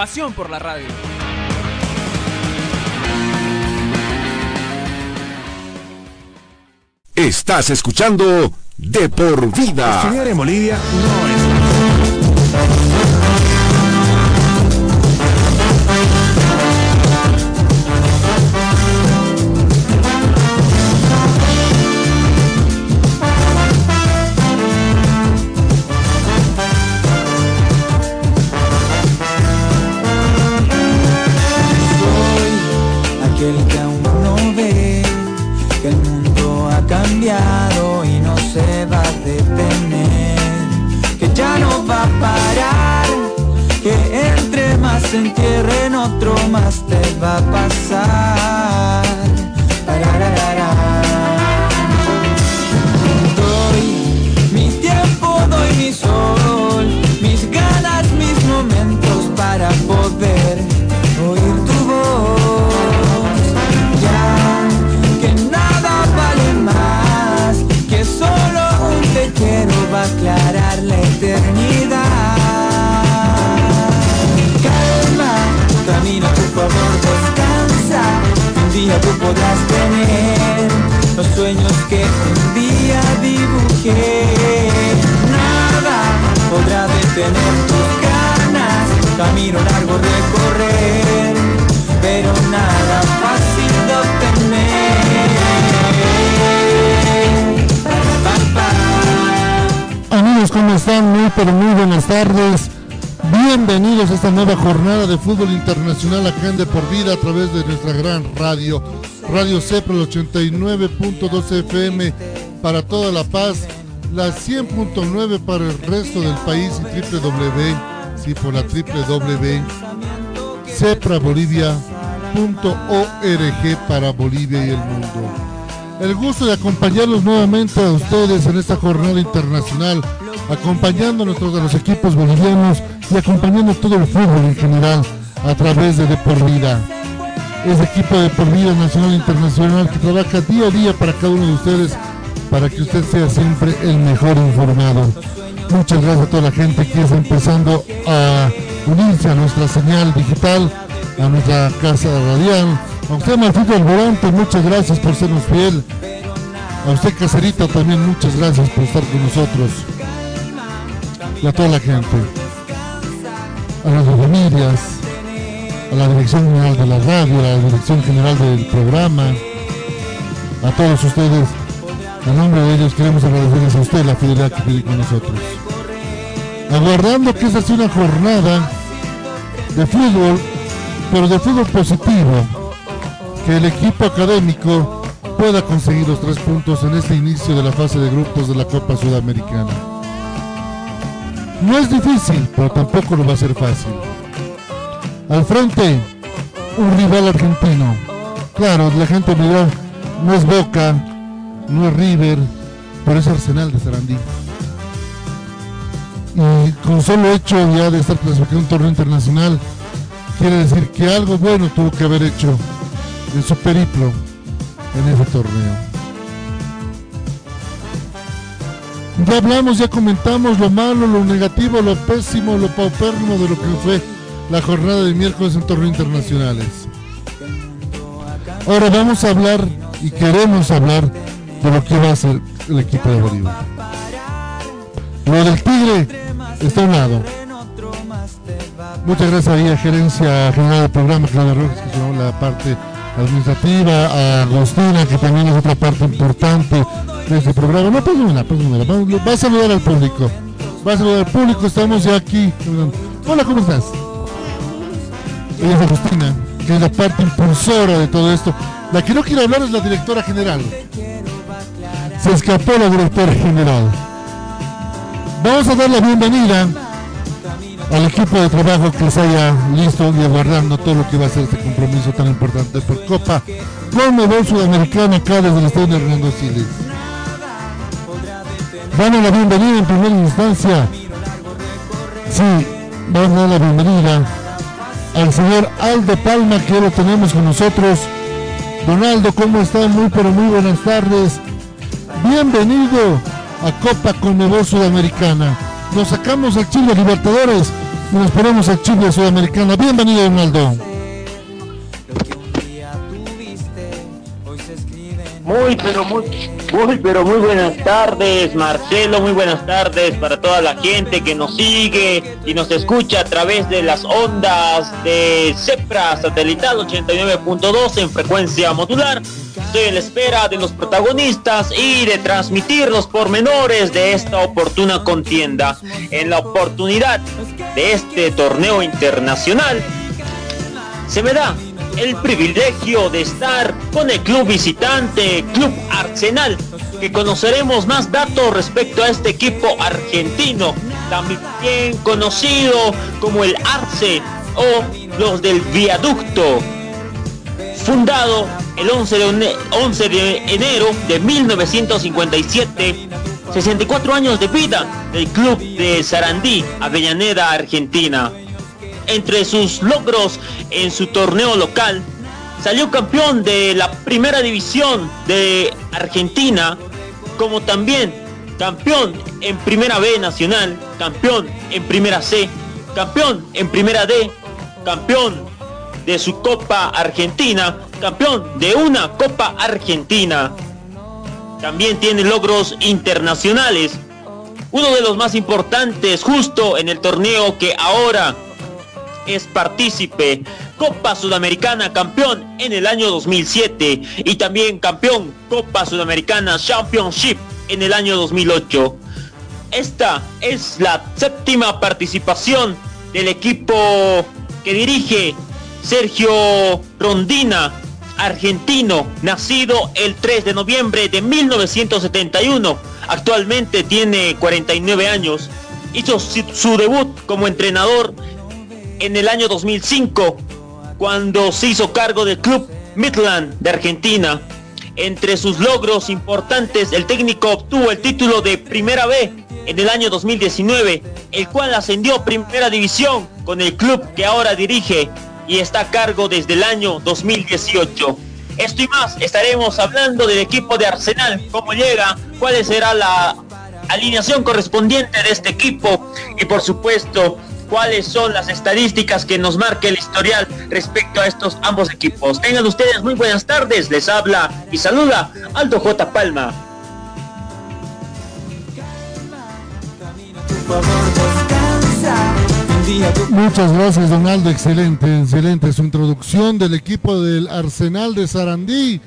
Pasión por la radio. Estás escuchando De por vida. Estudiar en Bolivia no es fútbol internacional acá Por Vida a través de nuestra gran radio. Radio Cepra, el 89.2 FM para toda La Paz, la 100.9 para el resto del país y www, sí, por la www, ceprabolivia.org para Bolivia y el mundo. El gusto de acompañarlos nuevamente a ustedes en esta jornada internacional, acompañando a los equipos bolivianos y acompañando todo el fútbol en general a través de De Por Vida. Es equipo de Por Vida Nacional e Internacional que trabaja día a día para cada uno de ustedes, para que usted sea siempre el mejor informado. Muchas gracias a toda la gente que está empezando a unirse a nuestra señal digital, a nuestra casa radial. A usted Martito del Volante, muchas gracias por sernos fiel. A usted Caserita también muchas gracias por estar con nosotros. Y a toda la gente. A nuestras familias, a la Dirección General de la Radio, a la Dirección General del programa, a todos ustedes. A nombre de ellos queremos agradecerles a usted la fidelidad que tiene con nosotros. Aguardando que esta sea una jornada de fútbol, pero de fútbol positivo, que el equipo académico pueda conseguir los tres puntos en este inicio de la fase de grupos de la Copa Sudamericana. No es difícil, pero tampoco lo va a ser fácil. Al frente, un rival argentino. Claro, la gente dirá, no es Boca, no es River, pero es Arsenal de Sarandí. Y con solo hecho ya de estar clasificado en un torneo internacional, quiere decir que algo bueno tuvo que haber hecho en su periplo en ese torneo. Ya hablamos, ya comentamos lo malo, lo negativo, lo pésimo, lo paupérrimo de lo que fue la jornada de miércoles en torneos internacionales. Ahora vamos a hablar y queremos hablar de lo que va a hacer el equipo de Bolívar. Lo del Tigre está a un lado. Muchas gracias a Gerencia General del Programa, Claudia Rojas, que son la parte administrativa, a Agostina, que también es otra parte importante de este programa. No, pues una, pues. Va, va a saludar al público. Va a saludar al público, estamos ya aquí. Hola, ¿cómo estás? Es Agustina, que es la parte impulsora de todo esto. La que no quiere hablar es la directora general. Se escapó la directora general. Vamos a dar la bienvenida al equipo de trabajo que se haya listo y aguardando todo lo que va a ser este compromiso tan importante por Copa Conmebol Sudamericana acá desde el estadio Hernando Siles. Damos la bienvenida en primera instancia. Sí, vamos a dar la bienvenida al señor Aldo Palma que lo tenemos con nosotros. Donaldo, ¿cómo está? Muy pero muy buenas tardes. Bienvenido a Copa Conmebol Sudamericana. Nos sacamos al Chile Libertadores y nos ponemos al Chile Sudamericana. Bienvenido, Donaldo. Muy, pero muy, muy, pero muy buenas tardes, Marcelo, muy buenas tardes para toda la gente que nos sigue y nos escucha a través de las ondas de CEPRA satelital 89.2 en frecuencia modular. Estoy en la espera de los protagonistas y de transmitir los pormenores de esta oportuna contienda. En la oportunidad de este torneo internacional, se me da el privilegio de estar con el club visitante, Club Arsenal, que conoceremos más datos respecto a este equipo argentino, también conocido como el Arce o los del Viaducto, fundado el 11 de, 11 de enero de 1957. 64 años de vida del club de Sarandí, Avellaneda, Argentina entre sus logros en su torneo local, salió campeón de la primera división de Argentina, como también campeón en primera B nacional, campeón en primera C, campeón en primera D, campeón de su Copa Argentina, campeón de una Copa Argentina. También tiene logros internacionales. Uno de los más importantes justo en el torneo que ahora es partícipe. Copa Sudamericana campeón en el año 2007 y también campeón Copa Sudamericana Championship en el año 2008. Esta es la séptima participación del equipo que dirige Sergio Rondina, argentino, nacido el 3 de noviembre de 1971. Actualmente tiene 49 años. Hizo su debut como entrenador en el año 2005, cuando se hizo cargo del club Midland de Argentina. Entre sus logros importantes, el técnico obtuvo el título de Primera B en el año 2019, el cual ascendió Primera División con el club que ahora dirige y está a cargo desde el año 2018. Esto y más estaremos hablando del equipo de Arsenal, cómo llega, cuál será la alineación correspondiente de este equipo y por supuesto cuáles son las estadísticas que nos marca el historial respecto a estos ambos equipos. Tengan ustedes muy buenas tardes, les habla y saluda Aldo J. Palma. Muchas gracias Donaldo, excelente, excelente su introducción del equipo del Arsenal de Sarandí,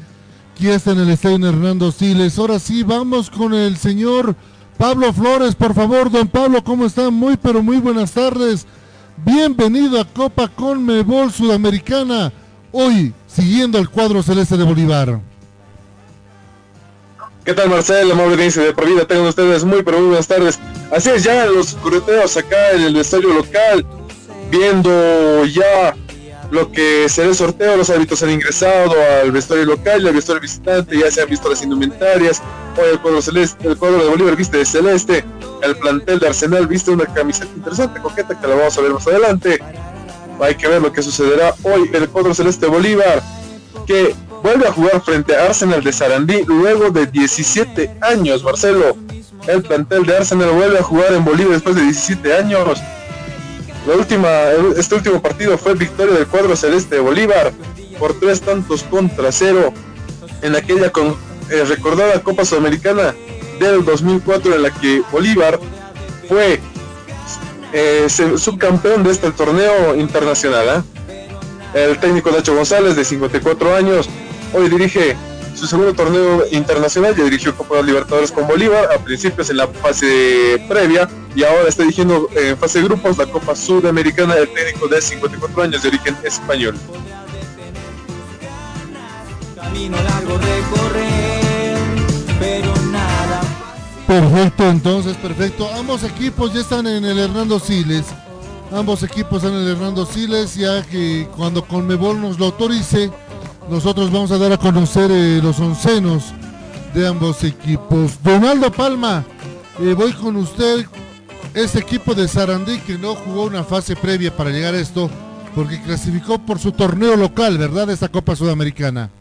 que está en el estadio Hernando Siles. Ahora sí, vamos con el señor Pablo Flores, por favor, don Pablo, ¿cómo está? Muy, pero muy buenas tardes. Bienvenido a Copa Conmebol Sudamericana. Hoy, siguiendo el cuadro celeste de Bolívar. ¿Qué tal, Marcel? Amable audiencia de por vida, tengan ustedes muy, pero muy buenas tardes. Así es, ya los correteos acá en el estadio local, viendo ya lo que será el sorteo, los hábitos han ingresado al vestuario local y al vestuario visitante, ya se han visto las indumentarias, hoy el cuadro celeste, el cuadro de Bolívar viste de celeste, el plantel de Arsenal viste una camiseta interesante, coqueta, que la vamos a ver más adelante. Hay que ver lo que sucederá hoy el cuadro celeste Bolívar, que vuelve a jugar frente a Arsenal de Sarandí luego de 17 años, Marcelo. El plantel de Arsenal vuelve a jugar en Bolívar después de 17 años la última, este último partido fue victoria del cuadro celeste de Bolívar por tres tantos contra cero en aquella eh, recordada Copa Sudamericana del 2004 en la que Bolívar fue eh, subcampeón de este torneo internacional. ¿ah? El técnico Nacho González, de 54 años, hoy dirige su segundo torneo internacional, ya dirigió Copa de Libertadores con Bolívar, a principios en la fase previa, y ahora está dirigiendo en fase de grupos la Copa Sudamericana del técnico de 54 años de origen español. Perfecto, entonces, perfecto. Ambos equipos ya están en el Hernando Siles. Ambos equipos están en el Hernando Siles, ya que cuando Conmebol nos lo autorice, nosotros vamos a dar a conocer eh, los oncenos de ambos equipos. Donaldo Palma, eh, voy con usted. Este equipo de Sarandí que no jugó una fase previa para llegar a esto, porque clasificó por su torneo local, ¿verdad? Esta Copa Sudamericana.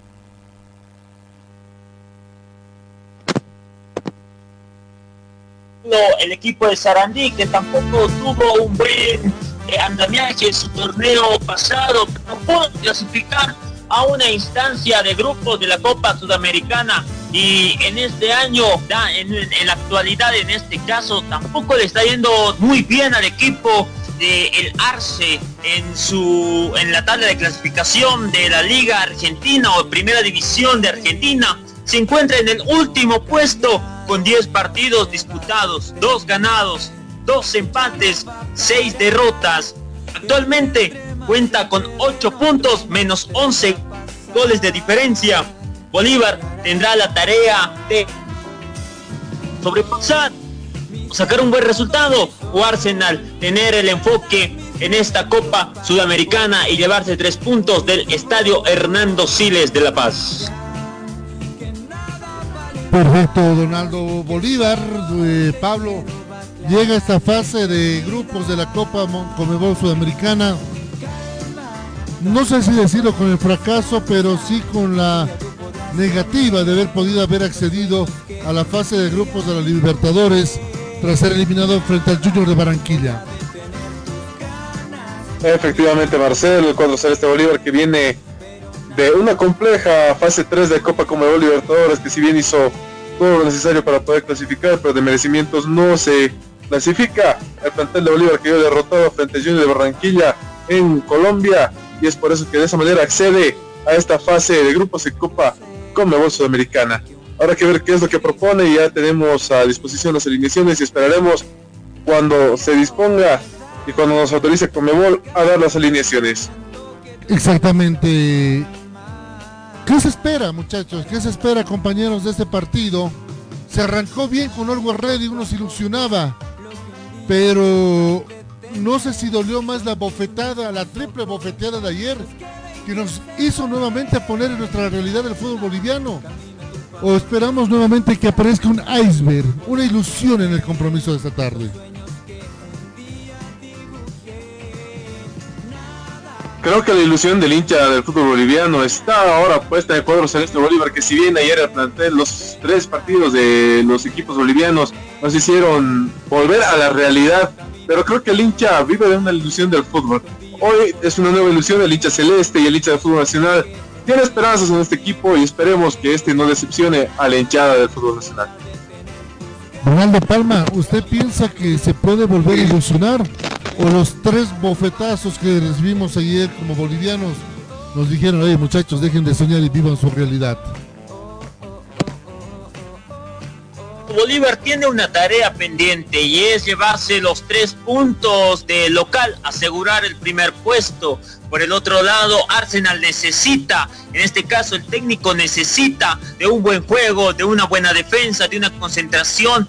el equipo de Sarandí, que tampoco tuvo un buen eh, andamiaje en su torneo pasado, no pudo clasificar a una instancia de grupos de la Copa Sudamericana y en este año, en, la actualidad en este caso, tampoco le está yendo muy bien al equipo de Arce en su en la tabla de clasificación de la Liga Argentina o Primera División de Argentina se encuentra en el último puesto con 10 partidos disputados, 2 ganados, 2 empates, 6 derrotas. Actualmente cuenta con 8 puntos menos 11 goles de diferencia. Bolívar tendrá la tarea de sobrepasar, sacar un buen resultado o Arsenal tener el enfoque en esta Copa Sudamericana y llevarse tres puntos del Estadio Hernando Siles de La Paz. Perfecto, Donaldo Bolívar, eh, Pablo, llega esta fase de grupos de la Copa Comebol Sudamericana. No sé si decirlo con el fracaso, pero sí con la negativa de haber podido haber accedido a la fase de grupos de la Libertadores tras ser eliminado frente al Junior de Barranquilla. Efectivamente, Marcelo, el cuadro celeste Bolívar que viene de una compleja fase 3 de Copa Comebol Libertadores que si bien hizo todo lo necesario para poder clasificar, pero de merecimientos no se clasifica. El plantel de Bolívar quedó derrotado frente a Junior de Barranquilla en Colombia y es por eso que de esa manera accede a esta fase de grupos de Copa Comebol Sudamericana. Ahora que ver qué es lo que propone y ya tenemos a disposición las alineaciones y esperaremos cuando se disponga y cuando nos autorice Comebol a dar las alineaciones. Exactamente. ¿Qué se espera, muchachos? ¿Qué se espera, compañeros, de este partido? Se arrancó bien con Orwell Ready, uno se ilusionaba, pero no sé si dolió más la bofetada, la triple bofeteada de ayer, que nos hizo nuevamente poner en nuestra realidad el fútbol boliviano. O esperamos nuevamente que aparezca un iceberg, una ilusión en el compromiso de esta tarde. Creo que la ilusión del hincha del fútbol boliviano está ahora puesta en cuadro celeste Bolívar, que si bien ayer el plantel, los tres partidos de los equipos bolivianos nos hicieron volver a la realidad, pero creo que el hincha vive de una ilusión del fútbol. Hoy es una nueva ilusión, el hincha celeste y el hincha del fútbol nacional tiene esperanzas en este equipo y esperemos que este no decepcione a la hinchada del fútbol nacional. Ronaldo Palma, ¿usted piensa que se puede volver a ilusionar? ¿O los tres bofetazos que recibimos ayer como bolivianos nos dijeron, oye muchachos, dejen de soñar y vivan su realidad? Bolívar tiene una tarea pendiente y es llevarse los tres puntos de local, asegurar el primer puesto. Por el otro lado, Arsenal necesita, en este caso el técnico necesita de un buen juego, de una buena defensa, de una concentración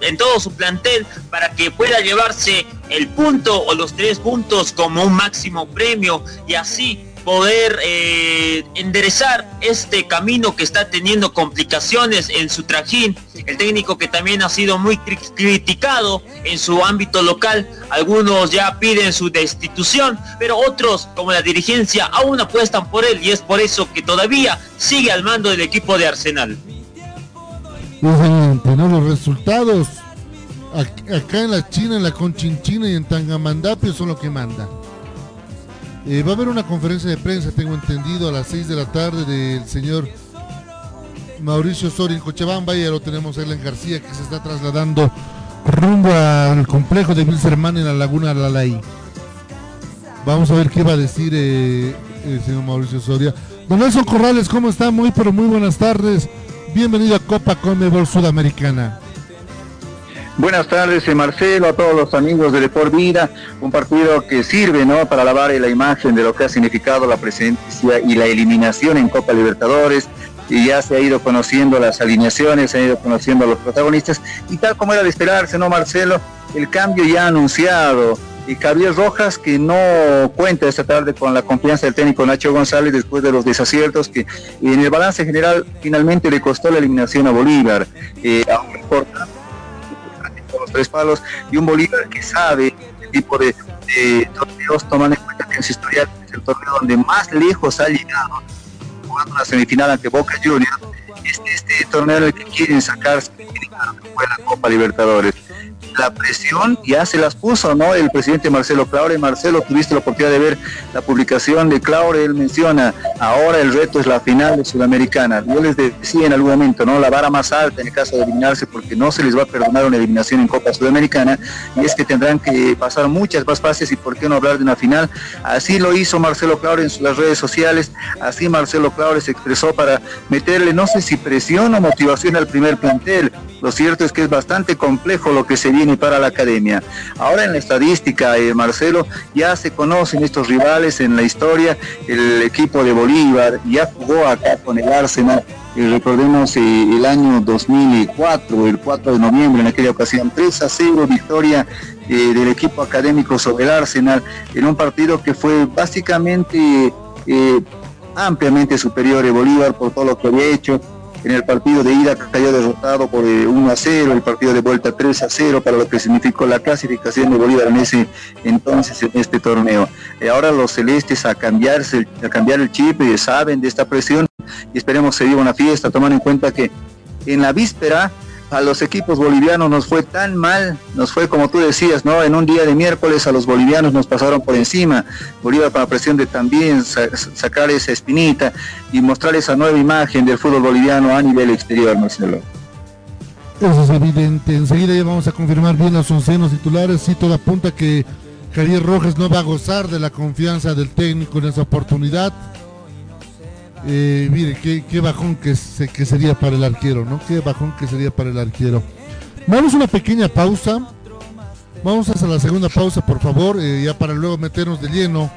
en todo su plantel para que pueda llevarse el punto o los tres puntos como un máximo premio y así poder eh, enderezar este camino que está teniendo complicaciones en su trajín. El técnico que también ha sido muy criticado en su ámbito local. Algunos ya piden su destitución, pero otros, como la dirigencia, aún apuestan por él y es por eso que todavía sigue al mando del equipo de Arsenal. Los resultados acá en la China, en la Conchinchina y en Tangamandapio son lo que manda. Eh, va a haber una conferencia de prensa, tengo entendido, a las 6 de la tarde del señor Mauricio Soria en Cochabamba. Ya lo tenemos a en García que se está trasladando rumbo al complejo de Wilserman en la Laguna Lalay. Vamos a ver qué va a decir eh, el señor Mauricio Soria. Don Nelson Corrales, ¿cómo está? Muy, pero muy buenas tardes. Bienvenido a Copa Conmebol Sudamericana. Buenas tardes, eh, Marcelo, a todos los amigos de Deport Vida, un partido que sirve ¿no? para lavar la imagen de lo que ha significado la presencia y la eliminación en Copa Libertadores. y ya se ha ido conociendo las alineaciones, se ha ido conociendo a los protagonistas y tal como era de esperarse, ¿no, Marcelo? El cambio ya anunciado. Y Javier Rojas, que no cuenta esta tarde con la confianza del técnico Nacho González después de los desaciertos que en el balance general finalmente le costó la eliminación a Bolívar. Eh, tres palos y un Bolívar que sabe el tipo de, torneos, tomando en cuenta que en su historial. Es el torneo donde más lejos ha llegado jugando una semifinal ante Boca Juniors, este, este torneo en el que quieren sacarse fue la Copa Libertadores la presión ya se las puso, ¿no? El presidente Marcelo Claure. Marcelo, tuviste la oportunidad de ver la publicación de Claure, él menciona, ahora el reto es la final de Sudamericana. Yo les decía en algún momento, ¿no? La vara más alta en el caso de eliminarse, porque no se les va a perdonar una eliminación en Copa Sudamericana, y es que tendrán que pasar muchas más fases y por qué no hablar de una final. Así lo hizo Marcelo Claure en las redes sociales, así Marcelo Claure se expresó para meterle, no sé si presión o motivación al primer plantel. Lo cierto es que es bastante complejo lo que se viene para la academia. Ahora en la estadística, eh, Marcelo, ya se conocen estos rivales en la historia. El equipo de Bolívar ya jugó acá con el Arsenal. Eh, recordemos eh, el año 2004, el 4 de noviembre, en aquella ocasión, 3 a 0, victoria del equipo académico sobre el Arsenal, en un partido que fue básicamente ampliamente superior a Bolívar por todo lo que había hecho en el partido de ida cayó derrotado por 1 eh, a 0, el partido de vuelta 3 a 0 para lo que significó la clasificación de Bolívar en ese entonces en este torneo. Eh, ahora los celestes a cambiarse, a cambiar el chip, eh, saben de esta presión y esperemos se viva una fiesta, tomando en cuenta que en la víspera a los equipos bolivianos nos fue tan mal, nos fue como tú decías, ¿no? En un día de miércoles a los bolivianos nos pasaron por encima. Bolívar la presión de también sacar esa espinita y mostrar esa nueva imagen del fútbol boliviano a nivel exterior, Marcelo. Eso es evidente. Enseguida ya vamos a confirmar bien los oncenos titulares. Sí, todo apunta que Javier Rojas no va a gozar de la confianza del técnico en esa oportunidad eh, mire, qué, bajón que, que sería para el arquero, ¿no? Qué bajón que sería para el arquero. Vamos a una pequeña pausa. Vamos a hacer la segunda pausa, por favor, eh, ya para luego meternos de lleno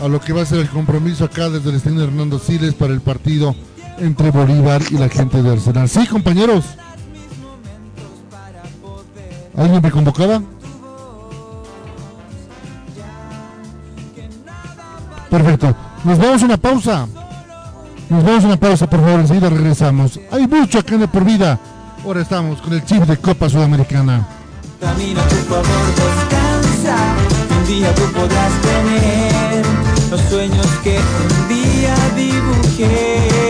a lo que va a ser el compromiso acá desde el estadio Hernando Siles para el partido entre Bolívar y la gente de Arsenal. Sí, compañeros. ¿Alguien me convocaba? Perfecto. Nos vamos a una pausa. Nos vamos a una pausa, por favor, enseguida regresamos. Hay mucho acá en Por Vida. Ahora estamos con el chip de Copa Sudamericana. Camina, por favor, descansa. Un día tú podrás tener los sueños que un día dibujé.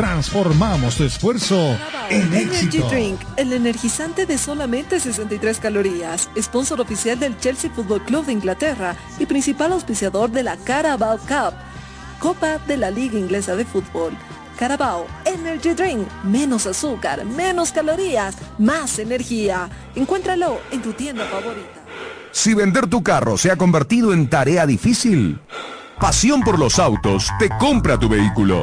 Transformamos tu esfuerzo en éxito. Energy Drink, el energizante de solamente 63 calorías, sponsor oficial del Chelsea Football Club de Inglaterra y principal auspiciador de la Carabao Cup, Copa de la Liga Inglesa de Fútbol. Carabao Energy Drink, menos azúcar, menos calorías, más energía. Encuéntralo en tu tienda favorita. Si vender tu carro se ha convertido en tarea difícil, Pasión por los autos te compra tu vehículo.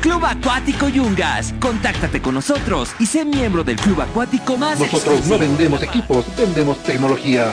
Club Acuático Yungas. Contáctate con nosotros y sé miembro del club acuático más Nosotros no vendemos equipos, vendemos tecnología.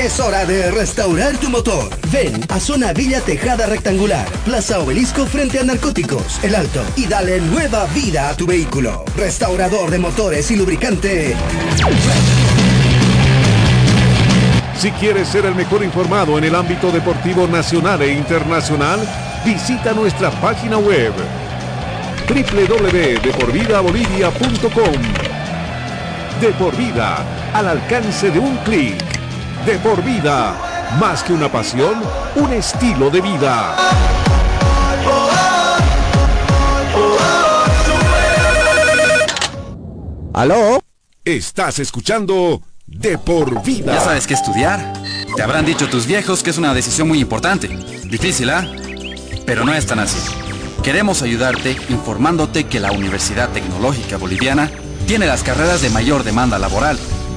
Es hora de restaurar tu motor. Ven a Zona Villa Tejada Rectangular, Plaza Obelisco frente a Narcóticos, El Alto, y dale nueva vida a tu vehículo. Restaurador de motores y lubricante. Si quieres ser el mejor informado en el ámbito deportivo nacional e internacional, visita nuestra página web www.deporvidabolivia.com De por vida, al alcance de un clic. De por vida, más que una pasión, un estilo de vida. ¿Aló? Estás escuchando De por vida. Ya sabes qué estudiar. Te habrán dicho tus viejos que es una decisión muy importante. Difícil, ¿ah? Pero no es tan así. Queremos ayudarte informándote que la Universidad Tecnológica Boliviana tiene las carreras de mayor demanda laboral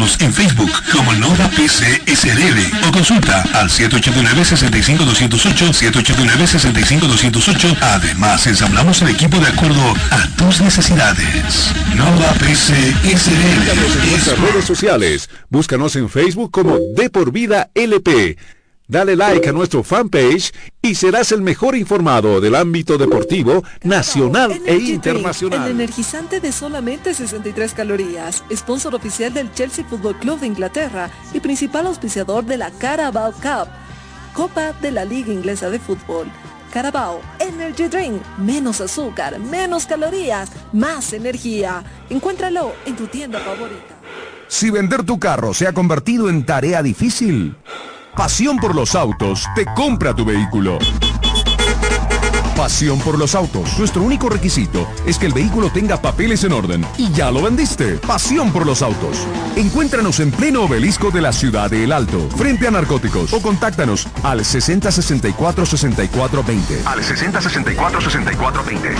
encuéntranos en Facebook como Nova PC SRL o consulta al 789-65208, 789-65208. Además, ensamblamos el equipo de acuerdo a tus necesidades. Nova PC Búscanos en nuestras redes sociales. Búscanos en Facebook como De por Vida LP. Dale like a nuestro fanpage y serás el mejor informado del ámbito deportivo nacional e Energy Drink, internacional. El energizante de solamente 63 calorías, sponsor oficial del Chelsea Football Club de Inglaterra y principal auspiciador de la Carabao Cup, Copa de la Liga Inglesa de Fútbol. Carabao Energy Drink, menos azúcar, menos calorías, más energía. Encuéntralo en tu tienda favorita. Si vender tu carro se ha convertido en tarea difícil, Pasión por los autos te compra tu vehículo. Pasión por los autos. Nuestro único requisito es que el vehículo tenga papeles en orden. Y ya lo vendiste. Pasión por los autos. Encuéntranos en pleno obelisco de la ciudad de El Alto, frente a narcóticos. O contáctanos al 6064-6420. Al 6064-6420.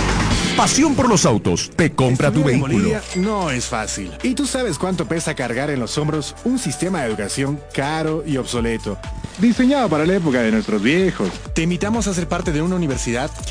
Pasión por los autos te compra tu Estudiar vehículo. Bolivia no es fácil. ¿Y tú sabes cuánto pesa cargar en los hombros un sistema de educación caro y obsoleto? Diseñado para la época de nuestros viejos. Te invitamos a ser parte de una universidad que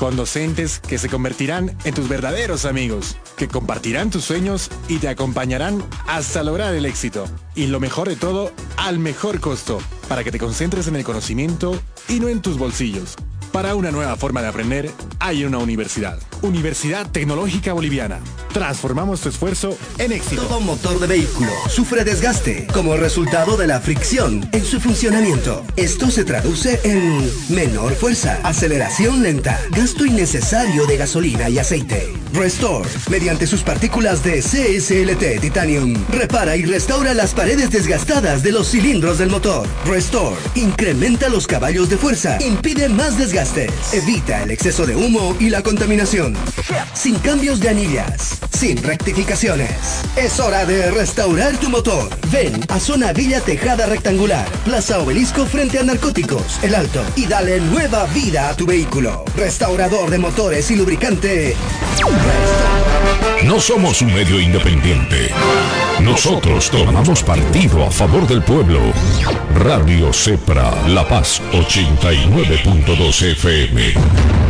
con docentes que se convertirán en tus verdaderos amigos, que compartirán tus sueños y te acompañarán hasta lograr el éxito. Y lo mejor de todo, al mejor costo, para que te concentres en el conocimiento, y no en tus bolsillos. Para una nueva forma de aprender, hay una universidad. Universidad Tecnológica Boliviana. Transformamos tu esfuerzo en éxito. Todo motor de vehículo sufre desgaste como resultado de la fricción en su funcionamiento. Esto se traduce en menor fuerza, aceleración lenta, gasto innecesario de gasolina y aceite. Restore, mediante sus partículas de CSLT Titanium, repara y restaura las paredes desgastadas de los cilindros del motor. Restore, incrementa los caballos de fuerza, impide más evita el exceso de humo y la contaminación. Sin cambios de anillas, sin rectificaciones. Es hora de restaurar tu motor. Ven a Zona Villa Tejada Rectangular, Plaza Obelisco frente a Narcóticos, El Alto, y dale nueva vida a tu vehículo. Restaurador de motores y lubricante. No somos un medio independiente. Nosotros tomamos partido a favor del pueblo. Radio Cepra, La Paz 89.2 FM.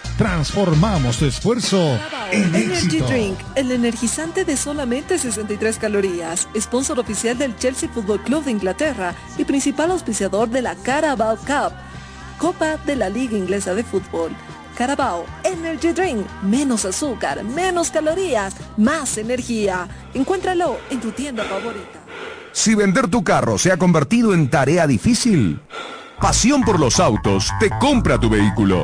Transformamos tu esfuerzo en Energy éxito. Drink, el energizante de solamente 63 calorías, sponsor oficial del Chelsea Football Club de Inglaterra y principal auspiciador de la Carabao Cup, Copa de la Liga Inglesa de Fútbol. Carabao Energy Drink, menos azúcar, menos calorías, más energía. Encuéntralo en tu tienda favorita. Si vender tu carro se ha convertido en tarea difícil, Pasión por los autos te compra tu vehículo.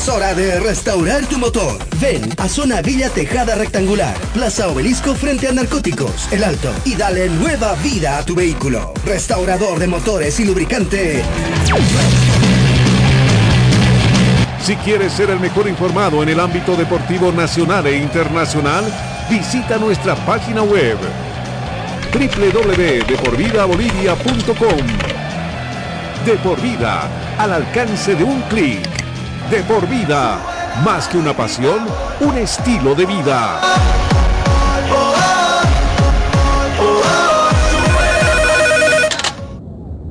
hora de restaurar tu motor. Ven a Zona Villa Tejada Rectangular, Plaza Obelisco frente a Narcóticos, El Alto, y dale nueva vida a tu vehículo. Restaurador de motores y lubricante. Si quieres ser el mejor informado en el ámbito deportivo nacional e internacional, visita nuestra página web www.deporvidabolivia.com De por vida, al alcance de un clic. De por vida, más que una pasión, un estilo de vida.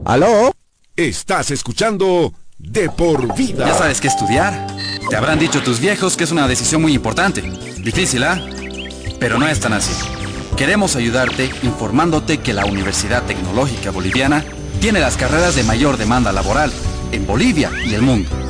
¿Aló? Estás escuchando De por vida. Ya sabes qué estudiar. Te habrán dicho tus viejos que es una decisión muy importante. Difícil, ¿ah? Pero no es tan así. Queremos ayudarte informándote que la Universidad Tecnológica Boliviana tiene las carreras de mayor demanda laboral en Bolivia y el mundo.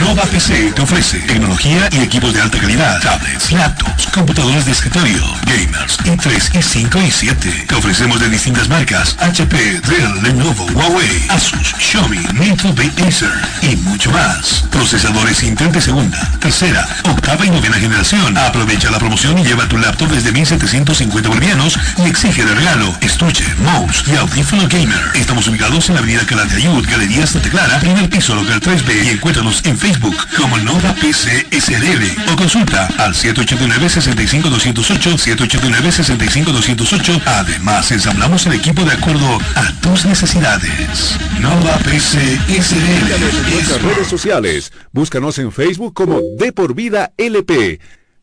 Nova PC te ofrece tecnología y equipos de alta calidad, tablets, laptops, computadores de escritorio, gamers, i3, i5 y 7. Te ofrecemos de distintas marcas, HP, Dell, Lenovo, Huawei, Asus, Xiaomi, Mito, Acer y mucho más. Procesadores Intel segunda, tercera, octava y novena generación. Aprovecha la promoción y lleva tu laptop desde 1750 bolivianos y exige de regalo estuche, mouse y audífono gamer. Estamos ubicados en la avenida Calatayud, Galería Santa Clara, primer piso local 3B y encuéntranos en Facebook como Nova PC SRL o consulta al 789-65208, 789-65208. Además, ensamblamos el equipo de acuerdo a tus necesidades. Nova PC SRL. En nuestras redes sociales, búscanos en Facebook como De por Vida LP.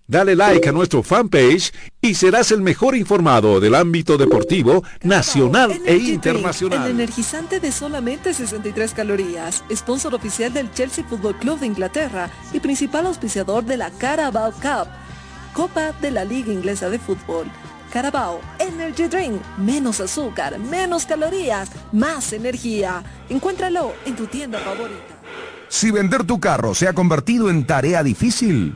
Dale like a nuestro fanpage y serás el mejor informado del ámbito deportivo nacional e Energy Drink, internacional. El energizante de solamente 63 calorías, sponsor oficial del Chelsea Football Club de Inglaterra y principal auspiciador de la Carabao Cup, Copa de la Liga Inglesa de Fútbol. Carabao Energy Drink, menos azúcar, menos calorías, más energía. Encuéntralo en tu tienda favorita. Si vender tu carro se ha convertido en tarea difícil,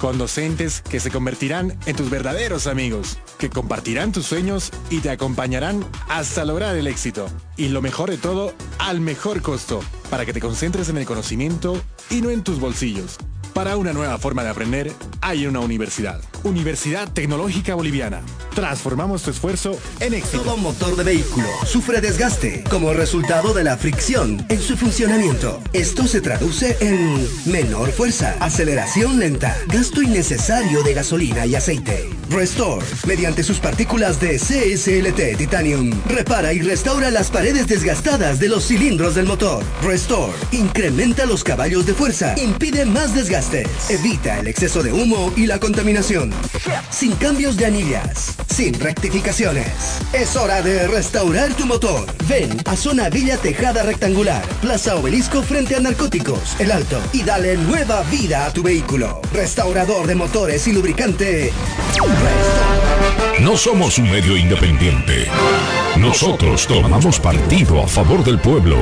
con docentes que se convertirán en tus verdaderos amigos, que compartirán tus sueños y te acompañarán hasta lograr el éxito. Y lo mejor de todo, al mejor costo, para que te concentres en el conocimiento y no en tus bolsillos. Para una nueva forma de aprender, hay una universidad. Universidad Tecnológica Boliviana. Transformamos tu esfuerzo en éxito. Todo motor de vehículo sufre desgaste como resultado de la fricción en su funcionamiento. Esto se traduce en menor fuerza, aceleración lenta, gasto innecesario de gasolina y aceite. Restore, mediante sus partículas de CSLT Titanium, repara y restaura las paredes desgastadas de los cilindros del motor. Restore, incrementa los caballos de fuerza, impide más evita el exceso de humo y la contaminación. Sin cambios de anillas, sin rectificaciones. Es hora de restaurar tu motor. Ven a Zona Villa Tejada Rectangular, Plaza Obelisco frente a Narcóticos, El Alto, y dale nueva vida a tu vehículo. Restaurador de motores y lubricante. No somos un medio independiente. Nosotros tomamos partido a favor del pueblo.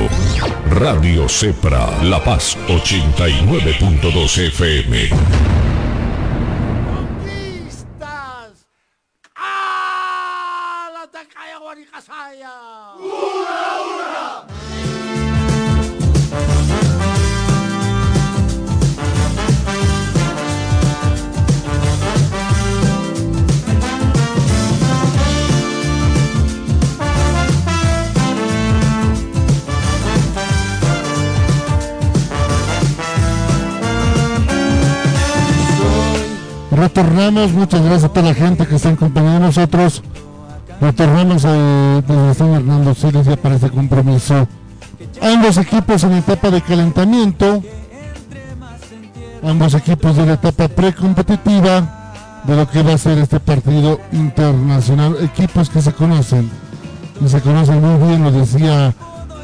Radio Cepra, La Paz 89.2 FM. Retornamos, muchas gracias a toda la gente que está acompañando a nosotros. Retornamos a donde está Hernando Siles ya para este compromiso. Ambos equipos en etapa de calentamiento. Ambos equipos de la etapa precompetitiva de lo que va a ser este partido internacional. Equipos que se conocen. Y se conocen muy bien, lo decía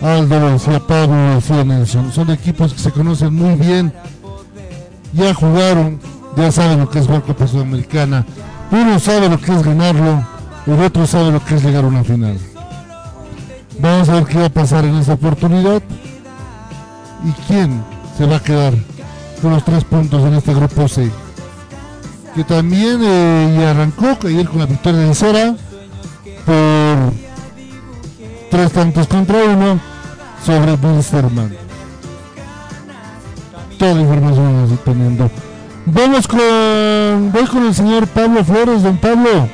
Aldo, lo decía Pablo, lo decía Nelson. Son equipos que se conocen muy bien. Ya jugaron, ya saben lo que es jugar Copa Sudamericana. Uno sabe lo que es ganarlo, el otro sabe lo que es llegar a una final. Vamos a ver qué va a pasar en esta oportunidad y quién se va a quedar con los tres puntos en este grupo C. que también eh, y arrancó ayer con la victoria de Cera por tres tantos contra uno sobre Wilstermann. Toda la información vamos teniendo. Vamos con, voy con el señor Pablo Flores, don Pablo.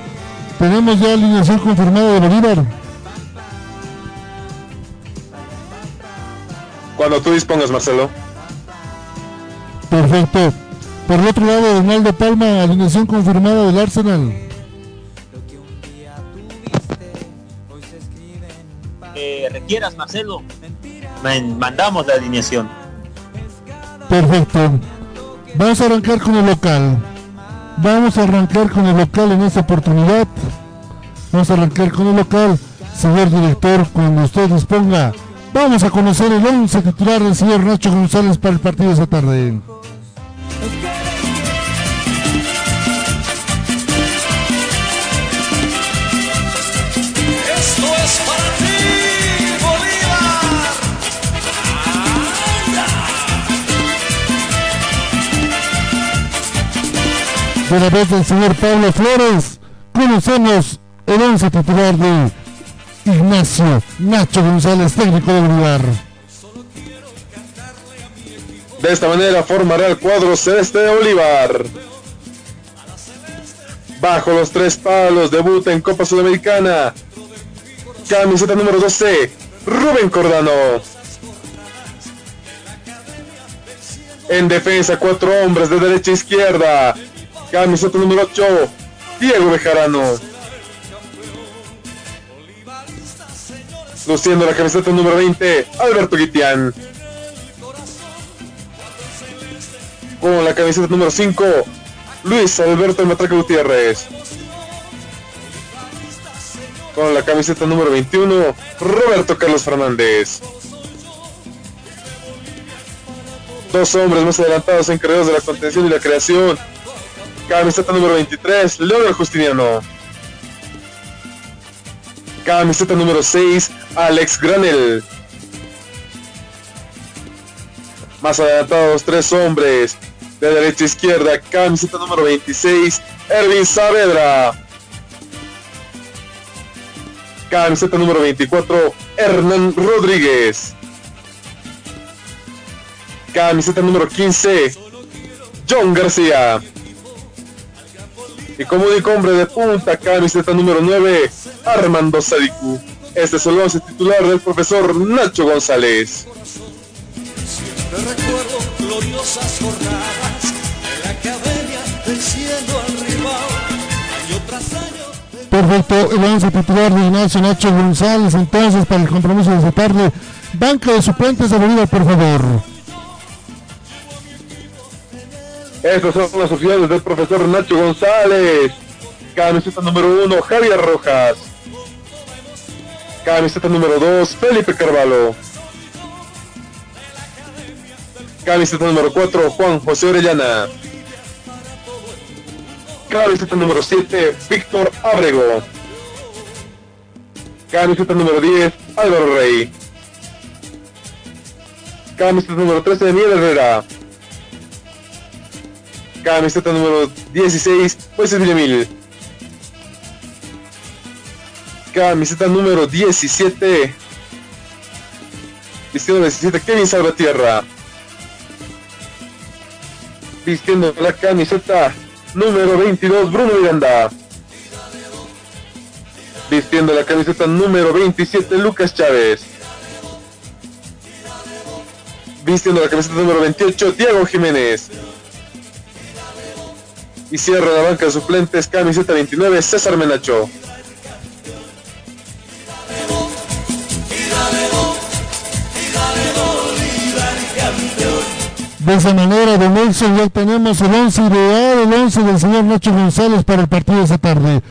Tenemos ya alineación confirmada de Bolívar. Cuando tú dispongas, Marcelo. Perfecto. Por el otro lado, Donaldo Palma, alineación confirmada del Arsenal. Que requieras, Marcelo. Man- mandamos la alineación. Perfecto. Vamos a arrancar con el local. Vamos a arrancar con el local en esta oportunidad. Vamos a arrancar con el local. Señor director, cuando usted disponga, vamos a conocer el 11 titular del señor Nacho González para el partido esta tarde. De la vez del señor Pablo Flores, conocemos el 11 titular de Ignacio Nacho González, técnico de Bolívar. De esta manera formará el cuadro celeste de Bolívar. Bajo los tres palos, debuta en Copa Sudamericana. Camiseta número 12, Rubén Cordano. En defensa, cuatro hombres de derecha a izquierda. Camiseta número 8, Diego Bejarano. Luciendo la camiseta número 20, Alberto Guitián. Con la camiseta número 5, Luis Alberto Matraca Gutiérrez. Con la camiseta número 21, Roberto Carlos Fernández. Dos hombres más adelantados encargados de la contención y la creación. Camiseta número 23, Leonel Justiniano. Camiseta número 6, Alex Granel. Más adelantados, tres hombres. De derecha a izquierda, camiseta número 26, Ervin Saavedra. Camiseta número 24, Hernán Rodríguez. Camiseta número 15, John García. Y como único hombre de punta, camiseta número 9, Armando Sadiku. Este es el 11 titular del profesor Nacho González. Siempre recuerdo gloriosas jornadas en la academia venciendo al rival. Año tras año. Perfecto, el 11 titular de Ignacio Nacho González, entonces para el compromiso de esta tarde. Banca de suplentes de Bolívar, por favor. Estos son los oficiales del profesor Nacho González. Camiseta número 1, Javier Rojas. Camiseta número 2, Felipe Carvalho. Camiseta número 4, Juan José Orellana. Camiseta número 7, Víctor Abrego. Camiseta número 10, Álvaro Rey. Camiseta número 13, Daniel Herrera. Camiseta número 16, Moisés Villamil. Camiseta número 17, vistiendo 17, Kevin Salvatierra. Vistiendo la camiseta número 22, Bruno Miranda. Vistiendo la camiseta número 27, Lucas Chávez. Vistiendo la camiseta número 28, Diego Jiménez. Y cierra la banca de suplentes, camiseta 29, César Menacho. De esa manera, don Nelson, ya tenemos el 11 ideal, el 11 del señor Nacho González para el partido de esta tarde.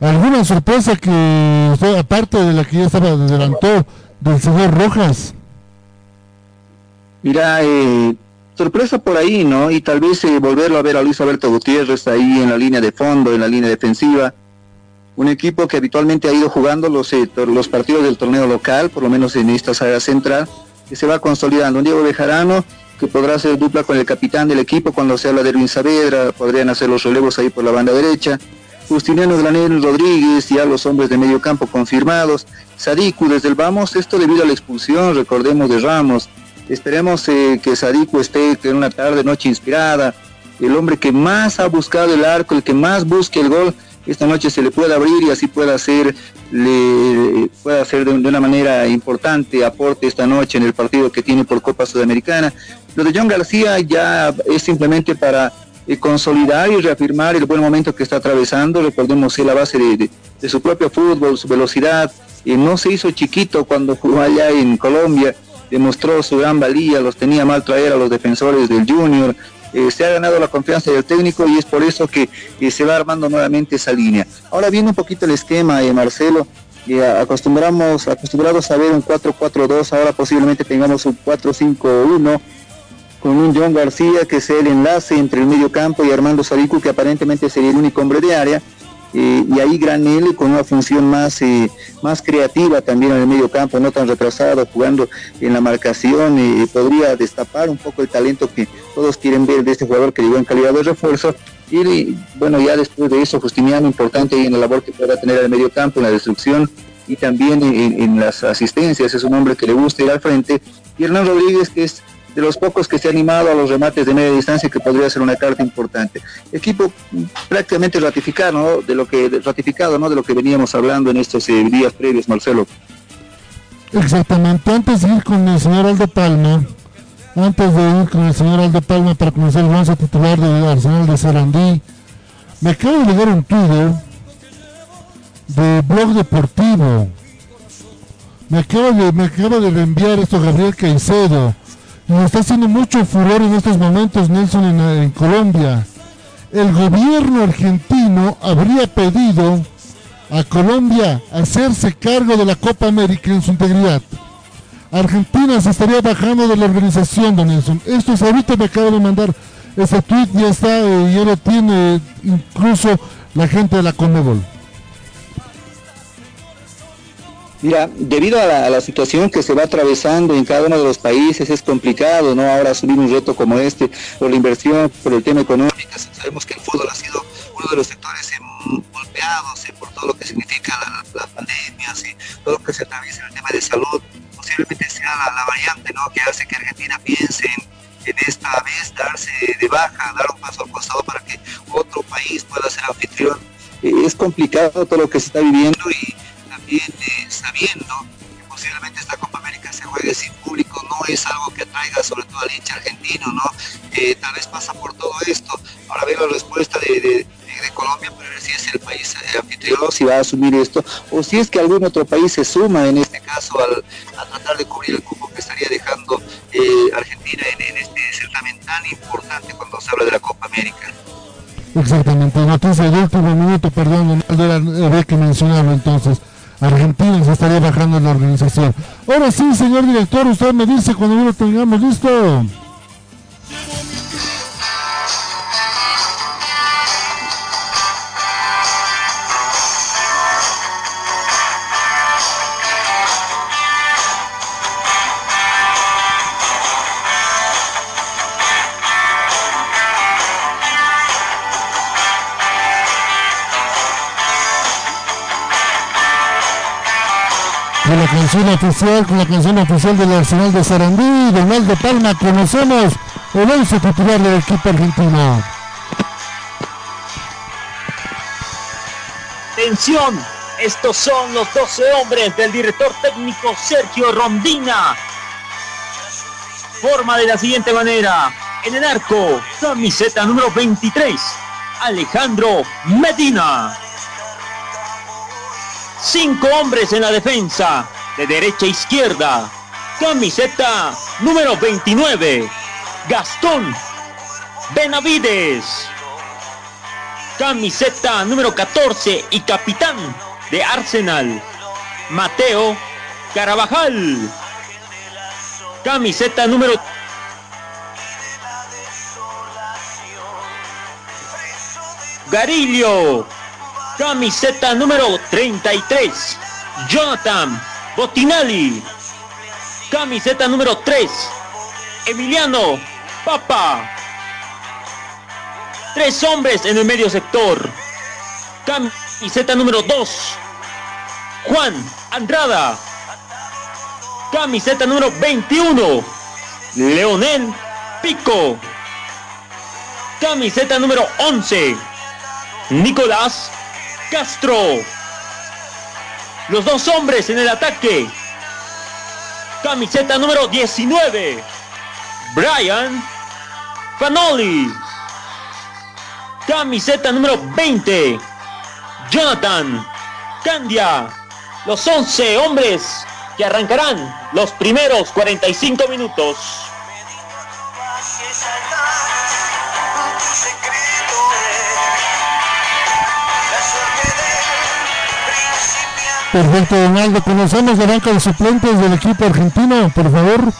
¿Alguna sorpresa que, usted, aparte de la que ya estaba adelantó, del señor Rojas? Mira, eh, sorpresa por ahí, ¿no? Y tal vez eh, volverlo a ver a Luis Alberto Gutiérrez ahí en la línea de fondo, en la línea defensiva. Un equipo que habitualmente ha ido jugando los, eh, los partidos del torneo local, por lo menos en esta saga central, que se va consolidando. Diego Bejarano, que podrá hacer dupla con el capitán del equipo cuando se habla de Erwin Saavedra, podrían hacer los relevos ahí por la banda derecha. Justiniano Granel Rodríguez, ya los hombres de medio campo confirmados. Sadiku desde el vamos, esto debido a la expulsión, recordemos, de Ramos. Esperemos eh, que Sadiku esté en una tarde, noche inspirada. El hombre que más ha buscado el arco, el que más busque el gol, esta noche se le pueda abrir y así pueda hacer, le, pueda hacer de, una manera importante aporte esta noche en el partido que tiene por Copa Sudamericana. Lo de John García ya es simplemente para eh, consolidar y reafirmar el buen momento que está atravesando. Recordemos que la base de, su propio fútbol, su velocidad, y no se hizo chiquito cuando jugó allá en Colombia, demostró su gran valía, los tenía mal traer a los defensores del Junior, eh, se ha ganado la confianza del técnico y es por eso que se va armando nuevamente esa línea. Ahora viene un poquito el esquema, de Marcelo, acostumbramos, acostumbrados a ver un 4-4-2, ahora posiblemente tengamos un 4-5-1 con un John García que sea el enlace entre el medio campo y Armando Sadiku que aparentemente sería el único hombre de área eh, y ahí Granel con una función más, eh, más creativa también en el medio campo, no tan retrasado, jugando en la marcación, eh, podría destapar un poco el talento que todos quieren ver de este jugador que llegó en calidad de refuerzo. Y bueno, ya después de eso, Justiniano, importante en la labor que pueda tener en el medio campo, en la destrucción y también en, en las asistencias, es un hombre que le gusta ir al frente. Y Hernán Rodríguez, que es de los pocos que se ha animado a los remates de media distancia que podría ser una carta importante. Equipo prácticamente ratificado, ¿no? de lo que ratificado, ¿no? de lo que veníamos hablando en estos eh, días previos, Marcelo. Exactamente. Antes de ir con el señor Aldo Palma, antes de ir con el señor Aldo Palma para conocer el once titular del Arsenal de Sarandí, me acabo de leer un Twitter de Blog Deportivo. Me acaba de, me acaba de reenviar esto Gabriel Caicedo está haciendo mucho furor en estos momentos Nelson en, Colombia. El gobierno argentino habría pedido a Colombia hacerse cargo de la Copa América en su integridad. Argentina se estaría bajando de la organización, don Nelson. Esto es ahorita me acaba de mandar ese tweet, ya está, y ya lo tiene incluso la gente de la Conmebol. Mira, debido a la, situación que se va atravesando en cada uno de los países, es complicado, ¿no? Ahora asumir un reto como este, por la inversión, por el tema económico. Sabemos que el fútbol ha sido uno de los sectores golpeados por todo lo que significa la, pandemia, todo lo que se atraviesa en el tema de salud. Posiblemente sea la, variante, ¿no? Que hace que Argentina piense en, esta vez darse de baja, dar un paso al costado para que otro país pueda ser anfitrión. Eh, es complicado todo lo que se está viviendo y sabiendo que posiblemente esta Copa América se juegue sin público, no es algo que atraiga sobre todo al hincha argentino, ¿no? Eh, tal vez pasa por todo esto. Ahora ver la respuesta de, de, Colombia para ver si es el país eh, anfitrión, si va a asumir esto, o si es que algún otro país se suma en este caso al, a tratar de cubrir el cupo que estaría dejando eh, Argentina en, este certamen tan importante cuando se habla de la Copa América. Exactamente, noticia de último minuto, perdón, había que mencionarlo entonces. Argentina se estaría bajando en la organización. Ahora sí, señor director, usted me dice cuando lo tengamos listo. Con la canción oficial, con la canción oficial del Arsenal de Sarandí, Donaldo Palma, conocemos el once titular del equipo argentino. Atención, estos son los 12 hombres del director técnico Sergio Rondina. Forma de la siguiente manera. En el arco, camiseta número 23, Alejandro Medina. Cinco hombres en la defensa, de derecha a izquierda. Camiseta número 29, Gastón Benavides. Camiseta número 14 y capitán de Arsenal, Mateo Carabajal. Camiseta número Garillo Camiseta número 33. Jonathan Botinelli. Camiseta número 3. Emiliano Papa. Tres hombres en el medio sector. Camiseta número 2. Juan Andrada. Camiseta número 21. Leonel Pico. Camiseta número 11. Nicolás Castro. Los dos hombres en el ataque. Camiseta número 19. Brian Fanoli. Camiseta número 20. Jonathan Candia. Los 11 hombres que arrancarán los primeros 45 minutos. Perfecto, Donaldo. Conocemos la banca de suplentes del equipo argentino, por favor.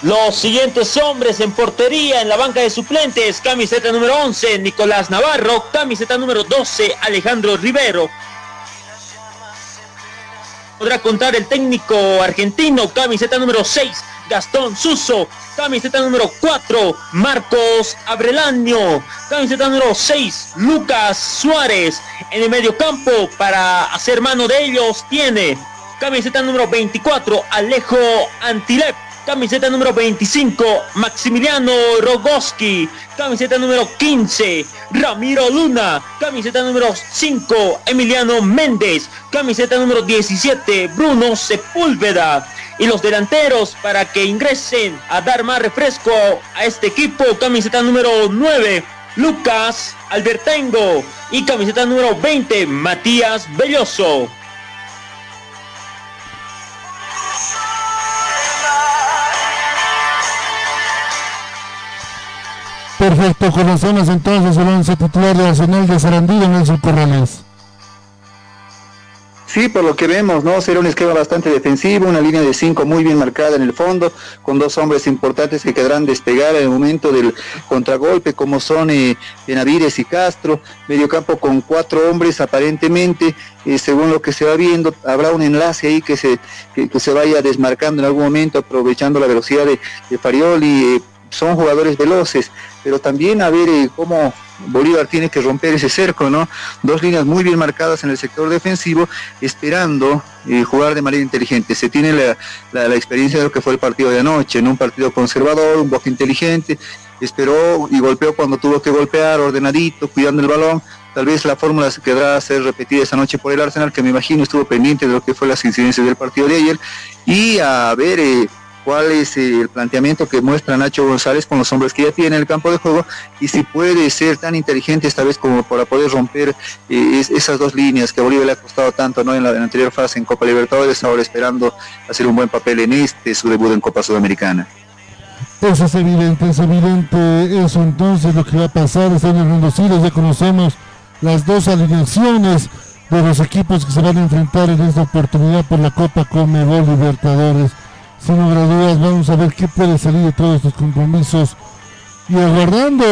Los siguientes hombres en portería en la banca de suplentes, camiseta número 11, Nicolás Navarro, camiseta número 12, Alejandro Rivero. Podrá contar el técnico argentino, camiseta número 6, Gastón Suso, camiseta número 4, Marcos Abrelaño, camiseta número 6, Lucas Suárez. En el medio campo, para hacer mano de ellos, tiene camiseta número 24, Alejo Antilep Camiseta número 25, Maximiliano Rogoski. Camiseta número 15, Ramiro Luna. Camiseta número 5, Emiliano Méndez. Camiseta número 17, Bruno Sepúlveda. Y los delanteros para que ingresen a dar más refresco a este equipo. Camiseta número 9, Lucas Albertengo. Y camiseta número 20, Matías Belloso. Perfecto, conocemos entonces el once titular de Arsenal de Sarandí, Nelson Corrales. Sí, por lo que vemos, ¿no? Será un esquema bastante defensivo, una línea de cinco muy bien marcada en el fondo, con dos hombres importantes que quedarán despegar en el momento del contragolpe, como son eh, y Castro, medio campo con cuatro hombres aparentemente, eh, según lo que se va viendo, habrá un enlace ahí que se, que, se vaya desmarcando en algún momento, aprovechando la velocidad de, de Farioli, eh, son jugadores veloces, pero también a ver eh, cómo Bolívar tiene que romper ese cerco, ¿no? Dos líneas muy bien marcadas en el sector defensivo, esperando eh, jugar de manera inteligente. Se tiene la, experiencia de lo que fue el partido de anoche, en un partido conservador, un poco inteligente, esperó y golpeó cuando tuvo que golpear, ordenadito, cuidando el balón. Tal vez la fórmula se quedará a ser repetida esa noche por el Arsenal, que me imagino estuvo pendiente de lo que fue las incidencias del partido de ayer. Y a ver, eh, cuál es eh, el planteamiento que muestra Nacho González con los hombres que ya tiene en el campo de juego y si puede ser tan inteligente esta vez como para poder romper eh, esas dos líneas que a Bolivia le ha costado tanto ¿no? en, la, anterior fase en Copa Libertadores, ahora esperando hacer un buen papel en este, su debut en Copa Sudamericana. Eso es evidente, es evidente eso entonces lo que va a pasar, están en ya conocemos las dos alineaciones de los equipos que se van a enfrentar en esta oportunidad por la Copa Comebol Libertadores sin lugar a dudas, vamos a ver qué puede salir de todos estos compromisos. Y aguardando,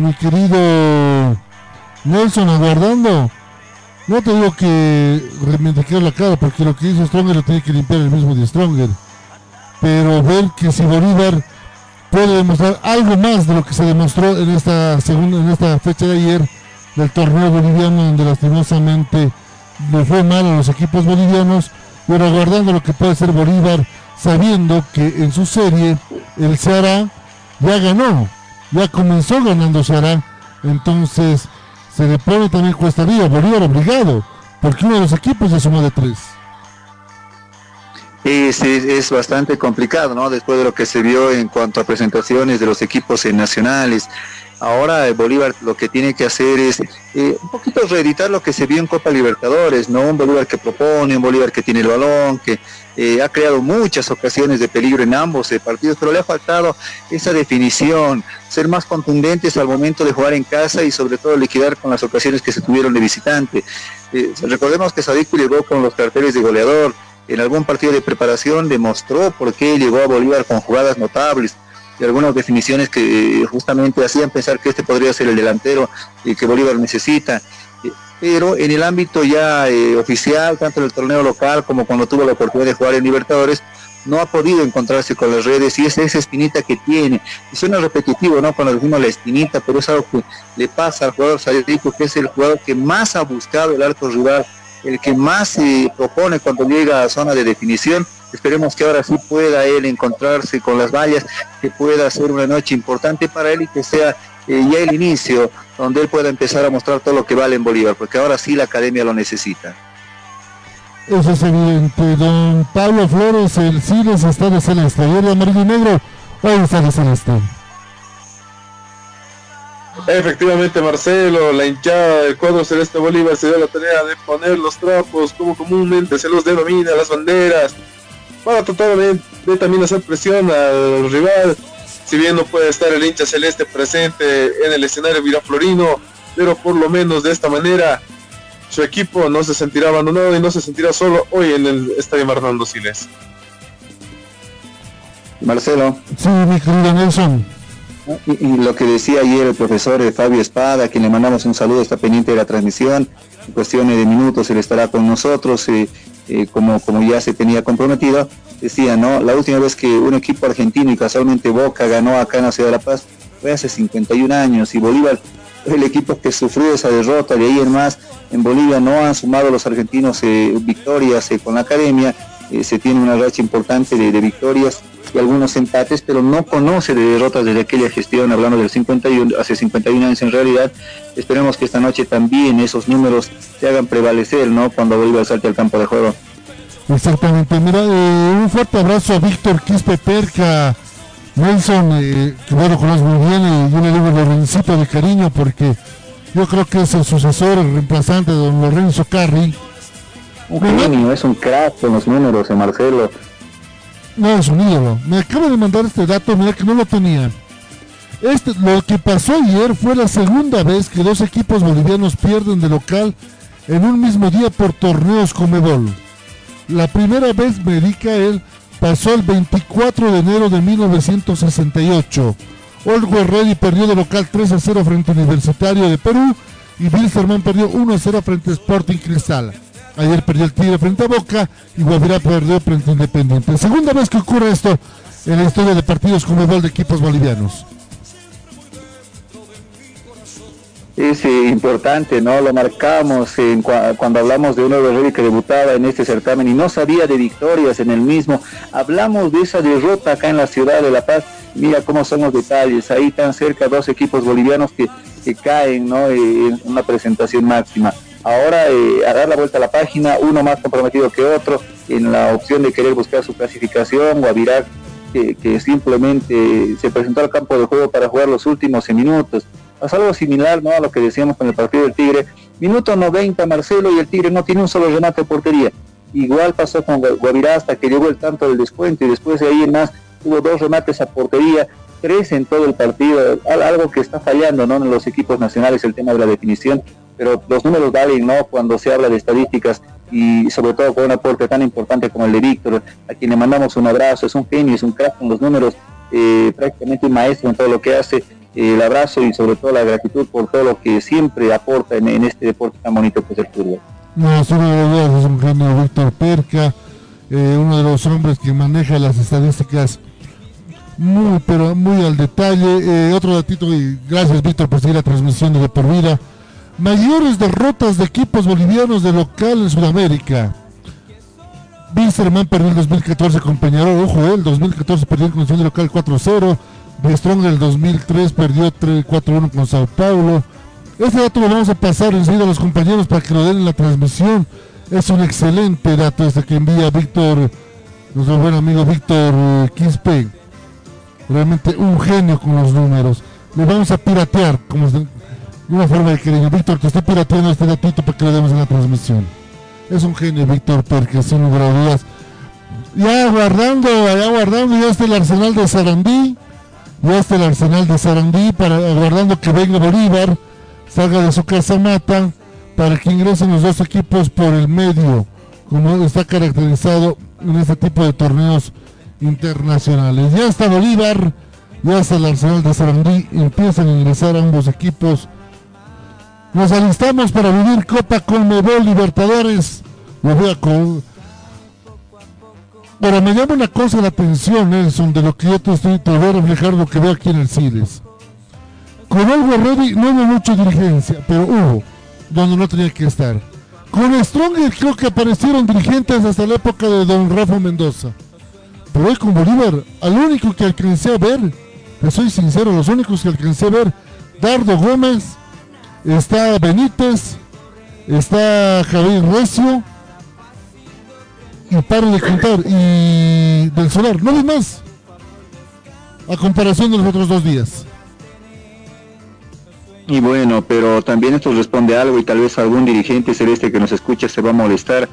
mi querido Nelson, aguardando. No te digo que reivindicar la cara, porque lo que hizo Stronger lo tiene que limpiar el mismo de Stronger. Pero ver que si Bolívar puede demostrar algo más de lo que se demostró en esta segunda, en esta fecha de ayer del torneo boliviano, donde lastimosamente le fue mal a los equipos bolivianos, pero aguardando lo que puede ser Bolívar sabiendo que en su serie el Ceará ya ganó, ya comenzó ganando Ceará, entonces se le pone también cuesta arriba, Bolívar obligado, porque uno de los equipos ya sumó de tres. Es, bastante complicado, ¿no? Después de lo que se vio en cuanto a presentaciones de los equipos nacionales, Ahora Bolívar lo que tiene que hacer es eh, un poquito reeditar lo que se vio en Copa Libertadores, ¿no? Un Bolívar que propone, un Bolívar que tiene el balón, que eh, ha creado muchas ocasiones de peligro en ambos eh, partidos, pero le ha faltado esa definición, ser más contundentes al momento de jugar en casa y sobre todo liquidar con las ocasiones que se tuvieron de visitante. recordemos que Sadiku llegó con los carteles de goleador, en algún partido de preparación demostró por qué llegó a Bolívar con jugadas notables y algunas definiciones que eh, justamente hacían pensar que este podría ser el delantero que Bolívar necesita. Eh, pero en el ámbito ya eh, oficial, tanto en el torneo local como cuando tuvo la oportunidad de jugar en Libertadores, no ha podido encontrarse con las redes y es esa espinita que tiene. Y suena repetitivo, ¿no? Cuando decimos la espinita, pero es algo que le pasa al jugador Salérico, que es el jugador que más ha buscado el arco rival, el que más se propone cuando llega a zona de definición. Esperemos que ahora sí pueda él encontrarse con las vallas, que pueda ser una noche importante para él y que sea eh, ya el inicio donde él pueda empezar a mostrar todo lo que vale en Bolívar, porque ahora sí la academia lo necesita. Eso es evidente. Don Pablo Flores, el Siles está de celeste. Ayer de amarillo y negro, hoy está de celeste. Efectivamente, Marcelo, la hinchada del cuadro celeste Bolívar se dio la tarea de poner los trapos, como comúnmente se los denomina, las banderas, para tratar de, de también hacer presión al rival. Si bien no puede estar el hincha celeste presente en el escenario viraflorino, pero por lo menos de esta manera su equipo no se sentirá abandonado y no se sentirá solo hoy en el Estadio Hernando Siles. Marcelo. Sí, mi querido Nelson. Y, y, lo que decía ayer el profesor eh, Fabio Espada, a quien le mandamos un saludo, está pendiente de la transmisión, en cuestiones de minutos él estará con nosotros, eh, eh, como, como ya se tenía comprometido, decía, ¿no? La última vez que un equipo argentino y casualmente Boca ganó acá en la Ciudad de La Paz fue hace 51 años y Bolívar el equipo que sufrió esa derrota, de ahí en más, en Bolivia no han sumado los argentinos eh, victorias eh, con la academia, se tiene una racha importante de, victorias y algunos empates, pero no conoce de derrotas desde aquella gestión, hablando del 51, hace 51 años en realidad, esperemos que esta noche también esos números se hagan prevalecer, ¿no? Cuando Bolívar salte al campo de juego. Exactamente, mira, un fuerte abrazo a Víctor Quispe Perca, Nelson, eh, que bueno, conoce muy bien y yo le digo Lorencito de cariño porque yo creo que es el sucesor, el reemplazante de don Lorenzo Carri. Un genio, es un crack con los números de Marcelo. No, ídolo. Me acaba de mandar este dato, mira que no lo tenía. Este, lo que pasó ayer fue la segunda vez que dos equipos bolivianos pierden de local en un mismo día por torneos Comebol. La primera vez me dedica él pasó el 24 de enero de 1968. Olgo Ready perdió de local 3 a 0 frente a Universitario de Perú y Wilstermann perdió 1 a 0 frente a Sporting Cristal. Ayer perdió el Tigre frente a Boca y Guavirá perdió frente a Independiente. Segunda vez que ocurre esto en la historia de partidos como gol de equipos bolivianos. Es importante, ¿no? Lo marcamos cuando hablamos de un Rey que debutaba en este certamen y no sabía de victorias en el mismo. Hablamos de esa derrota acá en la ciudad de La Paz. Mira cómo son los detalles. Ahí tan cerca dos equipos bolivianos que, que caen, ¿no? Eh, en una presentación máxima. Ahora eh, a dar la vuelta a la página, uno más comprometido que otro en la opción de querer buscar su clasificación, Guavirá que, que simplemente se presentó al campo de juego para jugar los últimos minutos Pasa algo similar ¿no? a lo que decíamos con el partido del Tigre. Minuto 90 Marcelo y el Tigre no tiene un solo remate de portería. Igual pasó con Guavirá hasta que llegó el tanto del descuento y después de ahí en más tuvo dos remates a portería, tres en todo el partido, algo que está fallando ¿no? en los equipos nacionales el tema de la definición, pero los números valen ¿no? cuando se habla de estadísticas y sobre todo con un aporte tan importante como el de Víctor, a quien le mandamos un abrazo, es un genio, es un crack con los números, eh, prácticamente un maestro en todo lo que hace el abrazo y sobre todo la gratitud por todo lo que siempre aporta en, este deporte tan bonito que es el fútbol. No, solo es un genio Víctor Perca, eh, uno de los hombres que maneja las estadísticas muy, pero muy al detalle. Eh, otro datito, y gracias Víctor por seguir la transmisión de por vida. Mayores derrotas de equipos bolivianos de local en Sudamérica. Winsterman perdió el 2014 con Peñarol, ojo, el 2014 perdió en condición de local 4-0. Strong del 2003 perdió 4-1 con Sao Paulo. Este dato lo vamos a pasar enseguida a los compañeros para que lo den en la transmisión. Es un excelente dato este que envía Víctor, nuestro buen amigo Víctor eh, Quispe. Realmente un genio con los números. Le vamos a piratear, como una forma de cariño. Víctor, te estoy pirateando este datito para que lo demos en la transmisión. Es un genio Víctor porque sin lugar a dudas. Ya guardando, ya guardando, ya está el arsenal de Sarandí ya está el arsenal de Sarandí para aguardando que venga Bolívar, salga de su casa mata, para que ingresen los dos equipos por el medio, como está caracterizado en este tipo de torneos internacionales. Ya está Bolívar, ya está el arsenal de Sarandí, empiezan a ingresar ambos equipos Nos alistamos para vivir Copa Conmebol Libertadores. Lo veo con... Pero me llama una cosa la atención, Nelson, de lo que yo te estoy, te voy a reflejar lo que veo aquí en el CIDES. Con Algo Ready no hubo mucha dirigencia, pero hubo, donde no tenía que estar. Con Strong creo que aparecieron dirigentes hasta la época de Don Rafa Mendoza. Pero hoy con Bolívar, al único que alcancé a ver, le soy sincero, los únicos que alcancé a ver, Dardo Gómez, está Benítez, está Javier Recio, y paro de contar, y del Solar, no hay más, a comparación de los otros dos días. Y bueno, pero también esto responde a algo y tal vez algún dirigente celeste que nos escucha se va a molestar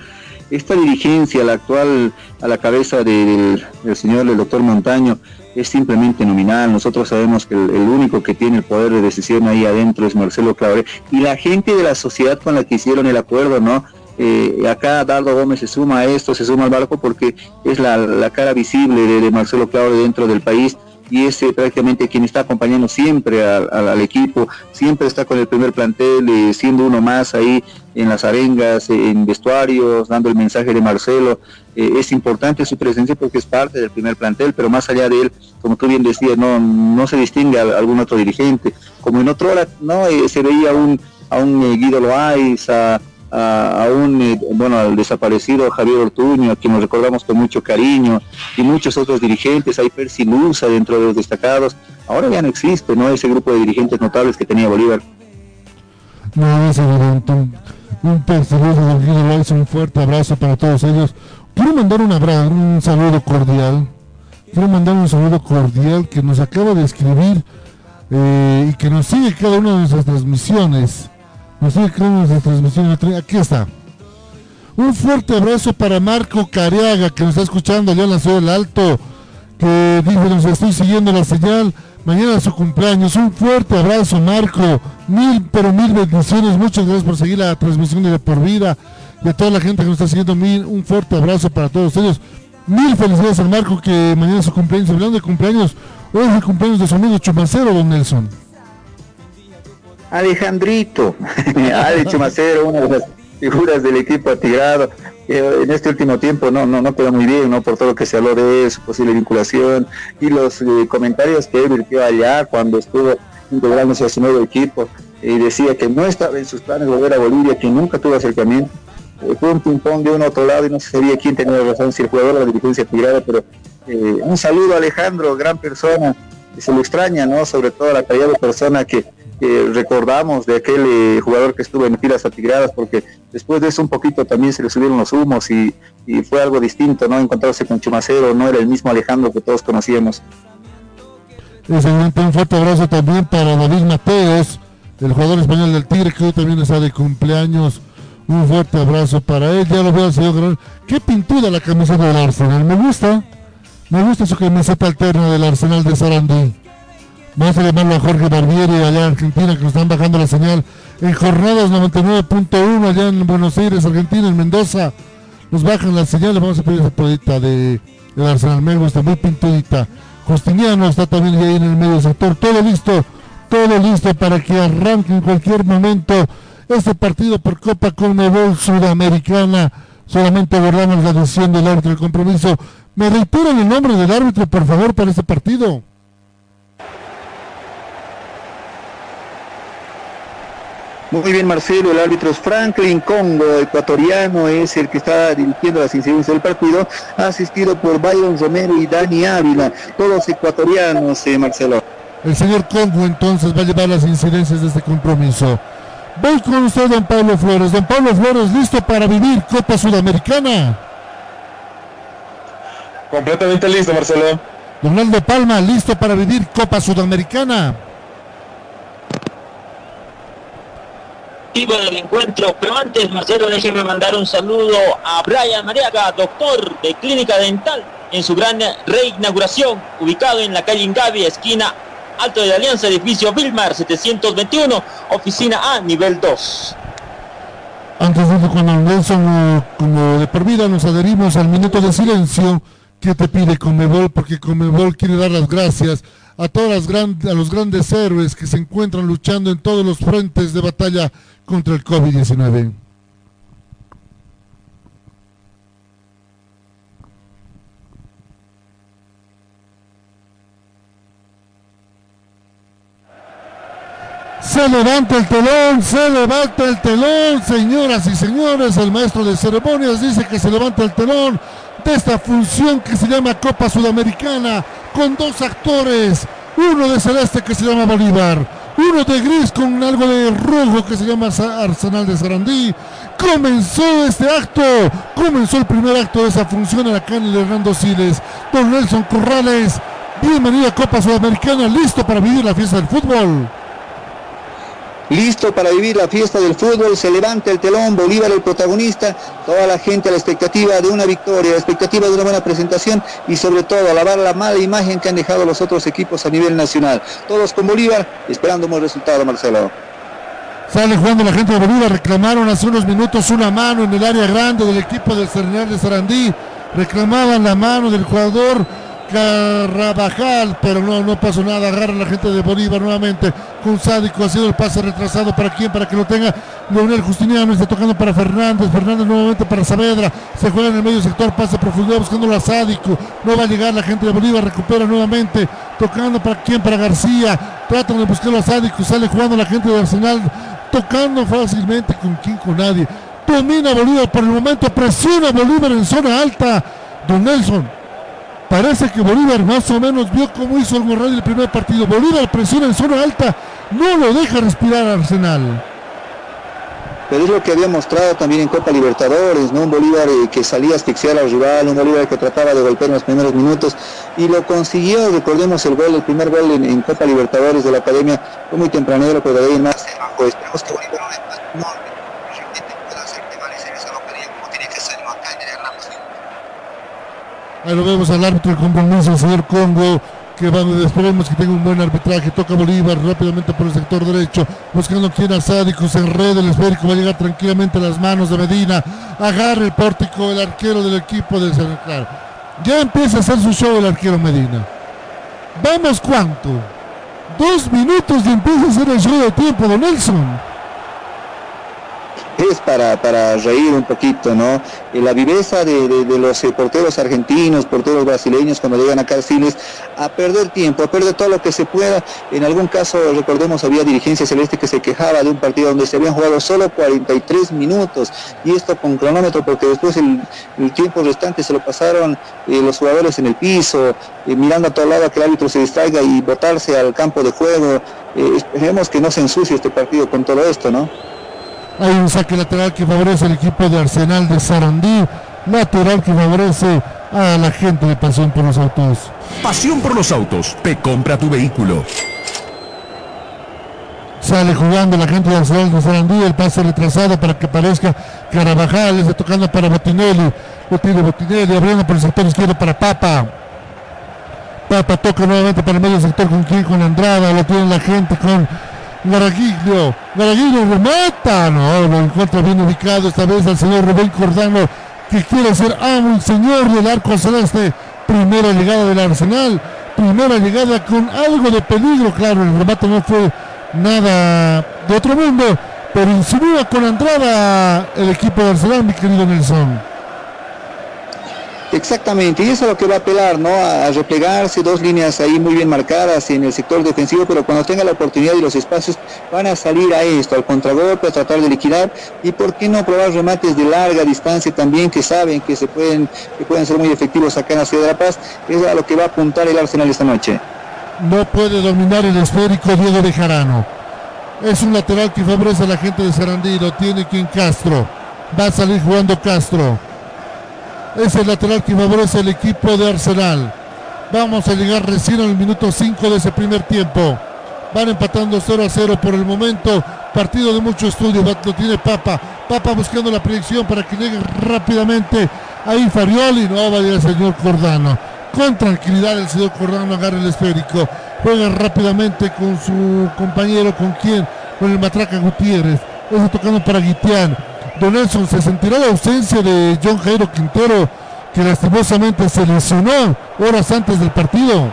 esta dirigencia, la actual a la cabeza del, señor, el doctor Montaño, es simplemente nominal. Nosotros sabemos que el, único que tiene el poder de decisión ahí adentro es Marcelo Claure. Y la gente de la sociedad con la que hicieron el acuerdo, ¿no? Eh, acá Dardo Gómez se suma a esto, se suma al barco porque es la, cara visible de, Marcelo Claure dentro del país y es prácticamente quien está acompañando siempre al, equipo, siempre está con el primer plantel, eh, siendo uno más ahí en las arengas, en vestuarios, dando el mensaje de Marcelo. Eh, es importante su presencia porque es parte del primer plantel, pero más allá de él, como tú bien decías, no, no se distingue a algún otro dirigente. Como en otro hora no eh, se veía un, a un Guido Loaiza, a, a, un, bueno, al desaparecido Javier Ortuño, a quien nos recordamos con mucho cariño, y muchos otros dirigentes, hay Percy dentro de los destacados. Ahora ya no existe, ¿no? Ese grupo de dirigentes notables que tenía Bolívar. No, es evidente un un fuerte abrazo para todos ellos. Quiero mandar un, abrazo, un saludo cordial. Quiero mandar un saludo cordial que nos acaba de escribir eh, y que nos sigue cada una de nuestras transmisiones. Aquí está. Un fuerte abrazo para Marco Cariaga que nos está escuchando allá en la ciudad del Alto. Que dice, nos estoy siguiendo la señal. Mañana es su cumpleaños. Un fuerte abrazo, Marco. Mil, pero mil bendiciones. Muchas gracias por seguir la transmisión de Por Vida. Y a toda la gente que nos está siguiendo, mil, un fuerte abrazo para todos ellos. Mil felicidades al Marco que mañana es su cumpleaños. Hablando de cumpleaños, hoy es el cumpleaños de su amigo Chumacero, don Nelson. Alejandrito. Ale Chumacero, una de las figuras del equipo atirado en este último tiempo no, no, no quedó muy bien, ¿no? Por todo lo que se habló de su posible vinculación y los eh, comentarios que virtió allá cuando estuvo integrándose a su nuevo equipo y decía que no estaba en sus planes volver a Bolivia, que nunca tuvo acercamiento. Eh, fue un ping-pong de uno a otro lado y no sabía quién tenía razón, si el jugador o la dirigencia tirada, pero eh, un saludo a Alejandro, gran persona, se lo extraña, ¿no? Sobre todo la calidad de persona que recordamos de aquel eh, jugador que estuvo en filas atigradas, porque después de eso un poquito también se le subieron los humos y, fue algo distinto, ¿no? Encontrarse con Chumacero, no era el mismo Alejandro que todos conocíamos. un fuerte abrazo también para David Mateos, el jugador español del Tigre, que hoy también está de cumpleaños. Un fuerte abrazo para él. Ya lo veo al señor Gran. Qué pintura la camiseta del Arsenal. Me gusta. Me gusta su camiseta alterna del Arsenal de Sarandí. Vamos a llamarlo a Jorge Barbieri allá en Argentina que nos están bajando la señal en jornadas 99.1 allá en Buenos Aires, Argentina, en Mendoza. Nos bajan la señal, vamos a pedir esa podita de, de Arsenal. Me está muy pintudita. Justiniano está también ahí en el medio sector. Todo listo, todo listo para que arranque en cualquier momento este partido por Copa Conmebol Sudamericana. Solamente abordamos la decisión del árbitro del compromiso. ¿Me reiteran el nombre del árbitro, por favor, para este partido? Muy bien, Marcelo, el árbitro es Franklin Congo, ecuatoriano, es el que está dirigiendo las incidencias del partido, asistido por Byron Romero y Dani Ávila, todos ecuatorianos, eh, Marcelo. El señor Congo entonces va a llevar las incidencias de este compromiso. Voy con usted, don Pablo Flores. Don Pablo Flores, listo para vivir Copa Sudamericana. Completamente listo, Marcelo. Donaldo Palma, listo para vivir Copa Sudamericana. Del encuentro, pero antes Marcelo déjeme mandar un saludo a Brian Mariaga, doctor de Clínica Dental, en su gran reinauguración, ubicado en la calle Ingavi, esquina Alto de la Alianza, edificio Vilmar 721, oficina A, nivel 2. Antes de con Nelson, como de por vida, nos adherimos al minuto de silencio ¿Qué te pide Comebol? Porque Comebol quiere dar las gracias a todas las a los grandes héroes que se encuentran luchando en todos los frentes de batalla contra el COVID-19. Se levanta el telón, se levanta el telón, señoras y señores. El maestro de ceremonias dice que se levanta el telón de esta función que se llama Copa Sudamericana con dos actores. Uno de celeste que se llama Bolívar, uno de gris con algo de rojo que se llama Arsenal de Sarandí. Comenzó este acto, comenzó el primer acto de esa función acá en el Hernando Siles. Don Nelson Corrales, bienvenido a Copa Sudamericana, listo para vivir la fiesta del fútbol listo para vivir la fiesta del fútbol, se levanta el telón, Bolívar el protagonista, toda la gente a la expectativa de una victoria, a la expectativa de una buena presentación y sobre todo a lavar la mala imagen que han dejado los otros equipos a nivel nacional. Todos con Bolívar, esperando un buen resultado, Marcelo. Sale jugando la gente de Bolívar, reclamaron hace unos minutos una mano en el área grande del equipo del Serenal de Sarandí, reclamaban la mano del jugador Carabajal, pero no, no pasó nada. Agarra la gente de Bolívar nuevamente con Sádico. Ha sido el pase retrasado para quién, para que lo tenga Leonel Justiniano. Está tocando para Fernández. Fernández nuevamente para Saavedra. Se juega en el medio sector, pase profundidad buscando a Sádico. No va a llegar la gente de Bolívar. Recupera nuevamente. Tocando para quién, para García. Tratan de buscarlo a Sádico. Sale jugando la gente de Arsenal. Tocando fácilmente con quién, con nadie. Domina Bolívar por el momento. Presiona Bolívar en zona alta. Don Nelson Parece que Bolívar más o menos vio cómo hizo el Morral el primer partido. Bolívar presiona en zona alta, no lo deja respirar Arsenal. Pero es lo que había mostrado también en Copa Libertadores, ¿no? Un Bolívar eh, que salía a asfixiar al rival, un Bolívar que trataba de golpear en los primeros minutos y lo consiguió, recordemos el gol, el primer gol en, Copa Libertadores de la Academia, fue muy tempranero, pero de ahí en más pues, esperemos que Bolívar no, Ahí lo vemos al árbitro de compromiso, el señor Congo, que va, esperemos que tenga un buen arbitraje. Toca Bolívar rápidamente por el sector derecho, buscando quien a Sádico, se enreda el esférico, va a llegar tranquilamente a las manos de Medina. Agarra el pórtico, el arquero del equipo de Central. Ya empieza a hacer su show el arquero Medina. Vamos cuánto. Dos minutos y empieza a hacer el show de tiempo, don Nelson es para, para reír un poquito, ¿no? la viveza de, los eh, porteros argentinos, porteros brasileños cuando llegan acá a Siles a perder tiempo, a perder todo lo que se pueda. En algún caso, recordemos, había dirigencia celeste que se quejaba de un partido donde se habían jugado solo 43 minutos y esto con cronómetro porque después el, tiempo restante se lo pasaron eh, los jugadores en el piso, eh, mirando a todo lado a que el árbitro se distraiga y botarse al campo de juego. esperemos que no se ensucie este partido con todo esto, ¿no? Hay un saque lateral que favorece al equipo de Arsenal de Sarandí. Lateral que favorece a la gente de Pasión por los Autos. Pasión por los Autos. Te compra tu vehículo. Sale jugando la gente de Arsenal de Sarandí. El pase retrasado para que aparezca Carabajal. Está tocando para Botinelli. Lo tiene Botinelli. Abriendo por el sector izquierdo para Papa. Papa toca nuevamente para el medio sector con quien con Andrada. Lo tiene la gente con Garaguillo, Garaguillo remata, no, lo encuentra bien ubicado esta vez al señor Rubén Cordano, que quiere ser amo y señor del arco celeste. Primera llegada del Arsenal, primera llegada con algo de peligro, claro, el remate no fue nada de otro mundo, pero insinúa con entrada el equipo de Arsenal, mi querido Nelson. Exactamente, y eso es lo que va a apelar, ¿no? A, replegarse, dos líneas ahí muy bien marcadas en el sector defensivo, pero cuando tenga la oportunidad y los espacios van a salir a esto, al contragolpe, a tratar de liquidar, y por qué no probar remates de larga distancia también, que saben que se pueden, que pueden ser muy efectivos acá en la ciudad de La Paz, es a lo que va a apuntar el Arsenal esta noche. No puede dominar el esférico Diego de Jarano. Es un lateral que favorece a la gente de Sarandí, lo tiene quien Castro. Va a salir jugando Castro es el lateral que favorece el equipo de Arsenal. Vamos a llegar recién al minuto 5 de ese primer tiempo. Van empatando 0 a 0 por el momento. Partido de mucho estudio. Lo tiene Papa. Papa buscando la predicción para que llegue rápidamente ahí Farioli. No va a llegar el señor Cordano. Con tranquilidad el señor Cordano agarra el esférico. Juega rápidamente con su compañero. ¿Con quién? Con el Matraca Gutiérrez. Está tocando para Guitián Don Nelson, ¿se sentirá la ausencia de John Jairo Quintero que lastimosamente se lesionó horas antes del partido.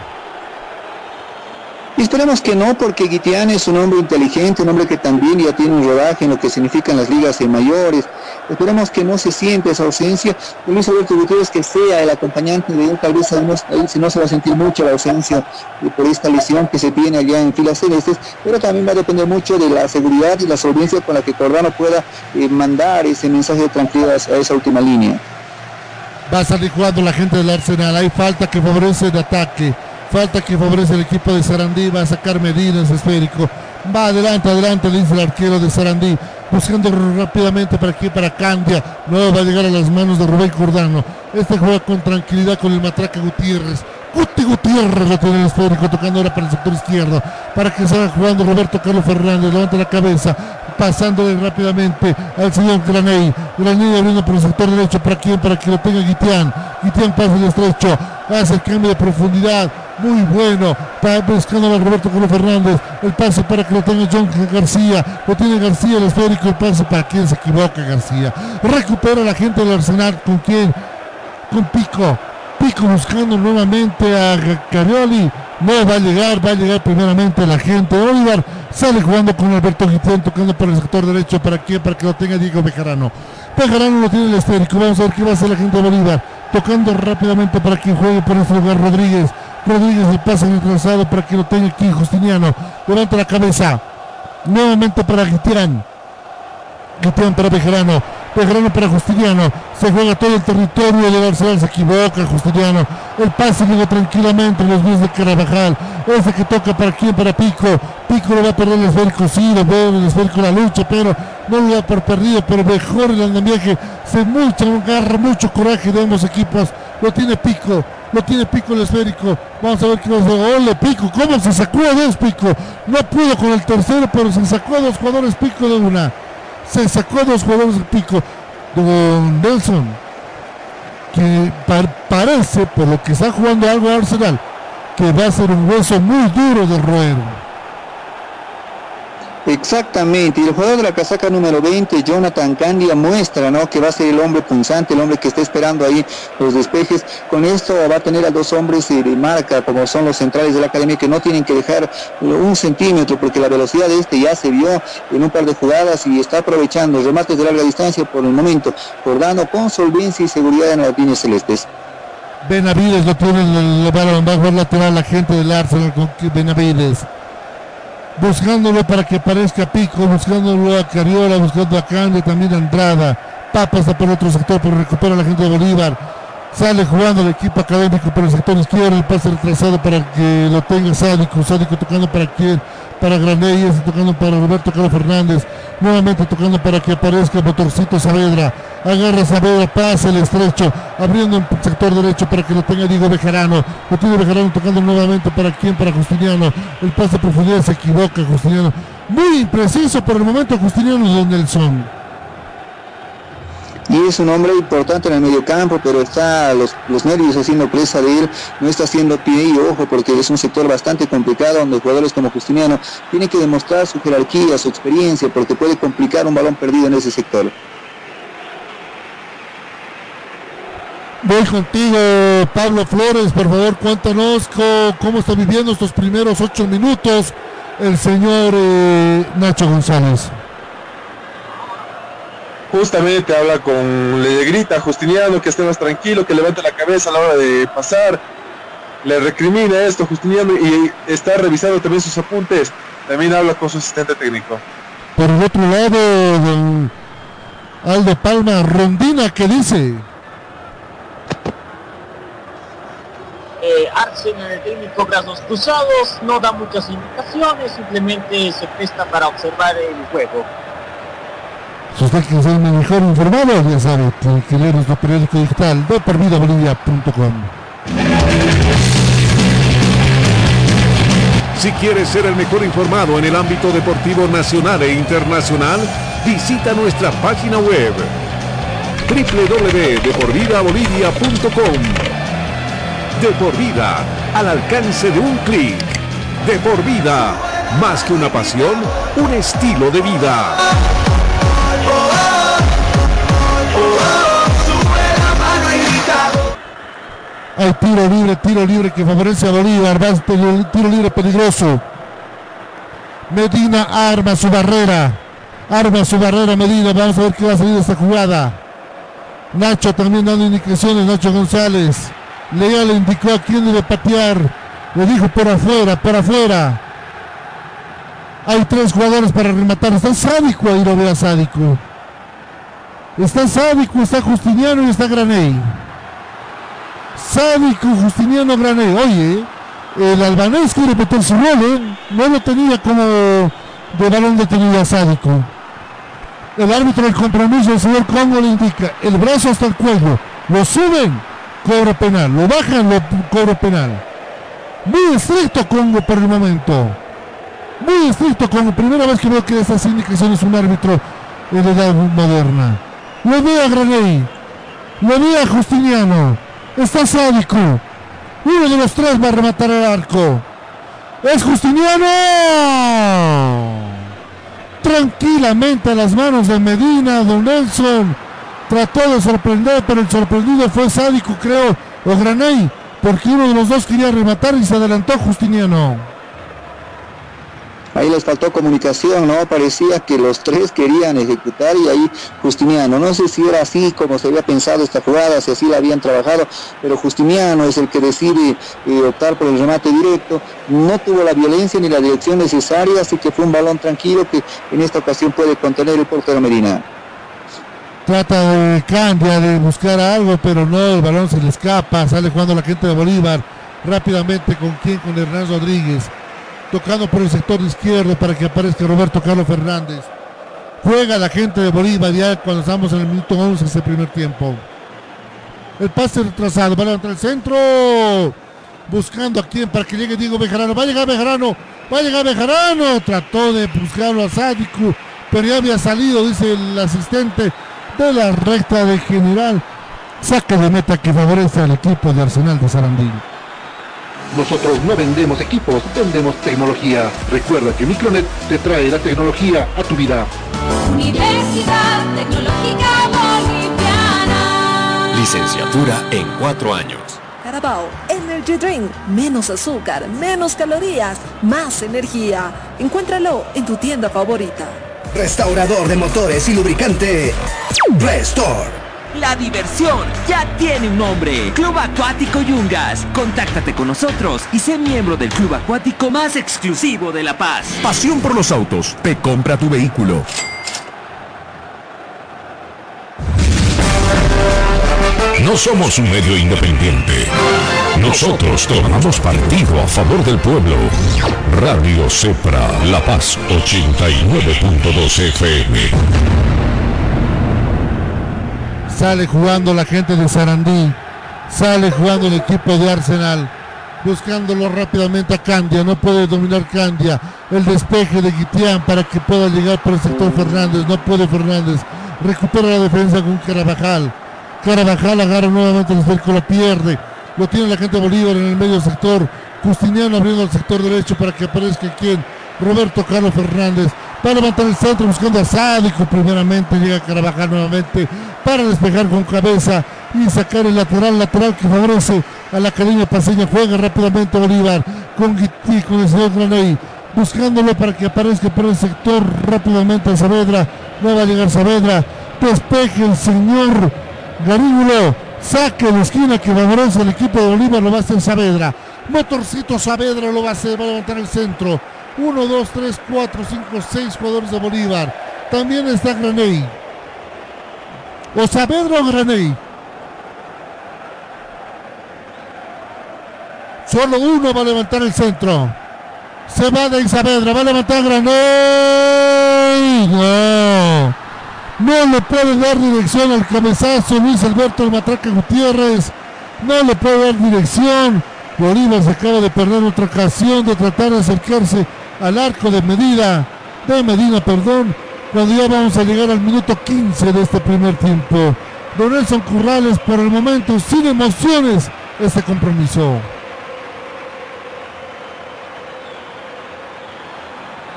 Esperemos que no, porque Guitián es un hombre inteligente, un hombre que también ya tiene un rodaje en lo que significan las ligas mayores. Esperemos que no se siente esa ausencia. Luis Alberto Gutiérrez que sea el acompañante de él, tal vez si no se va a sentir mucho la ausencia por esta lesión que se tiene allá en filas celestes, pero también va a depender mucho de la seguridad y la solvencia con la que Cordano pueda eh, mandar ese mensaje de tranquilidad a esa última línea. Va a salir jugando la gente del Arsenal. Hay falta que favorece el ataque. Falta que favorece el equipo de Sarandí. Va a sacar medidas esférico. Va adelante, adelante, dice el arquero de Sarandí. Buscando rápidamente para aquí, para Candia. No va a llegar a las manos de Rubén Cordano. Este juega con tranquilidad con el matraca Gutiérrez. Guti Gutiérrez lo tiene el esférico tocando ahora para el sector izquierdo. Para que salga jugando Roberto Carlos Fernández. Levanta la cabeza pasándole rápidamente al señor Graney. Graney abriendo por el sector derecho para quien, para que lo tenga Guitián. Guitián pasa el estrecho, hace el cambio de profundidad. Muy bueno, para buscando a Roberto Carlos Fernández. El pase para que lo tenga John García. Lo tiene García el esférico. El pase para quien se equivoca García. Recupera la gente del Arsenal. ¿Con quién? Con Pico. Pico buscando nuevamente a Carioli. No va a llegar, va a llegar primeramente la gente. Olivar sale jugando con Alberto Guitián, tocando por el sector derecho. ¿Para quién? Para que lo tenga Diego Bejarano. Bejarano lo tiene el esférico. Vamos a ver qué va a hacer la gente de Bolívar. Tocando rápidamente para quien juegue por este lugar Rodríguez. Rodríguez el pase para que lo tenga aquí Justiniano. Levanta la cabeza. Nuevamente para Guitián. Guitián para Bejarano. Bejarano para Justiniano. Se juega todo el territorio de Barcelona. Se equivoca Justiniano. El pase llega tranquilamente en los pies de Carabajal. Ese que toca para quién, para Pico. Pico lo va a perder el esférico, sí, lo ve el esférico la lucha, pero no lo da por perdido, pero mejor el andamiaje. Se mucha, agarra mucho coraje de ambos equipos. Lo tiene Pico, lo tiene Pico el esférico. Vamos a ver qué nos. Ole, Pico, ¿cómo se sacó a dos Pico? No pudo con el tercero, pero se sacó a dos jugadores Pico de una. Se sacó a dos jugadores Pico. Don Nelson, que parece, por lo que está jugando algo Arsenal, que va a ser un hueso muy duro de roer. Exactamente, y el jugador de la casaca número 20, Jonathan Candia, muestra ¿no? que va a ser el hombre punzante, el hombre que está esperando ahí los despejes. Con esto va a tener a dos hombres de marca, como son los centrales de la academia, que no tienen que dejar un centímetro, porque la velocidad de este ya se vio en un par de jugadas y está aprovechando remates de larga distancia por el momento, dando con solvencia y seguridad en las líneas celestes. Benavides lo tiene el balón bajo el lateral la gente del Arsenal con Benavides buscándolo para que aparezca Pico, buscándolo a Cariola, buscando a Cande, también a Andrada. Papa está por otro sector, pero recupera la gente de Bolívar. Sale jugando el equipo académico por el sector izquierdo, el pase retrasado para que lo tenga Sádico, Sádico tocando para quien, para Granelli, tocando para Roberto Carlos Fernández, nuevamente tocando para que aparezca Motorcito Saavedra, agarra Saavedra, pasa el estrecho, abriendo el sector derecho para que lo tenga Diego Bejarano, lo tiene Bejarano tocando nuevamente para quien, para Justiniano, el pase de profundidad se equivoca Justiniano, muy impreciso por el momento Justiniano Don Nelson y es un hombre importante en el medio campo, pero está los, los nervios haciendo presa de él, no está haciendo pie y ojo porque es un sector bastante complicado donde jugadores como Justiniano tienen que demostrar su jerarquía, su experiencia, porque puede complicar un balón perdido en ese sector. Voy contigo, Pablo Flores, por favor, cuéntanos cómo, está viviendo estos primeros ocho minutos el señor eh, Nacho González justamente habla con, le grita a Justiniano que esté más tranquilo, que levante la cabeza a la hora de pasar, le recrimina esto Justiniano y está revisando también sus apuntes, también habla con su asistente técnico. Por el otro lado, Aldo Palma Rondina, ¿qué dice? Eh, Arsenal, el técnico brazos cruzados, no da muchas indicaciones, simplemente se presta para observar el juego. Si usted mejor informado, ya sabe, que nuestro periódico digital de. Si quieres ser el mejor informado en el ámbito deportivo nacional e internacional, visita nuestra página web www.deporvidabolivia.com De por vida, al alcance de un clic. De por vida, más que una pasión, un estilo de vida. Hay tiro libre, tiro libre que favorece a Bolívar. Va tiro libre peligroso. Medina arma su barrera. Arma su barrera Medina. Vamos a ver qué va a salir de esta jugada. Nacho también dando indicaciones. Nacho González. Leal le indicó a quién debe patear. Le dijo por afuera, por afuera. Hay tres jugadores para rematar. Está Sádico ahí, lo veo a Sádico. Está Sádico, está Justiniano y está Graney. Sádico, Justiniano, Graney. Oye, el albanés quiere meter su gol, ¿eh? No lo tenía como de balón detenido a Sádico. El árbitro del compromiso, el señor Congo, le indica el brazo hasta el cuello. Lo suben, cobro penal. Lo bajan, lo cobro penal. Muy estricto Congo por el momento. Muy estricto Congo. Primera vez que veo que estas indicaciones un árbitro la edad moderna. Lo ve a Graney. Lo ve a Justiniano. Está sádico. Uno de los tres va a rematar el arco. Es Justiniano. Tranquilamente a las manos de Medina, Don Nelson. Trató de sorprender, pero el sorprendido fue sádico, creo, o Graney, porque uno de los dos quería rematar y se adelantó Justiniano. Ahí les faltó comunicación, ¿no? Parecía que los tres querían ejecutar y ahí Justiniano. No sé si era así como se había pensado esta jugada, si así la habían trabajado, pero Justiniano es el que decide eh, optar por el remate directo. No tuvo la violencia ni la dirección necesaria, así que fue un balón tranquilo que en esta ocasión puede contener el portero Medina. Trata de cambiar, de buscar algo, pero no, el balón se le escapa, sale jugando la gente de Bolívar rápidamente con quién, con Hernán Rodríguez tocando por el sector izquierdo para que aparezca Roberto Carlos Fernández. Juega la gente de Bolívar ya cuando estamos en el minuto 11 ese primer tiempo. El pase retrasado, a levantar el centro. Buscando a quién para que llegue Diego Bejarano. Va a llegar Bejarano, va a llegar Bejarano. Trató de buscarlo a Sádico, pero ya había salido, dice el asistente de la recta de general. Saca de meta que favorece al equipo de Arsenal de Sarandí. Nosotros no vendemos equipos, vendemos tecnología. Recuerda que Micronet te trae la tecnología a tu vida. Universidad Tecnológica Boliviana. Licenciatura en cuatro años. Carabao Energy Drink. Menos azúcar, menos calorías, más energía. Encuéntralo en tu tienda favorita. Restaurador de motores y lubricante. Restore. La diversión ya tiene un nombre. Club Acuático Yungas. Contáctate con nosotros y sé miembro del club acuático más exclusivo de La Paz. Pasión por los autos. Te compra tu vehículo. No somos un medio independiente. Nosotros tomamos partido a favor del pueblo. Radio Cepra, La Paz 89.2 FM. Sale jugando la gente de Sarandí. Sale jugando el equipo de Arsenal. Buscándolo rápidamente a Candia. No puede dominar Candia. El despeje de Guitián para que pueda llegar por el sector Fernández. No puede Fernández. Recupera la defensa con Carabajal. Carabajal agarra nuevamente el espejo, lo pierde. Lo tiene la gente de Bolívar en el medio sector. Justiniano abriendo el sector derecho para que aparezca quien. Roberto Carlos Fernández. Para levantar el centro buscando a Sádico primeramente. Llega Carabajal nuevamente para despejar con cabeza y sacar el lateral, lateral que favorece a la Academia Paseña. Juega rápidamente Bolívar con Guití, con el señor Graney, buscándolo para que aparezca por el sector rápidamente a Saavedra. No va a llegar Saavedra. Despeje el señor Garíbulo. Saque la esquina que favorece al equipo de Bolívar. Lo va a hacer Saavedra. Motorcito Saavedra lo va a hacer. Va a levantar el centro. 1, 2, 3, 4, 5, 6 jugadores de Bolívar. También está Graney. O Saavedra o Graney. Solo uno va a levantar el centro. Se va de Saavedra. Va a levantar Graney. No. No le puede dar dirección al cabezazo Luis Alberto Matraca Gutiérrez. No le puede dar dirección. Bolívar se acaba de perder otra ocasión de tratar de acercarse al arco de Medina. De Medina, perdón. Cuando ya vamos a llegar al minuto 15 de este primer tiempo. Don Nelson Currales por el momento sin emociones este compromiso.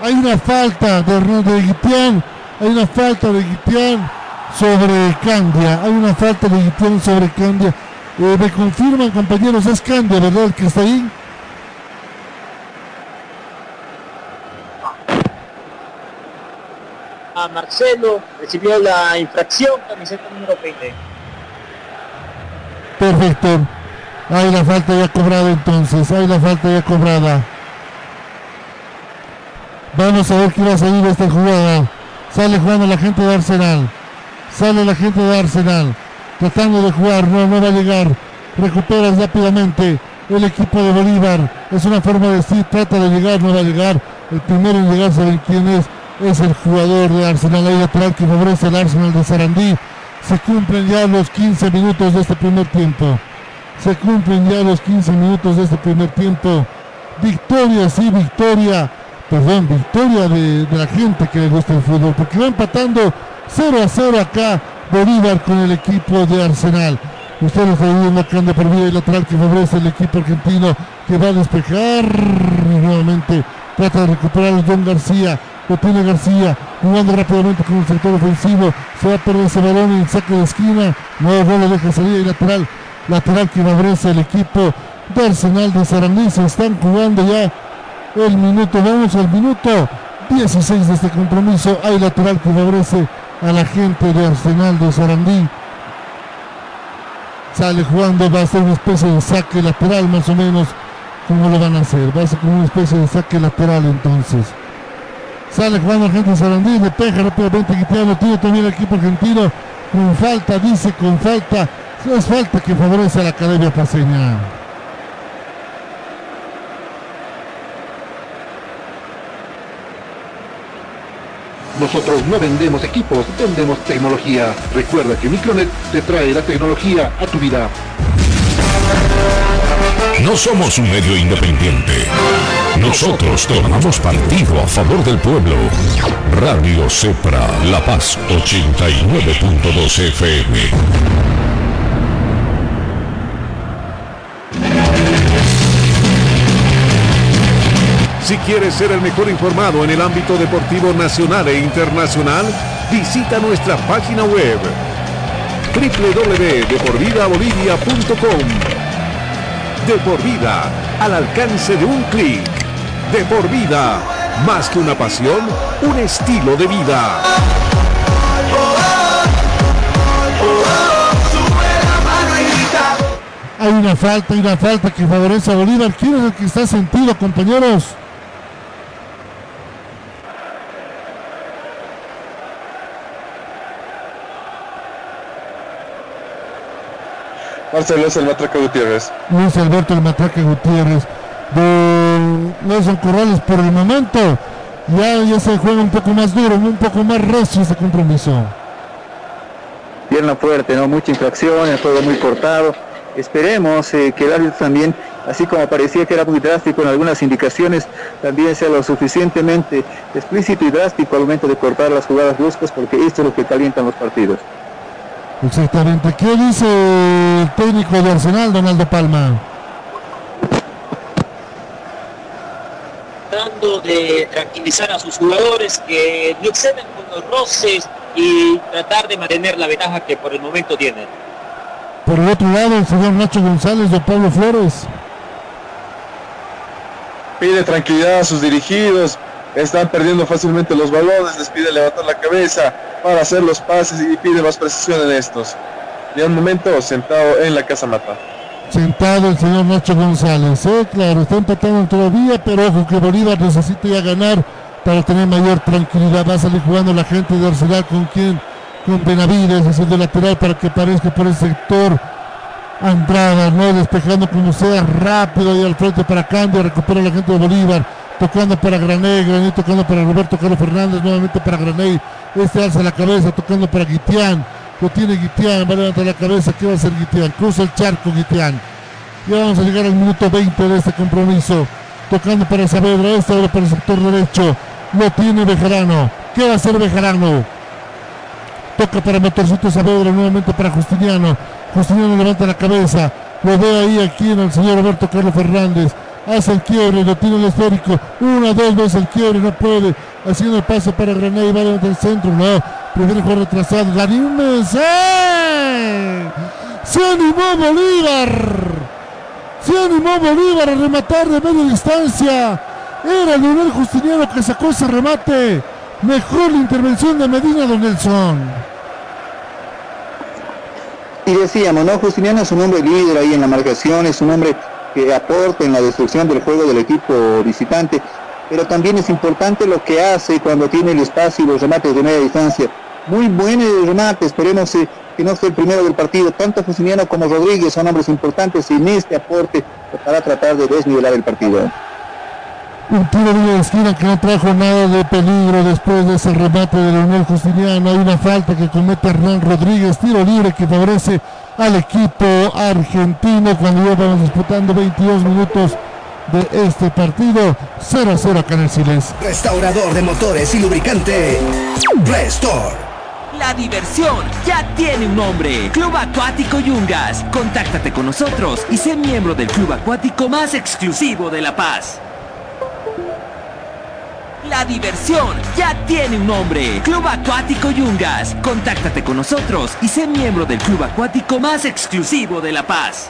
Hay una falta de, de Guitián, hay una falta de Guitián sobre Candia, hay una falta de Guitián sobre Candia Eh, me confirman, compañeros, es Candia, ¿verdad? Que está ahí. Marcelo recibió la infracción, camiseta número 20. Perfecto. Hay la falta ya cobrada entonces. Hay la falta ya cobrada. Vamos a ver qué va a salir esta jugada. Sale jugando la gente de Arsenal. Sale la gente de Arsenal. Tratando de jugar. No, no va a llegar. Recupera rápidamente el equipo de Bolívar. Es una forma de decir, trata de llegar, no va a llegar. El primero en llegar, saben quién es. Es el jugador de Arsenal. Ahí lateral que favorece el Arsenal de Sarandí. Se cumplen ya los 15 minutos de este primer tiempo. Se cumplen ya los 15 minutos de este primer tiempo. Victoria, sí, victoria. Perdón, victoria de, la gente que le gusta el fútbol. Porque va empatando 0 a 0 acá Bolívar con el equipo de Arsenal. Ustedes lo están viendo de por vida y lateral que favorece el equipo argentino que va a despejar nuevamente trata de recuperar a John García. Tiene García jugando rápidamente con el sector ofensivo. Se va a perder ese balón en saque de esquina. No lo deja salir y lateral. Lateral que favorece el equipo de Arsenal de Sarandí. Se están jugando ya el minuto. Vamos al minuto 16 de este compromiso. Hay lateral que favorece a la gente de Arsenal de Sarandí. Sale jugando, va a ser una especie de saque lateral más o menos. como lo van a hacer? Va a ser como una especie de saque lateral entonces. Sale jugando de Sarandí, le pega rápidamente Guitiano, tiene también el equipo argentino. Con falta, dice con falta. Es falta que favorece a la Academia Paseña. Nosotros no vendemos equipos, vendemos tecnología. Recuerda que Micronet te trae la tecnología a tu vida. No somos un medio independiente. Nosotros tomamos partido a favor del pueblo. Radio Cepra, La Paz 89.2 FM. Si quieres ser el mejor informado en el ámbito deportivo nacional e internacional, visita nuestra página web www.deporvidabolivia.com De por vida, al alcance de un clic. De por vida, más que una pasión, un estilo de vida. Hay una falta, hay una falta que favorece a Bolívar. ¿Quién es el que está sentido, compañeros? Marcelo es el Matraca Gutiérrez. Luis Alberto el Matraca Gutiérrez. De Nelson Corrales por el momento. Ya, ya se juega un poco más duro, un poco más recio ese compromiso. Pierna fuerte, ¿no? Mucha infracción, el juego muy cortado. Esperemos eh, que el árbitro también, así como parecía que era muy drástico en algunas indicaciones, también sea lo suficientemente explícito y drástico al momento de cortar las jugadas bruscas, porque esto es lo que calientan los partidos. Exactamente. ¿Qué dice el técnico de Arsenal, Donaldo Palma? Tratando de tranquilizar a sus jugadores que no excedan con los roces y tratar de mantener la ventaja que por el momento tienen. Por el otro lado, el señor Nacho González de Pablo Flores. Pide tranquilidad a sus dirigidos. Están perdiendo fácilmente los balones. Les pide levantar la cabeza para hacer los pases y pide más precisión en estos. Y al momento sentado en la casa mata. Sentado el señor Nacho González. Eh, claro, está empatando todavía, pero ojo que Bolívar necesita ya ganar para tener mayor tranquilidad. Va a salir jugando la gente de Arsenal con quien, con Benavides haciendo lateral para que aparezca por el sector. Andrada, ¿no? Despejando como sea rápido y al frente para cambio, recupera la gente de Bolívar, tocando para Graney, Graney tocando para Roberto Carlos Fernández, nuevamente para Graney, este alza la cabeza, tocando para Guitián, lo tiene Guitián, va a levantar la cabeza, ¿qué va a hacer Guitián? Cruza el charco Guitián. Ya vamos a llegar al minuto 20 de este compromiso, tocando para Saavedra, este ahora para el sector derecho, lo tiene Bejarano, ¿qué va a hacer Bejarano? Toca para Motorcito Saavedra, nuevamente para Justiniano. Justiniano levanta la cabeza. Lo ve ahí aquí en el señor Roberto Carlos Fernández. Hace el quiebre, lo tiene el esférico. Una, dos veces el quiebre, no puede. Haciendo el paso para Granay, va del centro. No, prefiere jugar retrasado. Ganímez. ¡eh! Se animó Bolívar. Se animó Bolívar a rematar de media distancia. Era Leonel Justiniano que sacó ese remate. Mejor la intervención de Medina Don Nelson. Y decíamos, ¿no? Justiniano es un hombre líder ahí en la marcación, es un hombre que aporta en la destrucción del juego del equipo visitante, pero también es importante lo que hace cuando tiene el espacio y los remates de media distancia. Muy buen el remate, esperemos que no sea el primero del partido. Tanto Justiniano como Rodríguez son hombres importantes en este aporte para tratar de desnivelar el partido. Un tiro de esquina que no trajo nada de peligro después de ese remate de Leonel Justiniano. Hay una falta que comete Hernán Rodríguez. Tiro libre que favorece al equipo argentino cuando ya vamos disputando 22 minutos de este partido. 0 a 0 acá en el Siles. Restaurador de motores y lubricante. Restore. La diversión ya tiene un nombre. Club Acuático Yungas. Contáctate con nosotros y sé miembro del club acuático más exclusivo de La Paz. La diversión ya tiene un nombre. Club Acuático Yungas. Contáctate con nosotros y sé miembro del club acuático más exclusivo de La Paz.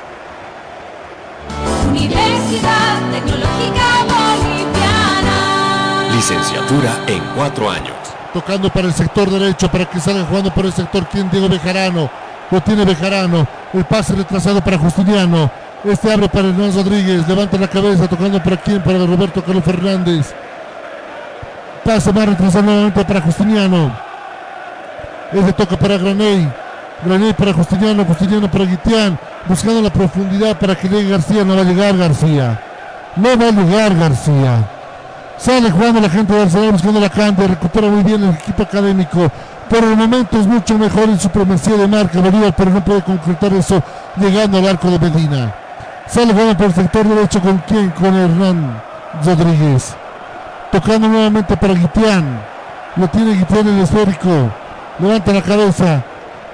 Universidad Tecnológica Boliviana. Licenciatura en cuatro años. Tocando para el sector derecho para que salga jugando por el sector. ¿Quién? Diego Bejarano. Lo tiene Bejarano. El pase retrasado para Justiniano. Este abre para Hernán Rodríguez. Levanta la cabeza tocando para quién? Para Roberto Carlos Fernández. Pase más retrasado nuevamente para Justiniano. Ese toca para Graney. Graney para Justiniano. Justiniano para Guitián. Buscando la profundidad para que llegue García. No va a llegar García. No va a llegar García. Sale jugando la gente de Arsenal buscando la cancha. Recupera muy bien el equipo académico. Por el momento es mucho mejor en supremacía de marca Bolívar, pero no puede concretar eso llegando al arco de Medina. Sale jugando por el sector derecho con quién? Con Hernán Rodríguez. Tocando nuevamente para Guitián. Lo tiene Guitián el esférico. Levanta la cabeza.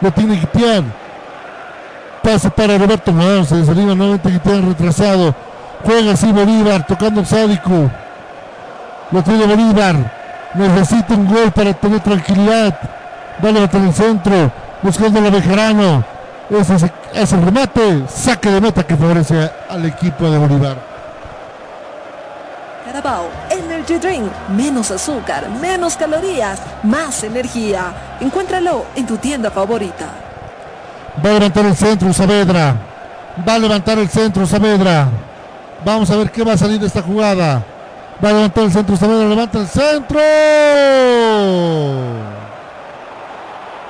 Lo tiene Guitián. Pase para Roberto Morán. Se desaliva nuevamente Guitián retrasado. Juega así Bolívar. Tocando Sádico. Lo tiene Bolívar. Necesita un gol para tener tranquilidad. Va a levantar el centro. Buscando a Bejarano. Ese es, es el remate. Saque de meta que favorece al equipo de Bolívar. Energy Drink. Menos azúcar, menos calorías, más energía. Encuéntralo en tu tienda favorita. Va a levantar el centro Saavedra. Va a levantar el centro Saavedra. Vamos a ver qué va a salir de esta jugada. Va a levantar el centro Saavedra. Levanta el centro.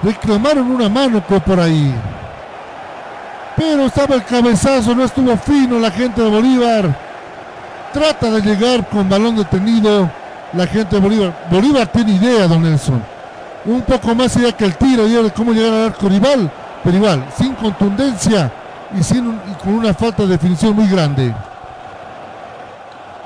Reclamaron una mano por ahí. Pero estaba el cabezazo. No estuvo fino la gente de Bolívar. Trata de llegar con balón detenido la gente de Bolívar. Bolívar tiene idea, don Nelson. Un poco más idea que el tiro y de cómo llegar al arco rival. Pero igual, sin contundencia y, y con una falta de definición muy grande.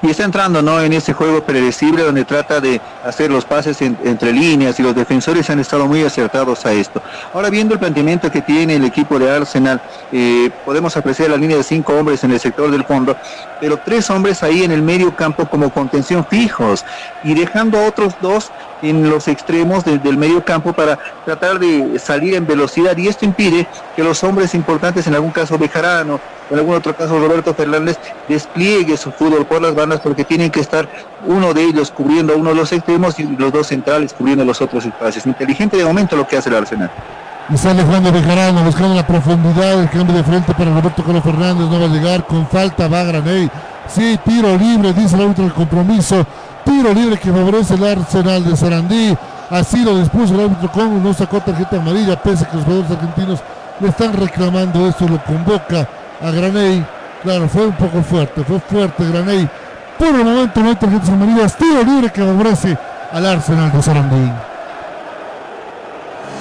Y está entrando ¿no? en ese juego predecible donde trata de hacer los pases en- entre líneas y los defensores han estado muy acertados a esto. Ahora viendo el planteamiento que tiene el equipo de Arsenal, eh, podemos apreciar la línea de cinco hombres en el sector del fondo, pero tres hombres ahí en el medio campo como contención fijos y dejando otros dos en los extremos de- del medio campo para tratar de salir en velocidad y esto impide que los hombres importantes, en algún caso Bejarano, en algún otro caso Roberto Fernández, despliegue su fútbol por las bandas porque tienen que estar uno de ellos cubriendo a uno de los extremos y los dos centrales cubriendo los otros espacios. Inteligente de momento lo que hace el Arsenal. Y sale jugando Bejarano, buscando la profundidad, el cambio de frente para Roberto Carlos Fernández, no va a llegar, con falta va Graney. Sí, tiro libre, dice el árbitro del compromiso. Tiro libre que favorece el Arsenal de Sarandí. Así lo dispuso el árbitro con no sacó tarjeta amarilla, pese a que los jugadores argentinos le están reclamando esto, lo convoca a Graney. Claro, fue un poco fuerte, fue fuerte Graney. Por el momento no hay tarjetas amarillas, tiro libre que favorece al Arsenal de Sarandí.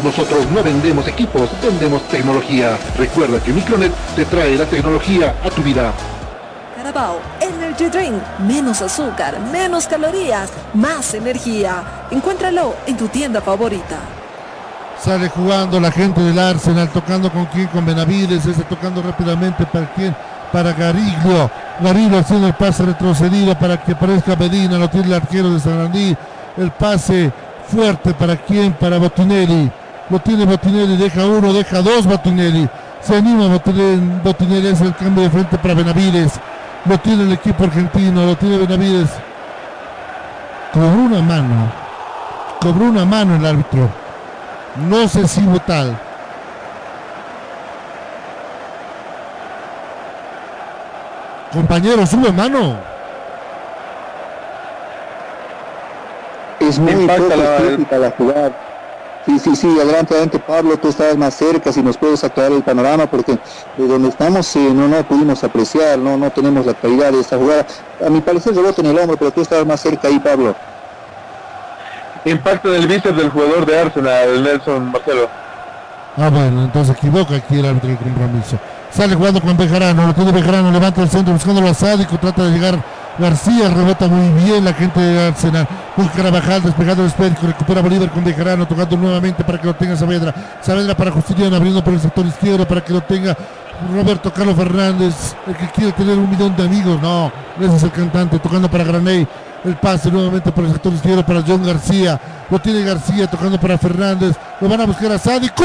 Nosotros no vendemos equipos, vendemos tecnología. Recuerda que Micronet te trae la tecnología a tu vida. Carabao Energy Drink. Menos azúcar, menos calorías, más energía. Encuéntralo en tu tienda favorita. Sale jugando la gente del Arsenal, tocando con quién, con Benavides, ese tocando rápidamente para quién, para Gariglio. Gariglio haciendo el pase retrocedido para que aparezca Medina, lo tiene el arquero de Sarandí. El pase fuerte para quién, para Botinelli. Lo tiene Botinelli, deja uno, deja dos Botinelli. Se anima Botinel, Botinel es el cambio de frente para Benavides. Lo tiene el equipo argentino, lo tiene Benavides. Cobró una mano. Cobró una mano el árbitro. No sé si tal. Compañero, sube mano. Es muy Impacta poco la- jugada. Sí, sí, sí, adelante, adelante Pablo, tú estabas más cerca, si nos puedes aclarar el panorama, porque de donde estamos eh, no, no pudimos apreciar, no, no tenemos la claridad de esta jugada. A mi parecer rebota en el hombro, pero tú estabas más cerca ahí, Pablo. Impacto del bíceps del jugador de Arsenal, Nelson Marcelo. Ah, bueno, entonces equivoca aquí el árbitro del compromiso. Sale jugando con Bejarano, lo tiene Bejarano, levanta el centro buscando a Sádico, trata de llegar García, rebota muy bien la gente de Arsenal. Busca Carabajal, despegando el esférico, recupera Bolívar con Bejarano, tocando nuevamente para que lo tenga Saavedra. Saavedra para Justiniano, abriendo por el sector izquierdo para que lo tenga Roberto Carlos Fernández, el que quiere tener un millón de amigos. No, ese es el cantante, tocando para Graney. El pase nuevamente por el sector izquierdo para John García. Lo tiene García tocando para Fernández. Lo van a buscar a Sádico.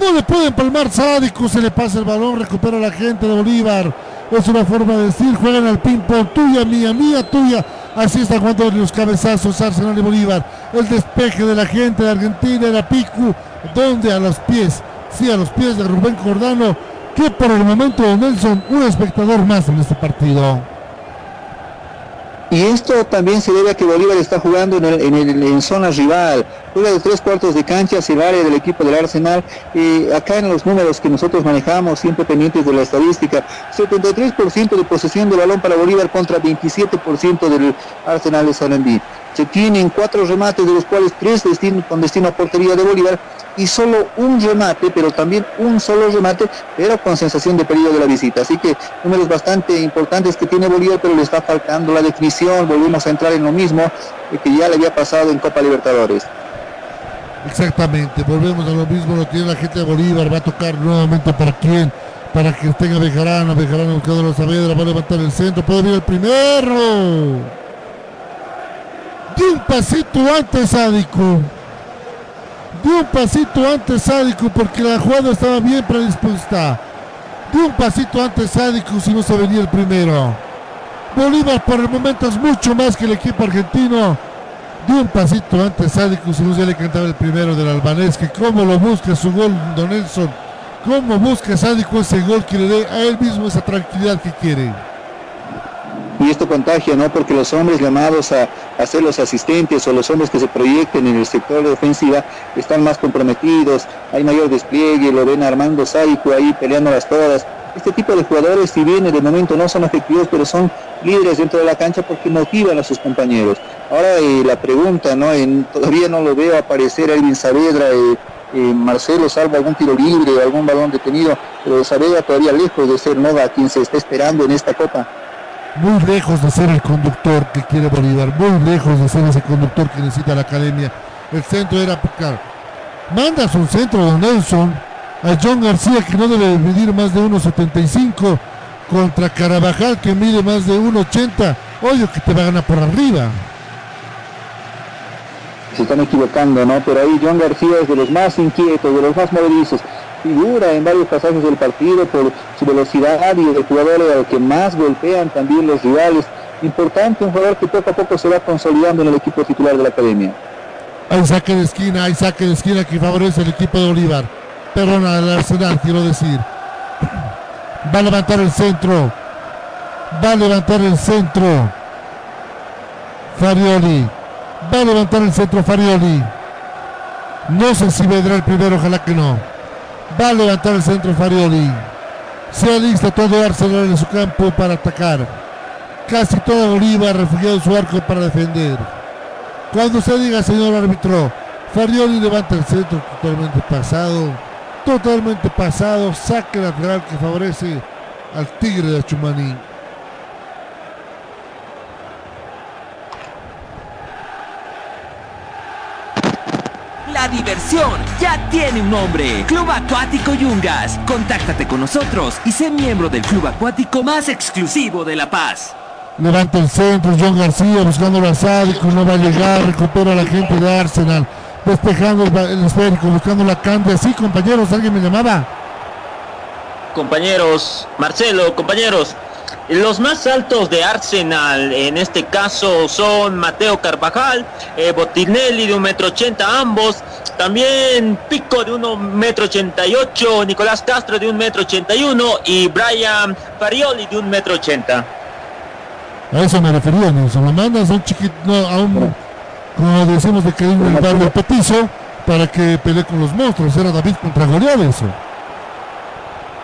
No le pueden palmar Sádico. Se le pasa el balón. Recupera la gente de Bolívar. Es una forma de decir. Juegan al ping-pong. Tuya, mía, mía, tuya. Así está jugando los cabezazos Arsenal y Bolívar. El despeje de la gente de Argentina era Picu. Donde a los pies. Sí, a los pies de Rubén Cordano. Que por el momento Nelson, un espectador más en este partido. Y esto también se debe a que Bolívar está jugando en, en el- zona rival. Juega de tres cuartos de cancha hacia el área del equipo del Arsenal. Acá en los números que nosotros manejamos, siempre pendientes de la estadística, 73% de posesión de balón para Bolívar contra 27% del Arsenal de Sarandí. Se tienen cuatro remates, de los cuales tres con destino a portería de Bolívar y solo un remate, pero también un solo remate, pero con sensación de peligro de la visita. Así que números bastante importantes que tiene Bolívar, pero le está faltando la definición. Volvemos a entrar en lo mismo eh, que ya le había pasado en Copa Libertadores. Exactamente, volvemos a lo mismo, lo tiene la gente de Bolívar, va a tocar nuevamente para quién, para que tenga Bejarano, Bejarano buscando a Saavedra, va a levantar el centro, puede venir el primero. De un pasito antes Sádico. De un pasito antes Sádico porque la jugada estaba bien predispuesta. De un pasito antes Sádico si no se venía el primero. Bolívar por el momento es mucho más que el equipo argentino. De un pasito antes Sádico, si no ya le cantaba el primero del albanés, que cómo lo busca su gol Don Nelson, cómo busca Sádico ese gol que le dé a él mismo esa tranquilidad que quiere. Y esto contagia, ¿no? Porque los hombres llamados a, a ser los asistentes o los hombres que se proyecten en el sector de ofensiva están más comprometidos, hay mayor despliegue, lo ven Armando Sádico ahí peleándolas todas. Este tipo de jugadores, si bien de momento no son efectivos, pero son líderes dentro de la cancha porque motivan a sus compañeros. Ahora eh, la pregunta, ¿no? Todavía no lo veo aparecer Elvin Saavedra, eh, eh, Marcelo salvo algún tiro libre, algún balón detenido, pero Saavedra todavía lejos de ser Nova quien se está esperando en esta copa. Muy lejos de ser el conductor que quiere Bolívar, muy lejos de ser ese conductor que necesita la academia. El centro era, claro, mandas un centro Don Nelson a John García que no debe medir más de 1.75 contra Carabajal que mide más de 1.80. Obvio que te va a ganar por arriba. se están equivocando, ¿no? Pero ahí John García es de los más inquietos, de los más movedizos. Figura en varios pasajes del partido por su velocidad y el jugador al que más golpean también los rivales. Importante, un jugador que poco a poco se va consolidando en el equipo titular de la academia. Hay saque de esquina, hay saque de esquina que favorece al equipo de Bolívar. Perdona, al Arsenal, quiero decir. Va a levantar el centro. Va a levantar el centro. Farioli. Va a levantar el centro Farioli. No sé si vendrá el primero, ojalá que no. Va a levantar el centro Farioli. Se alista todo Arsenal en su campo para atacar. Casi toda Bolívar refugiado en su arco para defender. Cuando se diga, señor árbitro, Farioli levanta el centro totalmente pasado. Totalmente pasado. Saque lateral que favorece al Tigre de Chumaní. La diversión ya tiene un nombre. Club Acuático Yungas. Contáctate con nosotros y sé miembro del club acuático más exclusivo de La Paz. Levanta el centro, John García buscando a Sádico, no va a llegar, recupera a la gente de Arsenal. despejando el, el esférico, buscando la cambia. Sí, compañeros, alguien me llamaba. Compañeros, Marcelo, compañeros, los más altos de Arsenal en este caso son Mateo Carvajal, eh, Botinelli de un metro ochenta ambos, también Pico de un metro ochenta y ocho, Nicolás Castro de un metro ochenta y uno y Brian Farioli de un metro ochenta. A eso me refería, Nelson. Lo mandas a un chiquito, no, un, como decimos de que el barrio petizo, para que pelee con los monstruos. Era David contra Goliat eso.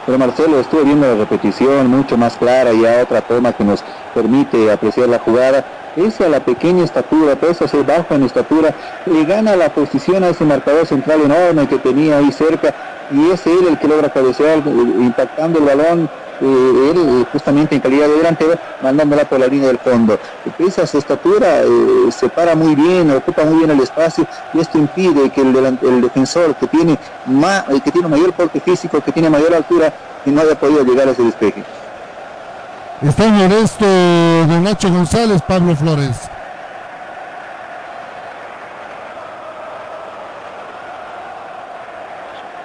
Pero Marcelo, estuve viendo la repetición mucho más clara y a otra toma que nos permite apreciar la jugada. Ese a la pequeña estatura, pese a ser bajo en estatura, le gana la posición a ese marcador central enorme que tenía ahí cerca y es él el que logra cabecear, eh, impactando el balón, eh, él eh, justamente en calidad de delantero, mandándola por la línea del fondo. Pese su estatura, eh, se para muy bien, ocupa muy bien el espacio y esto impide que el, defensor que tiene, eh, que tiene mayor porte físico, que tiene mayor altura, que no haya podido llegar a ese despeje. Está en esto de Nacho González, Pablo Flores.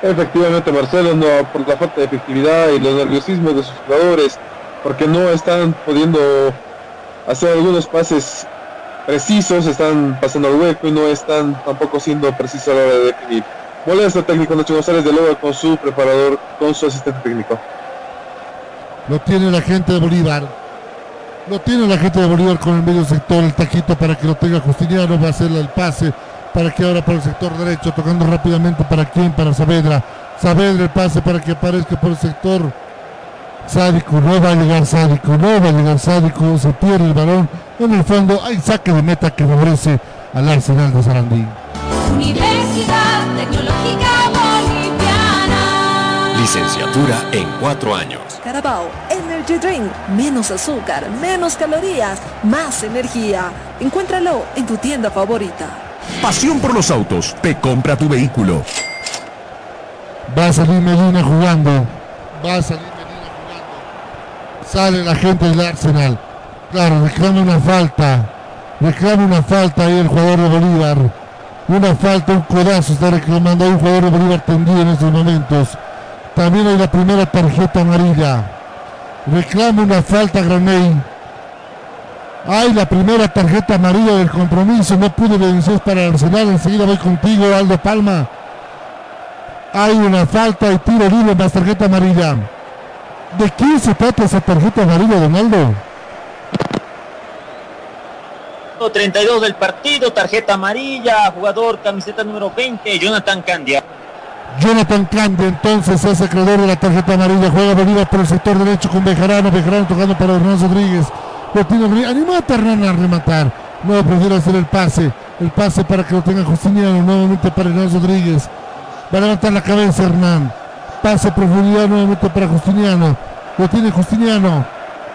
Efectivamente, Marcelo, no, por la falta de efectividad y los nerviosismos de sus jugadores, porque no están pudiendo hacer algunos pases precisos, están pasando al hueco y no están tampoco siendo precisos a la hora de definir. Molesta técnico Nacho González de Loba con su preparador, con su asistente técnico. Lo tiene la gente de Bolívar. Lo tiene la gente de Bolívar con el medio sector, el taquito para que lo tenga Justiniano, va a hacerle el pase para que ahora por el sector derecho, tocando rápidamente para quién, para Saavedra. Saavedra el pase para que aparezca por el sector. Sádico, no va a llegar Sádico, no va a llegar Sádico, se pierde el balón. En el fondo hay saque de meta que favorece al Arsenal de Sarandí. Universidad Tecnológica Boliviana. Licenciatura en cuatro años. Carabao Energy Drink. Menos azúcar, menos calorías, más energía. Encuéntralo en tu tienda favorita. Pasión por los autos. Te compra tu vehículo. Va a salir Medina jugando. Va a salir Medina jugando. Sale la gente del Arsenal. Claro, reclama una falta. Reclama una falta ahí el jugador de Bolívar. Una falta, un codazo está reclamando ahí un jugador de Bolívar tendido en estos momentos. También hay la primera tarjeta amarilla. Reclama una falta Graney. Hay la primera tarjeta amarilla del compromiso. No pudo vencer para el Arsenal. Enseguida voy contigo, Aldo Palma. Hay una falta y tiro libre más tarjeta amarilla. ¿De quién se trata esa tarjeta amarilla, Donaldo? 32 del partido, tarjeta amarilla, jugador camiseta número 20, Jonathan Candia. Jonathan Candia entonces es acreedor de la tarjeta amarilla. Juega Bolívar por el sector derecho con Bejarano. Bejarano tocando para Hernán Rodríguez. Lo tiene Rodríguez. Animó a Hernán a rematar. No, prefiere hacer el pase. El pase para que lo tenga Justiniano. Nuevamente para Hernán Rodríguez. Va a levantar la cabeza Hernán. Pase profundidad nuevamente para Justiniano. Lo tiene Justiniano.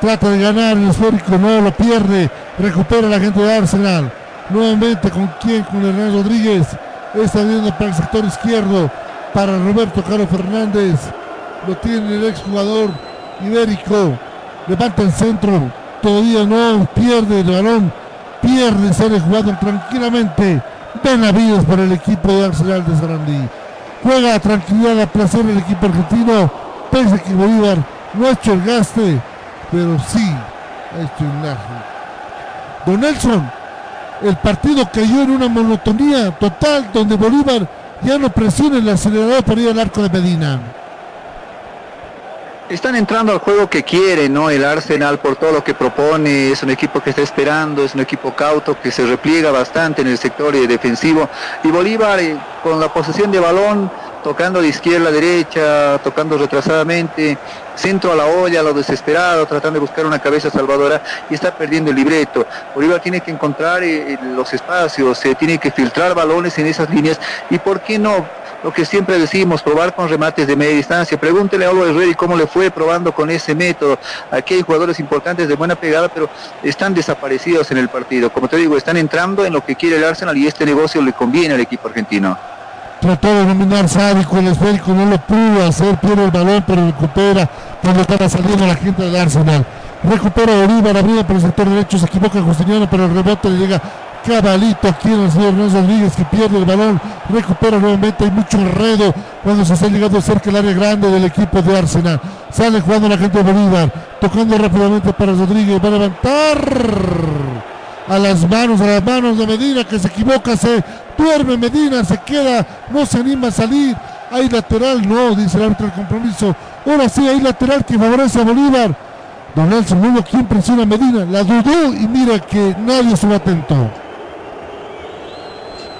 Trata de ganar el esférico. No, lo pierde. Recupera la gente de Arsenal. Nuevamente con quién? Con Hernán Rodríguez. Está viendo para el sector izquierdo. Para Roberto Carlos Fernández. Lo tiene el exjugador ibérico. Levanta el centro. Todavía no pierde el balón. Pierde, sale jugando tranquilamente. Benavides para el equipo de Arsenal de Sarandí. Juega a tranquilidad, a placer el equipo argentino. Pese que Bolívar no ha hecho el gaste, pero sí ha hecho el gasto. Don Nelson, el partido cayó en una monotonía total donde Bolívar ya no presiona el acelerador para ir al arco de Medina. Están entrando al juego que quiere, ¿no? El Arsenal por todo lo que propone, es un equipo que está esperando, es un equipo cauto que se repliega bastante en el sector defensivo. Y Bolívar eh, con la posesión de balón, tocando de izquierda a derecha, tocando retrasadamente, centro a la olla, a lo desesperado, tratando de buscar una cabeza salvadora y está perdiendo el libreto. Bolívar tiene que encontrar eh, los espacios, tiene que filtrar balones en esas líneas y por qué no lo que siempre decimos, probar con remates de media distancia. Pregúntele a Álvaro Reddy cómo le fue probando con ese método. Aquí hay jugadores importantes de buena pegada, pero están desaparecidos en el partido. Como te digo, están entrando en lo que quiere el Arsenal y este negocio le conviene al equipo argentino. Trató de dominar Sádico, el esférico no lo pudo hacer, pierde el balón, pero recupera cuando estaba saliendo la gente del Arsenal. Recupera Bolívar, abriendo por el sector derecho, se equivoca Justiniano, pero el rebote le llega cabalito aquí en el señor Hernán Rodríguez que pierde el balón, recupera nuevamente, hay mucho enredo cuando se está llegando cerca del área grande del equipo de Arsenal. Sale jugando la gente de Bolívar, tocando rápidamente para Rodríguez, va a levantar a las manos, a las manos de Medina que se equivoca, se duerme Medina, se queda, no se anima a salir. Hay lateral, no, dice el árbitro del compromiso. Ahora sí, hay lateral que favorece a Bolívar. Don Nelson Lugo, quien presiona Medina, la dudó y mira que nadie estuvo atento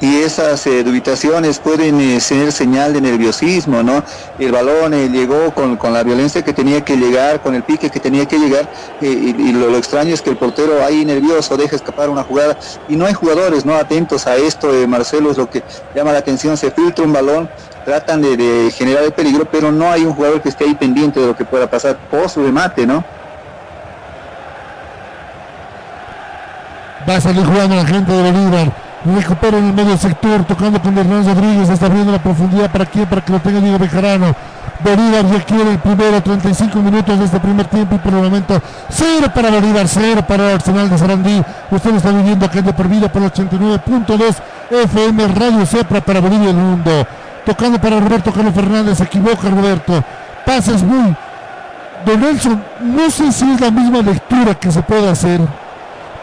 y esas eh, dubitaciones pueden eh, ser señal de nerviosismo, ¿no? El balón eh, llegó con, con, la violencia que tenía que llegar, con el pique que tenía que llegar, y, y lo, extraño es que el portero ahí nervioso deja escapar una jugada y no hay jugadores, ¿no? Atentos a esto, Marcelo, es lo que llama la atención, se filtra un balón, tratan de, generar el peligro, pero no hay un jugador que esté ahí pendiente de lo que pueda pasar post remate, ¿no? Va a salir jugando la gente de Bolívar recupera en el medio sector, tocando con Hernán Rodríguez, está abriendo la profundidad para quién, para que lo tenga Diego Bejarano. Bolívar ya quiere el primero, 35 minutos de este primer tiempo y por el momento cero para Bolívar, cero para Arsenal de Sarandí. Usted lo está viviendo aquí de por vida por 89.2 FM Radio Cepra para Bolivia el mundo. Tocando para Roberto Carlos Fernández, se equivoca Roberto. Pases muy. Don Nelson, no sé si es la misma lectura que se puede hacer,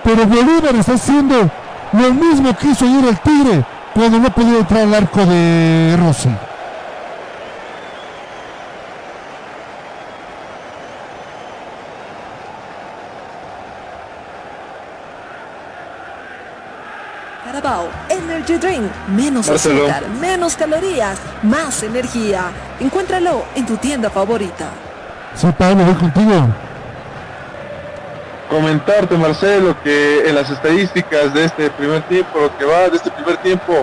pero Bolívar está haciendo lo mismo quiso ir el Tigre cuando no podía entrar al arco de Rossi. Carabao Energy Drink. Menos Marcelo. azúcar, menos calorías, más energía. Encuéntralo en tu tienda favorita. Sí, Pablo, voy contigo. Comentarte, Marcelo, que en las estadísticas de este primer tiempo, lo que va de este primer tiempo,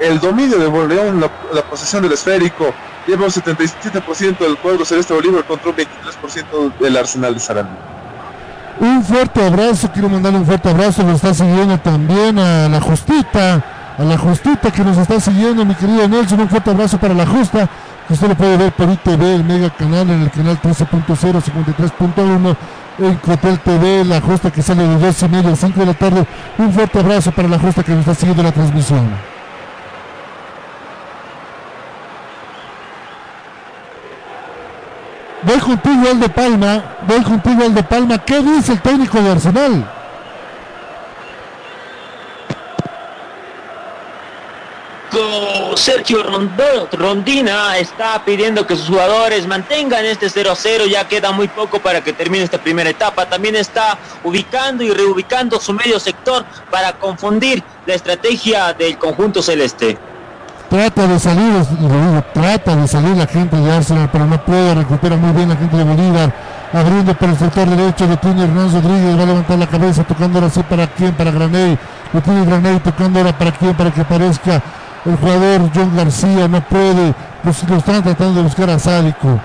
el dominio de Borleón, la, posesión del esférico, lleva un 77% del juego celeste Bolívar contra un 23% del Arsenal de Sarandí. Un fuerte abrazo, quiero mandarle un fuerte abrazo, lo está siguiendo también a la Justita, a la Justita que nos está siguiendo, mi querido Nelson, un fuerte abrazo para la Justa, que usted lo puede ver por ITV, el mega canal, en el canal 13.0, 53.1, en Cotel TV, la Justa que sale de 2 y media a 5 de la tarde, un fuerte abrazo para la Justa que nos está siguiendo la transmisión. Voy contigo, Aldo Palma. Voy contigo, Aldo Palma. ¿Qué dice el técnico de Arsenal? Sergio Rondina está pidiendo que sus jugadores mantengan este 0-0, ya queda muy poco para que termine esta primera etapa. También está ubicando y reubicando su medio sector para confundir la estrategia del conjunto celeste. Trata de salir, trata de salir la gente de Arsenal, pero no puede, recupera muy bien la gente de Bolívar, abriendo por el sector derecho, lo tiene Hernán Rodríguez, va a levantar la cabeza, tocando ahora sí para quién, para Graney, lo tiene Graney, tocando ahora para quién, para que aparezca el jugador John García, no puede, lo están tratando de buscar a Sádico,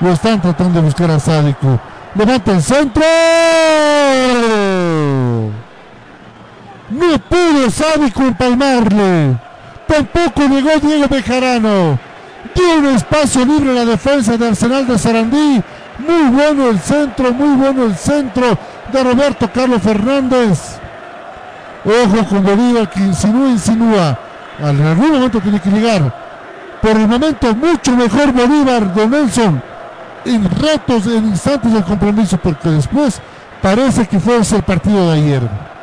lo están tratando de buscar a Sádico, levanta el centro, no pudo Sádico empalmarle, tampoco llegó Diego Bejarano. Dio un espacio libre en la defensa de Arsenal de Sarandí. Muy bueno el centro, muy bueno el centro de Roberto Carlos Fernández. Ojo con Bolívar que insinúa, insinúa. En algún momento tiene que llegar. Por el momento mucho mejor Bolívar, Don Nelson. En ratos, en instantes del compromiso, porque después parece que fue ese el partido de ayer.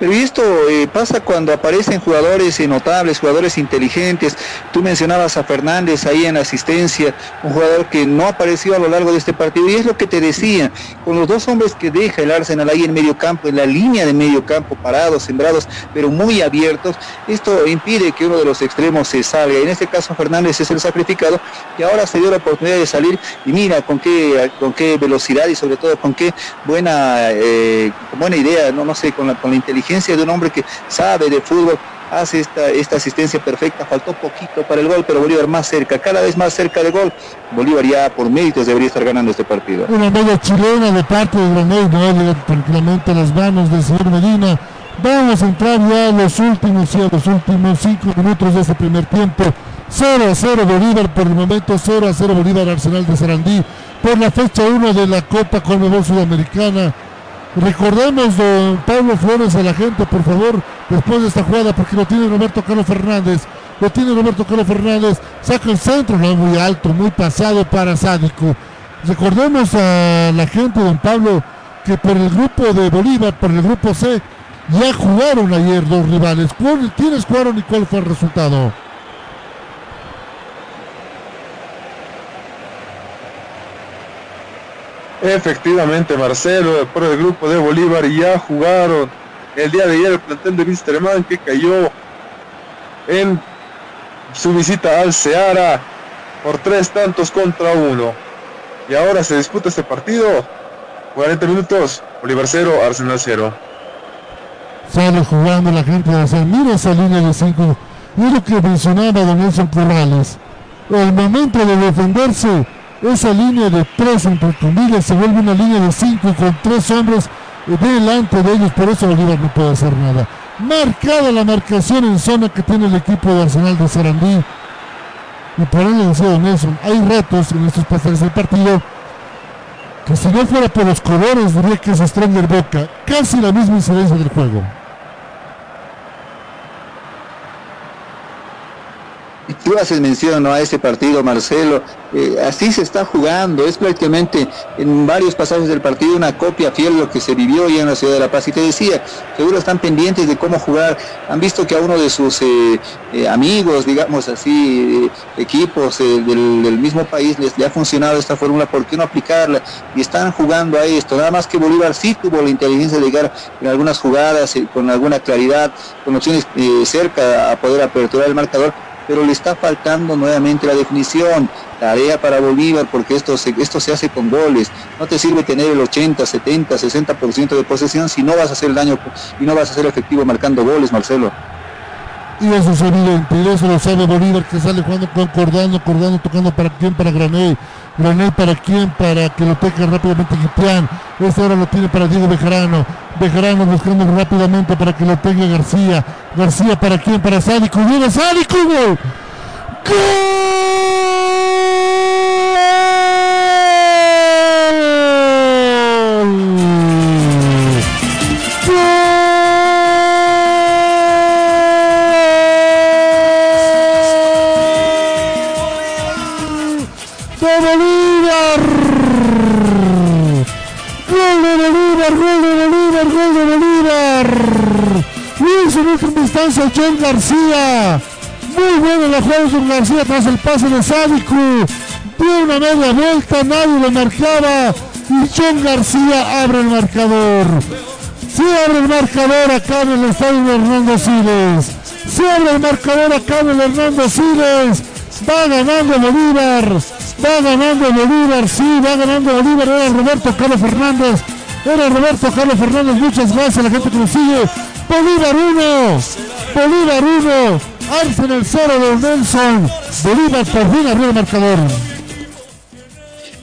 Pero esto eh, pasa cuando aparecen jugadores notables, jugadores inteligentes. Tú mencionabas a Fernández ahí en asistencia, un jugador que no apareció a lo largo de este partido. Y es lo que te decía, con los dos hombres que deja el Arsenal ahí en medio campo, en la línea de medio campo, parados, sembrados, pero muy abiertos, esto impide que uno de los extremos se salga. En este caso Fernández es el sacrificado y ahora se dio la oportunidad de salir y mira con qué, con qué velocidad y sobre todo con qué buena, eh, buena idea, no, no sé, con la, con la inteligencia de un hombre que sabe de fútbol, hace esta, esta asistencia perfecta, faltó poquito para el gol, pero Bolívar más cerca, cada vez más cerca del gol. Bolívar ya por méritos debería estar ganando este partido. Una media chilena de parte de Granel, no tranquilamente las manos del señor Medina. Vamos a entrar ya a los últimos, sí, a los últimos cinco minutos de este primer tiempo. 0 a 0 Bolívar por el momento, 0 a 0 Bolívar Arsenal de Sarandí por la fecha 1 de la Copa Conmebol Sudamericana. Recordemos, don Pablo Flores, a la gente, por favor, después de esta jugada, porque lo tiene Roberto Carlos Fernández. Lo tiene Roberto Carlos Fernández. Saca el centro, no muy alto, muy pasado para Sádico. Recordemos a la gente, don Pablo, que por el grupo de Bolívar, por el grupo C, ya jugaron ayer dos rivales. ¿Quiénes jugaron y cuál fue el resultado? Efectivamente, Marcelo, por el grupo de Bolívar ya jugaron el día de ayer el plantel de Wisterman que cayó en su visita al Seara por tres tantos contra uno. Y ahora se disputa este partido. 40 minutos, Bolívar 0, Arsenal 0. Sale jugando la gente de hacer. Mira esa línea de 5. Y es lo que mencionaba Don Nelson Corrales. El momento de defenderse, esa línea de tres comillas se vuelve una línea de 5 con tres hombres delante de ellos. Por eso Bolívar no puede hacer nada. Marcada la marcación en zona que tiene el equipo de Arsenal de Sarandí. Y por ahí le decía Nelson, hay retos en estos pasajes del partido que si no fuera por los colores diría que es Stronger Boca. Casi la misma incidencia del juego. Tú haces mención a ese partido, Marcelo. Eh, así se está jugando. Es prácticamente en varios pasajes del partido una copia fiel de lo que se vivió ya en la ciudad de La Paz. Y te decía, seguro están pendientes de cómo jugar. Han visto que a uno de sus eh, eh, amigos, digamos así, equipos del, mismo país les, le ha funcionado esta fórmula. ¿Por qué no aplicarla? Y están jugando a esto. Nada más que Bolívar sí tuvo la inteligencia de llegar en algunas jugadas con alguna claridad, con opciones cerca a poder aperturar el marcador pero le está faltando nuevamente la definición, tarea para Bolívar, porque esto se, esto se hace con goles. No te sirve tener el 80, 70, 60% de posesión si no vas a hacer el daño y no vas a ser efectivo marcando goles, Marcelo. Y evidente, y eso lo sabe Bolívar que sale jugando concordando, acordando, tocando para quién, para Granel. Granel para quién, para que lo pegue rápidamente Guitián. Este ahora lo tiene para Diego Bejarano. Bejarano buscando rápidamente para que lo pegue García. García para quién, para Sádico. Viene Sádico, gol. John García. Muy bueno la jugada de García tras el pase de Sádico. Dio una media vuelta, nadie lo marcaba. Y John García abre el marcador. Se abre el marcador acá en el estadio de Hernando Siles. Se abre el marcador acá en Hernando Siles. Va ganando Bolívar. Va ganando Bolívar. Sí, va ganando Bolívar. Era Roberto Carlos Fernández. Era Roberto Carlos Fernández. Muchas gracias a la gente que nos sigue. Bolívar 1, Bolívar 1, Arsenal 0 de Nelson, Bolívar por fin el marcador.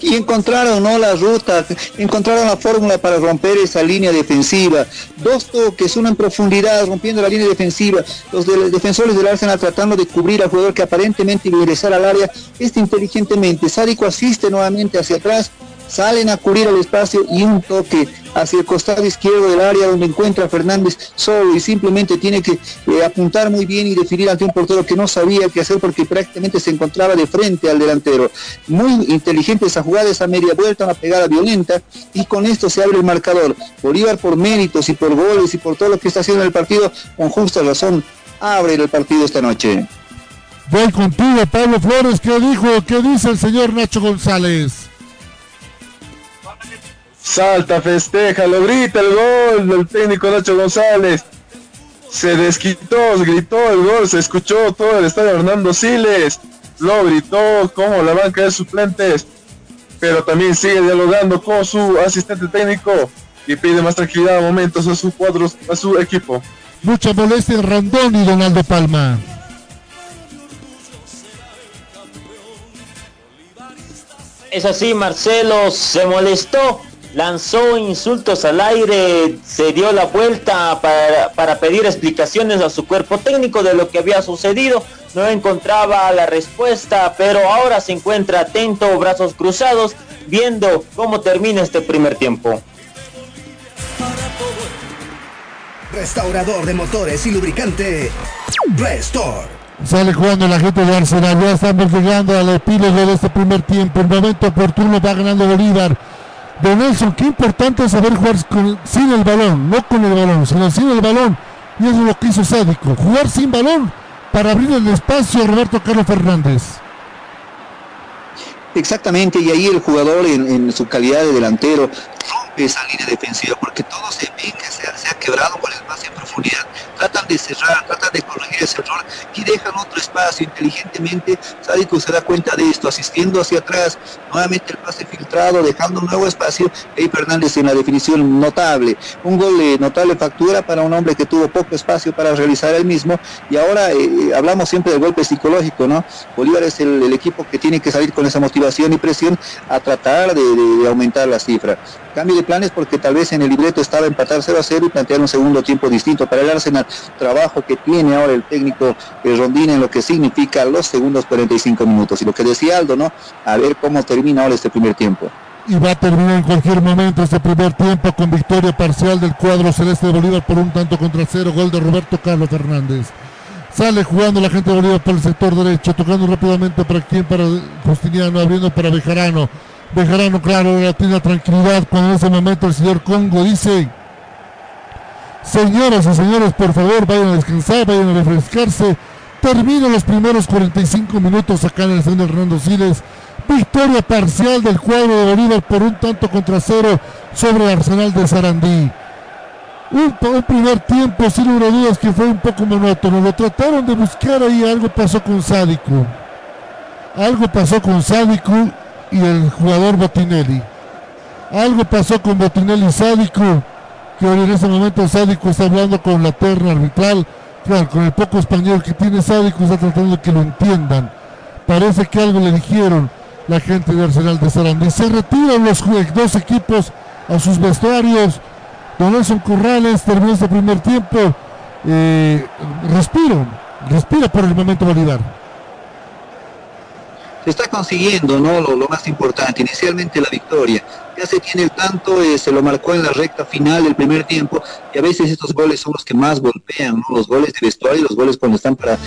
Y encontraron ¿no? la ruta, encontraron la fórmula para romper esa línea defensiva. Dos toques, uno en profundidad, rompiendo la línea defensiva. Los defensores del Arsenal tratando de cubrir al jugador que aparentemente iba a ingresar al área. Este inteligentemente, Sádico asiste nuevamente hacia atrás, salen a cubrir el espacio y un toque hacia el costado izquierdo del área donde encuentra Fernández solo y simplemente tiene que eh, apuntar muy bien y definir ante un portero que no sabía qué hacer porque prácticamente se encontraba de frente al delantero. Muy inteligente esa jugada, esa media vuelta, una pegada violenta y con esto se abre el marcador. Bolívar por méritos y por goles y por todo lo que está haciendo en el partido, con justa razón, abre el partido esta noche. Voy contigo, Pablo Flores, ¿qué dijo? ¿Qué dice el señor Nacho González? Salta, festeja, lo grita el gol del técnico Nacho González. Se desquitó, gritó el gol, se escuchó todo el estadio Hernando Siles. Lo gritó como la banca de suplentes. Pero también sigue dialogando con su asistente técnico y pide más tranquilidad a momentos a su cuadros, a su equipo. Mucha molestia en Randón y Donaldo Palma. Es así, Marcelo se molestó lanzó insultos al aire, se dio la vuelta para, pedir explicaciones a su cuerpo técnico de lo que había sucedido. No encontraba la respuesta, pero ahora se encuentra atento, brazos cruzados, viendo cómo termina este primer tiempo. Restaurador de motores y lubricante. Restore. Sale jugando la gente de Arsenal. Ya estamos llegando al epílogo de este primer tiempo. El momento oportuno va ganando Bolívar. De Nelson, qué importante es saber jugar sin el balón, no con el balón, sino sin el balón. Y eso es lo que hizo Sádico. Jugar sin balón para abrir el espacio a Roberto Carlos Fernández. Exactamente, y ahí el jugador en, su calidad de delantero rompe esa línea defensiva porque todo se ve que se se ha quebrado con el pase en profundidad. Tratan de cerrar, tratan de corregir ese error y dejan otro espacio inteligentemente. Sádico se da cuenta de esto, asistiendo hacia atrás, nuevamente el pase filtrado, dejando un nuevo espacio. Y Fernández en la definición notable. Un gol de notable factura para un hombre que tuvo poco espacio para realizar el mismo. Y ahora eh, hablamos siempre del golpe psicológico, ¿no? Bolívar es el, equipo que tiene que salir con esa motivación y presión a tratar de- de aumentar la cifra. Cambio de planes porque tal vez en el libreto estaba empatar 0 a 0 y plantear un segundo tiempo distinto para el Arsenal. Trabajo que tiene ahora el técnico eh, Rondina en lo que significa los segundos 45 minutos. Y lo que decía Aldo, ¿no? A ver cómo termina ahora este primer tiempo. Y va a terminar en cualquier momento este primer tiempo con victoria parcial del cuadro celeste de Bolívar por un tanto contra cero. Gol de Roberto Carlos Fernández. Sale jugando la gente de Bolívar por el sector derecho, tocando rápidamente para quien, para Justiniano, abriendo para Bejarano. Bejarano, claro, ahora tiene la tranquilidad cuando ese momento el señor Congo dice, señoras y señores, por favor, vayan a descansar, vayan a refrescarse. Termina los primeros 45 minutos acá en el centro Hernando Siles. Victoria parcial del cuadro de Bolívar por un tanto contra cero sobre Arsenal de Sarandí. Un, primer tiempo, sin lugar dudas, que fue un poco monótono. Lo trataron de buscar ahí, algo pasó con Sádico. Algo pasó con Sádico y el jugador Botinelli. Algo pasó con Botinelli y Sádico, en ese momento Sádico está hablando con la terna arbitral. Claro, con el poco español que tiene Sádico está tratando de que lo entiendan. Parece que algo le dijeron la gente de Arsenal de Sarandí. Se retiran los dos equipos a sus vestuarios. Don Nelson Corrales terminó este primer tiempo. Eh, respiro, respira por el momento Bolívar. Se está consiguiendo ¿no? lo, más importante, inicialmente la victoria. Ya se tiene el tanto, eh, se lo marcó en la recta final del primer tiempo y a veces estos goles son los que más golpean, ¿no? los goles de vestuario y los goles cuando están para eh,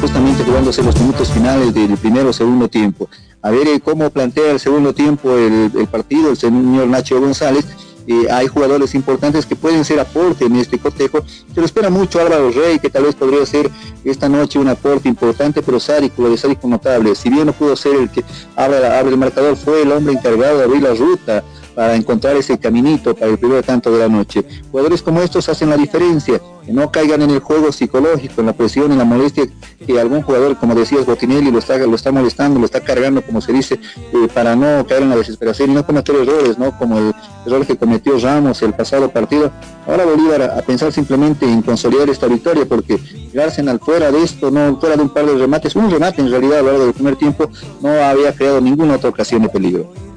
justamente jugándose los minutos finales del primero o segundo tiempo. A ver eh, cómo plantea el segundo tiempo el partido el señor Nacho González. Eh, hay jugadores importantes que pueden ser aporte en este cotejo. Se lo espera mucho Álvaro Rey, que tal vez podría ser esta noche un aporte importante, pero Sádico, lo de Sádico notable. Si bien no pudo ser el que abre el marcador, fue el hombre encargado de abrir la ruta para encontrar ese caminito para el primer tanto de la noche. Jugadores como estos hacen la diferencia, que no caigan en el juego psicológico, en la presión, en la molestia que algún jugador, como decías Botinelli, lo está, lo está molestando, lo está cargando, como se dice, eh, para no caer en la desesperación y no cometer errores, ¿no? Como el error que cometió Ramos el pasado partido. Ahora Bolívar a, pensar simplemente en consolidar esta victoria, porque Arsenal fuera de esto, no fuera de un par de remates, un remate en realidad a lo largo del primer tiempo, no había creado ninguna otra ocasión de peligro.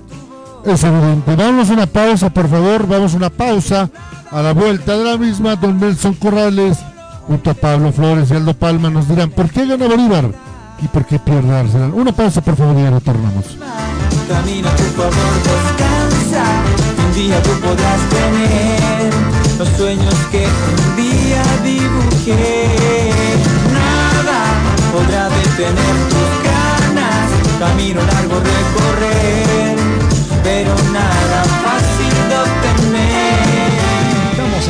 Es evidente. Vamos a una pausa, por favor. Vamos a una pausa. A la vuelta de la misma, don Nelson Corrales, junto a Pablo Flores y Aldo Palma, nos dirán por qué gana Bolívar y por qué pierde Arsenal. Una pausa, por favor, y ya retornamos. Camina, por favor, descansa. Un día tú podrás tener los sueños que un día dibujé. Nada podrá detener tus ganas. Camino largo recorrer, pero nada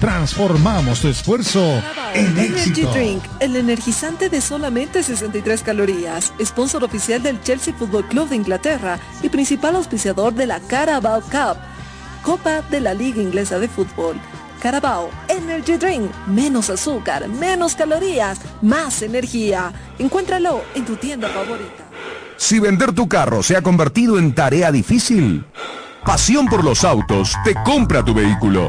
Transformamos tu esfuerzo en Energy éxito. Drink, el energizante de solamente 63 calorías, sponsor oficial del Chelsea Football Club de Inglaterra y principal auspiciador de la Carabao Cup, Copa de la Liga Inglesa de Fútbol. Carabao Energy Drink, menos azúcar, menos calorías, más energía. Encuéntralo en tu tienda favorita. Si vender tu carro se ha convertido en tarea difícil, Pasión por los Autos te compra tu vehículo.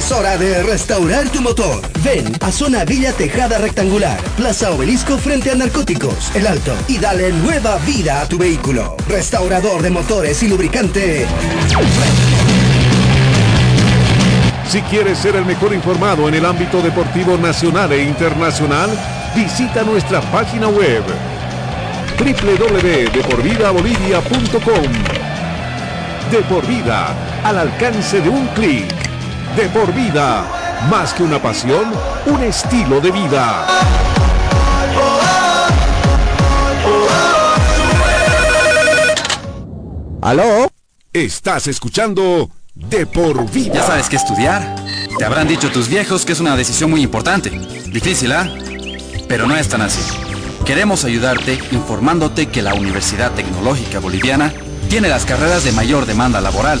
Es hora de restaurar tu motor. Ven a Zona Villa Tejada Rectangular, Plaza Obelisco frente a Narcóticos, El Alto, y dale nueva vida a tu vehículo. Restaurador de motores y lubricante. Si quieres ser el mejor informado en el ámbito deportivo nacional e internacional, visita nuestra página web www.deporvidabolivia.com De por vida, al alcance de un clic. De por vida, más que una pasión, un estilo de vida. ¿Aló? Estás escuchando De por vida. Ya sabes qué estudiar. Te habrán dicho tus viejos que es una decisión muy importante. Difícil, ¿ah? Pero no es tan así. Queremos ayudarte informándote que la Universidad Tecnológica Boliviana tiene las carreras de mayor demanda laboral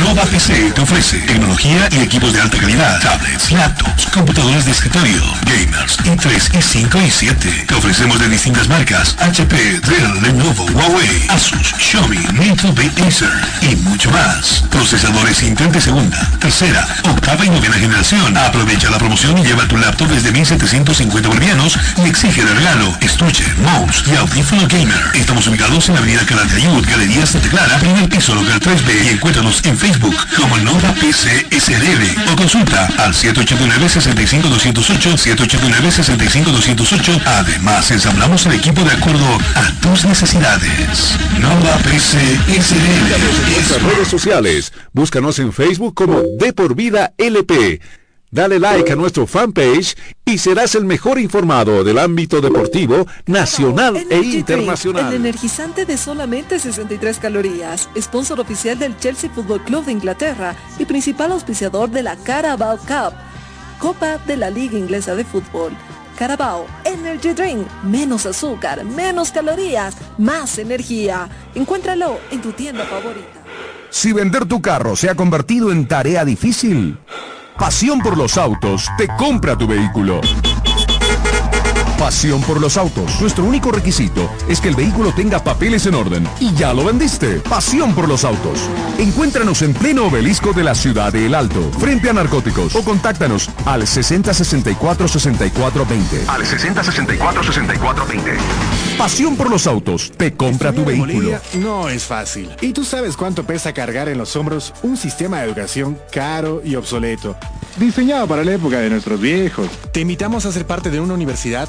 Nova PC te ofrece tecnología y equipos de alta calidad, tablets, laptops, computadores de escritorio, gamers, i3, i5 y 7. Te ofrecemos de distintas marcas, HP, Dell, Lenovo, Huawei, Asus, Xiaomi, Nintendo, Acer y mucho más. Procesadores Intel segunda, tercera, octava y novena generación. Aprovecha la promoción y lleva tu laptop desde 1750 bolivianos y exige de regalo estuche, mouse y audífono gamer. Estamos ubicados en la avenida Canal de Ayud, Galería Santa Clara, primer piso local 3B y encuéntranos en Facebook como Nova PC SRL o consulta al 789-65208, 789-65208. Además, ensamblamos el equipo de acuerdo a tus necesidades. Nova. En nuestras redes sociales, búscanos en Facebook como De por Vida LP. Dale like a nuestro fanpage y serás el mejor informado del ámbito deportivo nacional e Drink, internacional. el energizante de solamente 63 calorías, sponsor oficial del Chelsea Football Club de Inglaterra y principal auspiciador de la Carabao Cup, Copa de la Liga Inglesa de Fútbol. Carabao Energy Drink, menos azúcar, menos calorías, más energía. Encuéntralo en tu tienda favorita. Si vender tu carro se ha convertido en tarea difícil, Pasión por los autos te compra tu vehículo. Pasión por los autos. Nuestro único requisito es que el vehículo tenga papeles en orden. Y ya lo vendiste. Pasión por los autos. Encuéntranos en pleno obelisco de la ciudad de El Alto, frente a narcóticos. O contáctanos al 6064-6420. Al 6064-6420. Pasión por los autos. Te compra tu vehículo. Bolivia no es fácil. ¿Y tú sabes cuánto pesa cargar en los hombros un sistema de educación caro y obsoleto? Diseñado para la época de nuestros viejos. Te invitamos a ser parte de una universidad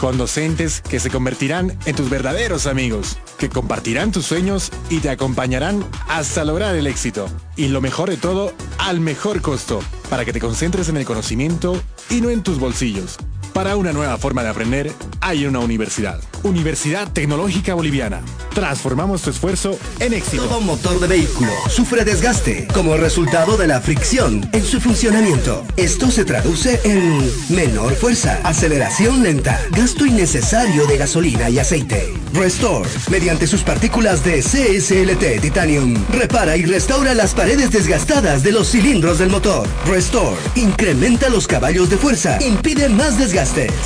Con docentes que se convertirán en tus verdaderos amigos, que compartirán tus sueños y te acompañarán hasta lograr el éxito. Y lo mejor de todo, al mejor costo, para que te concentres en el conocimiento y no en tus bolsillos. Para una nueva forma de aprender, hay una universidad. Universidad Tecnológica Boliviana. Transformamos tu esfuerzo en éxito. Todo motor de vehículo sufre desgaste como resultado de la fricción en su funcionamiento. Esto se traduce en menor fuerza, aceleración lenta, gasto innecesario de gasolina y aceite. Restore, mediante sus partículas de CSLT Titanium, repara y restaura las paredes desgastadas de los cilindros del motor. Restore, incrementa los caballos de fuerza, impide más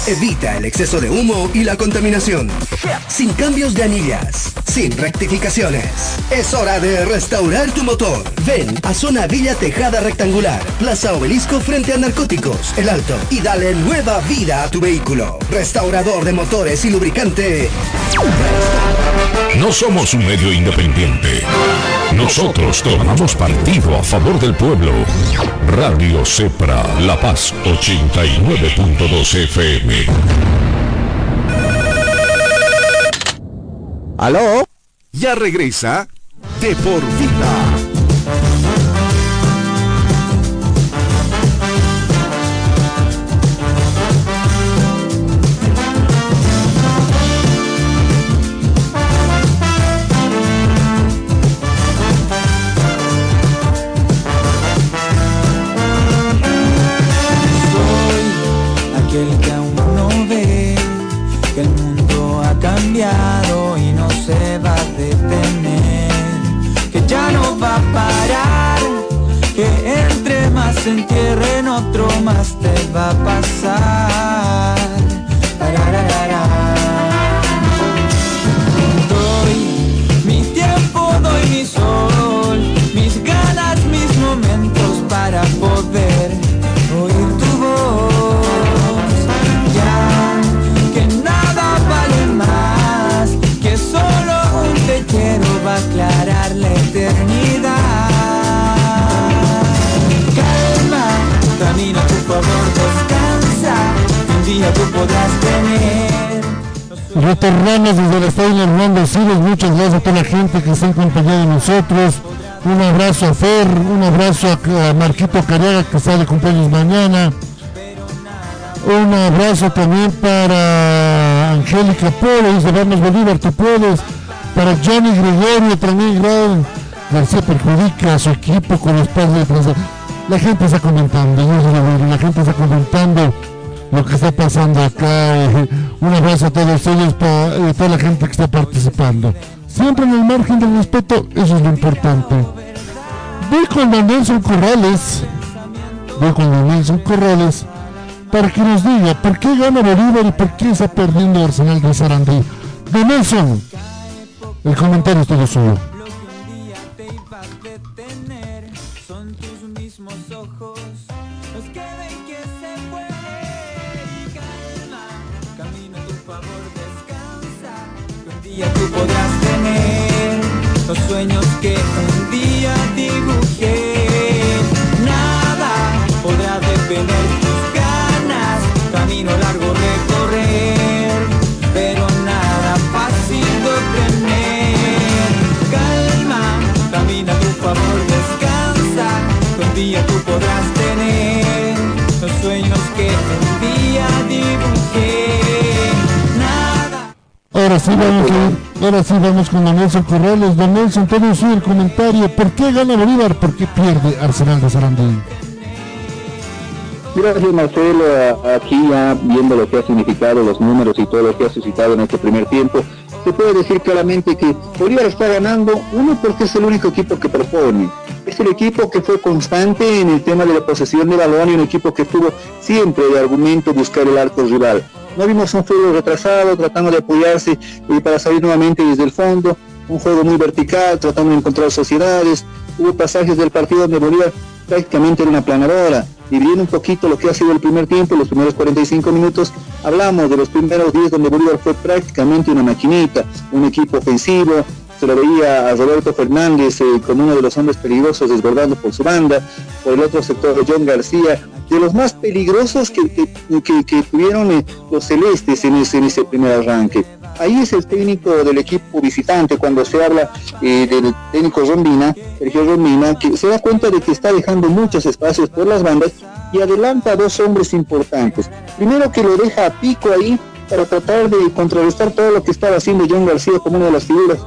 evita el exceso de humo y la contaminación. Sin cambios de anillas, sin rectificaciones. Es hora de restaurar tu motor. Ven a Zona Villa Tejada Rectangular, Plaza Obelisco frente a Narcóticos, El Alto, y dale nueva vida a tu vehículo. Restaurador de motores y lubricante. No somos un medio independiente. Nosotros tomamos partido a favor del pueblo. Radio Cepra La Paz 89.2 FM. ¿Aló? Ya regresa de por vida. Abrazo a un abrazo a, a Marquito Cariaga que está de cumpleaños mañana. Un abrazo también para Angélica Polo, dice Vamos Bolívar, tú puedes. Para Johnny Gregorio también, gran García perjudica a su equipo con los padres de. La gente está comentando, la gente está comentando lo que está pasando acá. eh, un abrazo a todos ellos, para eh, toda la gente que está participando. Siempre en el margen del respeto, eso es lo importante. Voy con don Nelson Corrales, voy con don Nelson Corrales, para que nos diga por qué gana Bolívar y por qué está perdiendo Arsenal de Sarandí. Don Nelson, el comentario es todo suyo. Ahora vamos con Nelson Corrales. Nelson, todo el comentario. ¿Por qué gana Bolívar? ¿Por qué pierde Arsenal de Sarandí? Gracias Marcelo, aquí ya viendo lo que ha significado los números y todo lo que ha suscitado en este primer tiempo, se puede decir claramente que Bolívar está ganando, uno porque es el único equipo que propone, es el equipo que fue constante en el tema de la posesión de balón y un equipo que tuvo siempre de argumento buscar el arco rival. No vimos un fútbol retrasado, tratando de apoyarse eh, para salir nuevamente desde el fondo, un juego muy vertical, tratando de encontrar sociedades, hubo pasajes del partido donde Bolívar prácticamente era una planadora y viendo un poquito lo que ha sido el primer tiempo, los primeros 45 minutos, hablamos de los primeros 10 donde Bolívar fue prácticamente una maquinita, un equipo ofensivo, se lo veía a Roberto Fernández eh, como uno de los hombres peligrosos desbordando por su banda, por el otro sector John García, de los más peligrosos que, que, tuvieron eh, los celestes en ese, primer arranque. Ahí es el técnico del equipo visitante, cuando se habla eh, del técnico Rombina, Sergio Rombina, que se da cuenta de que está dejando muchos espacios por las bandas y adelanta a dos hombres importantes. Primero que lo deja a pico ahí para tratar de contrarrestar todo lo que estaba haciendo John García como una de las figuras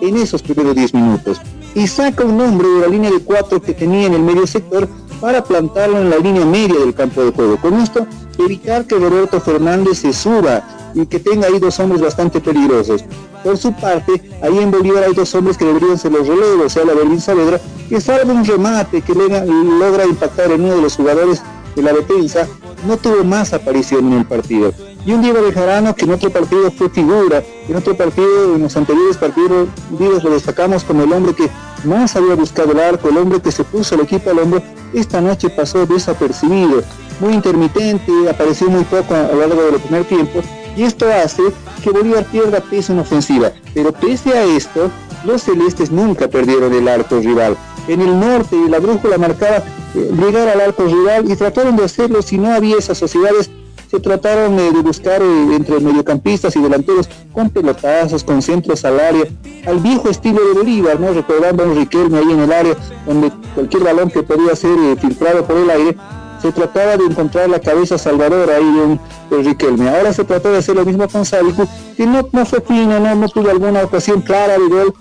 en esos primeros 10 minutos. Y saca un hombre de la línea de cuatro que tenía en el medio sector para plantarlo en la línea media del campo de juego. Con esto, evitar que Roberto Fernández se suba y que tenga ahí dos hombres bastante peligrosos. Por su parte, ahí en Bolívar hay dos hombres que deberían ser los relevos, o sea, la Berlín Saavedra, que salva un remate que logra impactar en uno de los jugadores de la defensa, no tuvo más aparición en el partido. Y un Diego Bejarano que en otro partido fue figura, en otro partido, en los anteriores partidos, lo destacamos como el hombre que más había buscado el arco, el hombre que se puso el equipo al hombro, esta noche pasó desapercibido, muy intermitente, apareció muy poco a lo largo del primer tiempo, y esto hace que Bolívar pierda peso en ofensiva. Pero pese a esto, los celestes nunca perdieron el arco rival. En el norte la brújula marcaba eh, llegar al arco rival y trataron de hacerlo si no había esas sociedades se trataron de buscar eh, entre mediocampistas y delanteros con pelotazos, con centros al área, al viejo estilo de Bolívar, ¿no? recordando a un Riquelme ahí en el área, donde cualquier balón que podía ser eh, filtrado por el aire, se trataba de encontrar la cabeza salvadora ahí de, un, Riquelme. Ahora se trató de hacer lo mismo con Sálico, que no, no fue fino, no, no tuvo alguna ocasión clara de gol.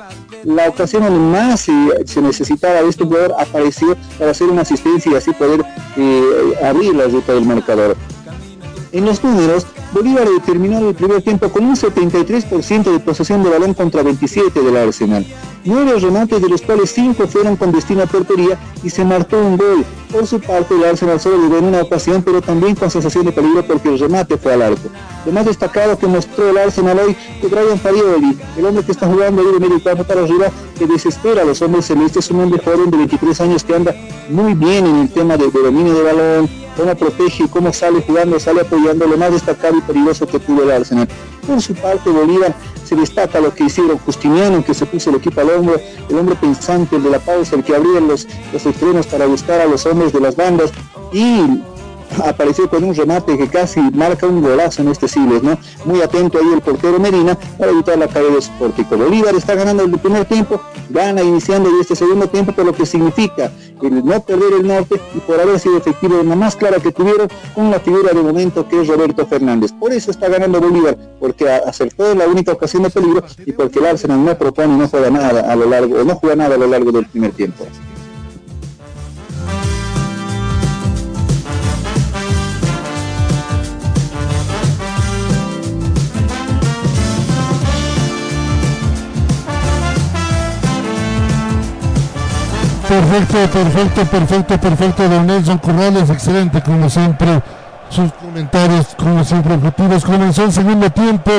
La ocasión donde más se necesitaba de este jugador apareció para hacer una asistencia y así poder eh, abrir la ruta del marcador. En los números, Bolívar terminó el primer tiempo con un 73% de posesión de balón contra 27 del Arsenal. Nueve remates de los cuales cinco fueron con destino a portería y se marcó un gol. Por su parte, el Arsenal solo llegó en una ocasión, pero también con sensación de peligro porque el remate fue al arco. Lo más destacado que mostró el Arsenal hoy fue Brian Farioli, el hombre que está jugando ahí de medio campo para arriba, que desespera a los hombres celestes, un hombre joven de 23 años que anda muy bien en el tema de, de dominio de balón, cómo protege y cómo sale jugando, sale apoyando, lo más destacado y peligroso que tuvo el Arsenal. Por su parte, Bolívar se destaca lo que hicieron Justiniano, que se puso el equipo al hombro, el hombre pensante, el de la pausa, el que abría los, los extremos para buscar a los hombres de las bandas y apareció con un remate que casi marca un golazo en este siglo, ¿no? Muy atento ahí el portero Medina para evitar la caída de Sportico. Bolívar está ganando el primer tiempo, gana iniciando este segundo tiempo, por lo que significa el no perder el norte y por haber sido efectivo en la más clara que tuvieron con la figura de momento que es Roberto Fernández. Por eso está ganando Bolívar, porque acertó la única ocasión de peligro y porque el Arsenal no propone no juega nada a lo largo, no juega nada a lo largo del primer tiempo. Perfecto, perfecto, perfecto, perfecto, don Nelson Corrales, excelente como siempre. Sus comentarios, como siempre, objetivos. Comenzó el segundo tiempo,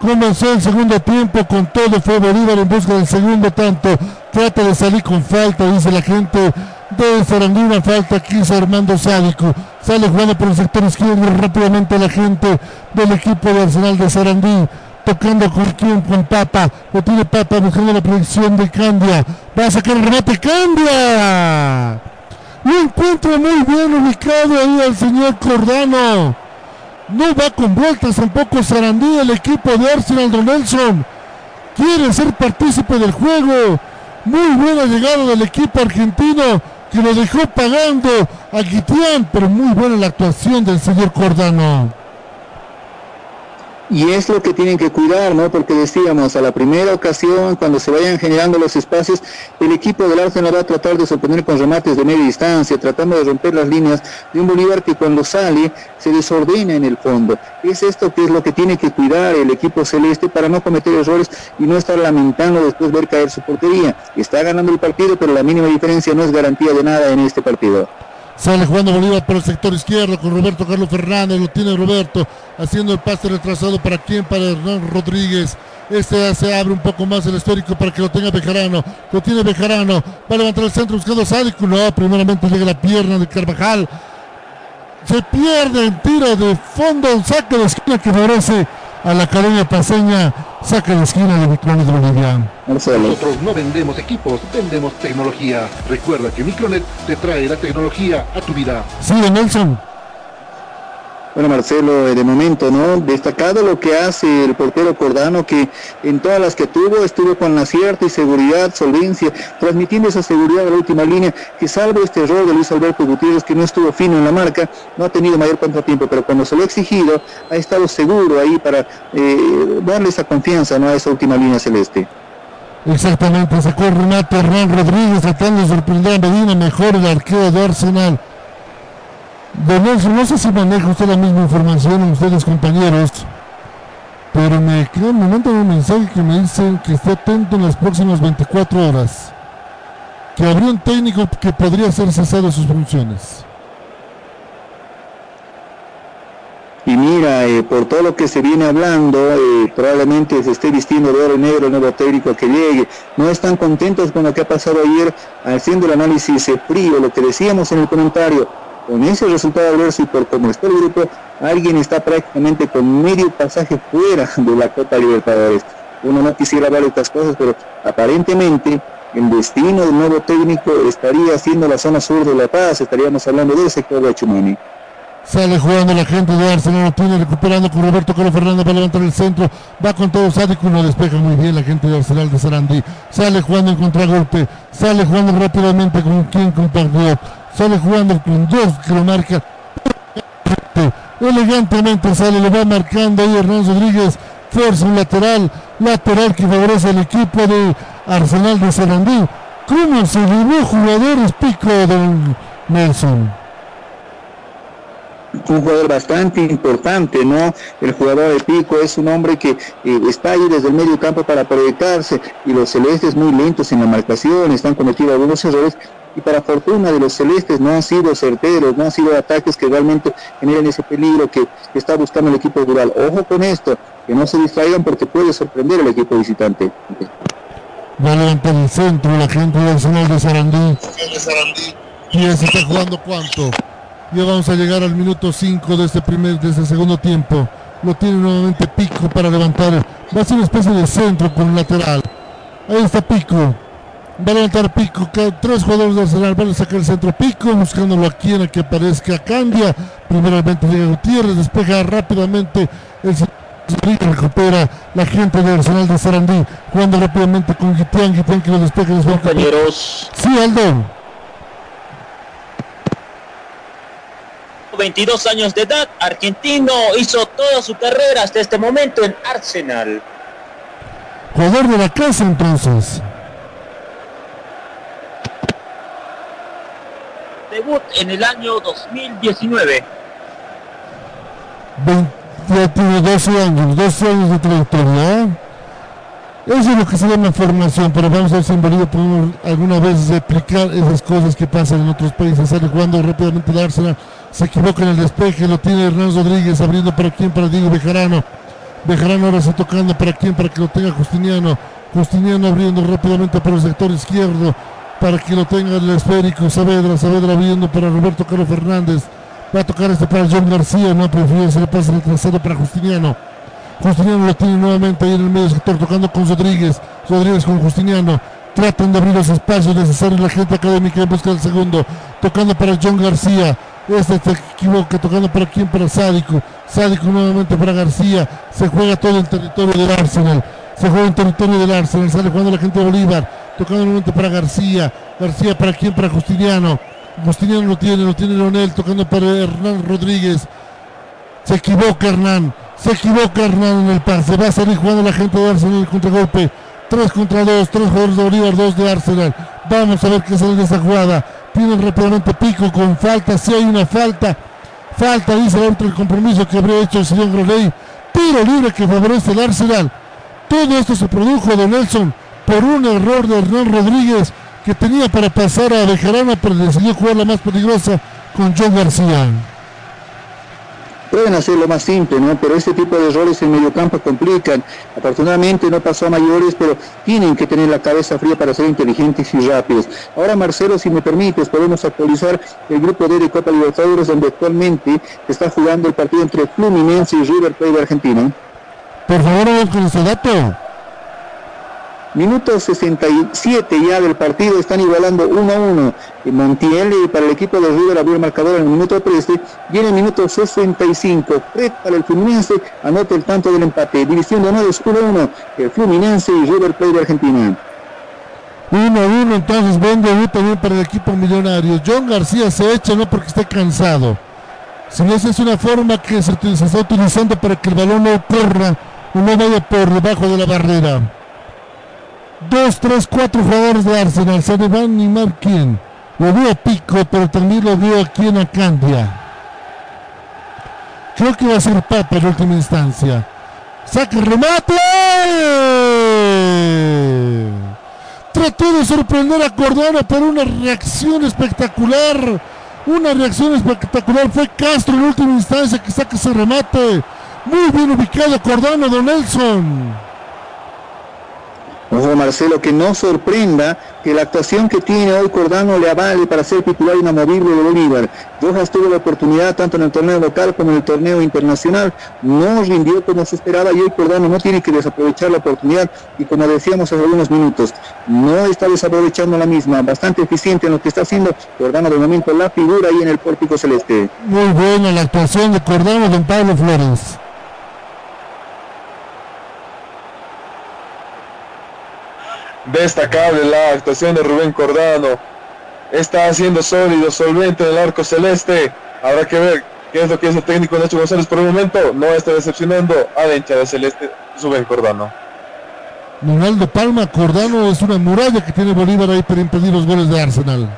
comenzó el segundo tiempo con todo. Fue Bolívar en busca del segundo tanto. Trata de salir con falta, dice la gente de Sarandí. Una falta quiso Armando Sádico. Sale jugando por el sector izquierdo rápidamente la gente del equipo de Arsenal de Sarandí tocando con quien, con Papa, lo tiene Papa buscando la proyección de Candia, va a sacar el remate, Candia, lo encuentra muy bien ubicado ahí al señor Cordano, no va con vueltas tampoco Sarandí, el equipo de Arsenal Don Nelson, quiere ser partícipe del juego, muy buena llegada del equipo argentino, que lo dejó pagando a Guitián, pero muy buena la actuación del señor Cordano. Y es lo que tienen que cuidar, ¿no? Porque decíamos, a la primera ocasión, cuando se vayan generando los espacios, el equipo del Arsenal va a tratar de sorprender con remates de media distancia, tratando de romper las líneas de un Bolívar que cuando sale se desordena en el fondo. Es esto que es lo que tiene que cuidar el equipo celeste para no cometer errores y no estar lamentando después ver caer su portería. Está ganando el partido, pero la mínima diferencia no es garantía de nada en este partido. Sale jugando Bolívar por el sector izquierdo con Roberto Carlos Fernández. Lo tiene Roberto haciendo el pase retrasado para quién, para Hernán Rodríguez. Este se abre un poco más el histórico para que lo tenga Bejarano. Lo tiene Bejarano. Va a levantar el centro buscando a Sádico. No, primeramente llega la pierna de Carvajal. Se pierde el tiro de fondo. Un saque de esquina que favorece a la Academia Paseña. Saca de esquina de Micronet de Bolivia. Nosotros no vendemos equipos, vendemos tecnología. Recuerda que Micronet te trae la tecnología a tu vida. Sigue Nelson. Bueno, Marcelo, eh, de momento, ¿no? Destacado lo que hace el portero Cordano, que en todas las que tuvo, estuvo con acierto y seguridad, solvencia, transmitiendo esa seguridad a la última línea, que salvo este error de Luis Alberto Gutiérrez, que no estuvo fino en la marca, no ha tenido mayor contratiempo, pero cuando se lo ha exigido, ha estado seguro ahí para eh, darle esa confianza, ¿no? A esa última línea celeste. Exactamente, sacó Renato Hernán Rodríguez tratando de sorprender a Medina, mejor el arquero de Arsenal. Nelson, no sé si maneja usted la misma información, ustedes compañeros, pero me queda un momento un mensaje que me dicen que esté atento en las próximas 24 horas, que habría un técnico que podría ser cesado de sus funciones. Y mira, eh, por todo lo que se viene hablando, eh, probablemente se esté vistiendo de oro negro el nuevo técnico que llegue. No están contentos con lo que ha pasado ayer, haciendo el análisis eh, frío, lo que decíamos en el comentario. Con ese resultado adverso y por cómo está el grupo, alguien está prácticamente con medio pasaje fuera de la Copa Libertadores. Uno no quisiera de estas cosas, pero aparentemente el destino del nuevo técnico estaría haciendo la zona sur de La Paz, estaríamos hablando del sector de Chumani. Sale jugando la gente de Arsenal, tiene recuperando con Roberto Carlos Fernández para levantar el centro. Va con todo Sádico, no despeja muy bien la gente de Arsenal de Sarandí. Sale jugando en contragolpe, sale jugando rápidamente con quien con. Sale jugando con dos que lo marca. Elegantemente sale, le va marcando ahí Hernán Rodríguez. Fuerza un lateral, lateral que favorece al equipo de Arsenal de Sarandí. ¿Cómo se llevó jugadores pico de Nelson? Un jugador bastante importante, ¿no? El jugador de Pico es un hombre que eh, está ahí desde el medio campo para proyectarse y los celestes muy lentos en la marcación, están cometiendo algunos errores y para fortuna de los celestes no han sido certeros, no han sido ataques que realmente generan ese peligro que, está buscando el equipo rural. Ojo con esto, que no se distraigan porque puede sorprender al equipo visitante. Levantar el centro la gente del Arsenal de Sarandí. Y se está jugando cuánto. Ya vamos a llegar al minuto 5 de este primer, de este segundo tiempo. Lo tiene nuevamente Pico para levantar. Va a ser una especie de centro con lateral. Ahí está Pico. Va a levantar Pico. Tres jugadores de Arsenal van a sacar el centro. Pico buscándolo aquí en el que aparezca Candia. Primeramente llega Gutiérrez. Despeja rápidamente el recupera la gente de Arsenal de Sarandí. Jugando rápidamente con Gitián. Gitián que lo despeja. Compañeros. Sí, Aldo. 22 años de edad, argentino, hizo toda su carrera hasta este momento en Arsenal. Jugador de la casa entonces. Debut en el año 2019. ya tiene 12 años, 12 años de trayectoria. ¿eh? Eso es lo que se llama formación, pero vamos a ver si en Bolivia podemos alguna vez explicar esas cosas que pasan en otros países. Sale jugando rápidamente el Arsenal, se equivoca en el despeje, lo tiene Hernán Rodríguez abriendo para quién, para Diego Bejarano. Bejarano ahora está tocando para quién, para que lo tenga Justiniano. Justiniano abriendo rápidamente por el sector izquierdo para que lo tenga el esférico. Saavedra, Saavedra abriendo para Roberto Carlos Fernández. Va a tocar este para John García, no prefiere, se le pasa el para Justiniano. Justiniano lo tiene nuevamente ahí en el medio sector tocando con Rodríguez. Rodríguez con Justiniano. Tratan de abrir los espacios necesarios la gente académica en busca del segundo. Tocando para John García. Este se equivoca, tocando para quién, para Sádico. Sádico nuevamente para García. Se juega todo en territorio del Arsenal. Se juega en territorio del Arsenal. Sale jugando la gente de Bolívar. Tocando nuevamente para García. García para quién, para Justiniano. Justiniano lo tiene, lo tiene Leonel. Tocando para Hernán Rodríguez. Se equivoca Hernán. Se equivoca Hernán en el pase. Va a salir jugando la gente de Arsenal el contragolpe. 3 contra 2, 3 jugadores de Bolívar, 2 de Arsenal. Vamos a ver qué sale de esa jugada. Tienen rápidamente pico con falta. Si hay una falta. Falta, dice el árbitro, el compromiso que habría hecho el señor Groley. Tiro libre que favorece el Arsenal. Todo esto se produjo de Nelson por un error de Hernán Rodríguez que tenía para pasar a Bejarana, pero decidió jugar la más peligrosa con John García. Pueden hacerlo más simple, ¿no? Pero este tipo de errores en medio campo complican. Afortunadamente no pasó a mayores, pero tienen que tener la cabeza fría para ser inteligentes y rápidos. Ahora, Marcelo, si me permites, podemos actualizar el grupo D de Copa Libertadores, donde actualmente está jugando el partido entre Fluminense y River Plate de Argentina. Por favor, vamos con dato. Minuto 67 ya del partido, están igualando 1 a 1. Montiel para el equipo de River abrió el marcador en el minuto 13 y en el minuto 65. Fred para el Fluminense anota el tanto del empate. División de honores 1 a 1. El Fluminense y River Plate de Argentina. 1 a 1, entonces buen debut también para el equipo millonario. John García se echa no porque esté cansado, sino esa es una forma que se, está utilizando para que el balón no corra o no vaya por debajo de la barrera. Dos, tres, cuatro jugadores de Arsenal. Se le van a animar quién. Lo veo a Pico, pero también lo veo aquí en Acandia. Creo que va a ser Papa en última instancia. Saca remate. Trató de sorprender a Cordano, pero una reacción espectacular. Una reacción espectacular fue Castro en última instancia que saca ese remate. Muy bien ubicado Cordano, Don Nelson. Ojo Marcelo, que no sorprenda que la actuación que tiene hoy Cordano le avale para ser titular inamovible de Bolívar. Rojas tuvo la oportunidad tanto en el torneo local como en el torneo internacional, no rindió como se esperaba y hoy Cordano no tiene que desaprovechar la oportunidad y como decíamos hace algunos minutos, no está desaprovechando la misma, bastante eficiente en lo que está haciendo Cordano de momento la figura ahí en el pórtico celeste. Muy buena la actuación de Cordano, don Pablo Flores. Destacable la actuación de Rubén Cordano. Está haciendo sólido, solvente en el arco celeste. Habrá que ver qué es lo que es el técnico Nacho González por el momento. No está decepcionando a la hinchada celeste Rubén Cordano. Ronaldo Palma Cordano es una muralla que tiene Bolívar ahí para impedir los goles de Arsenal.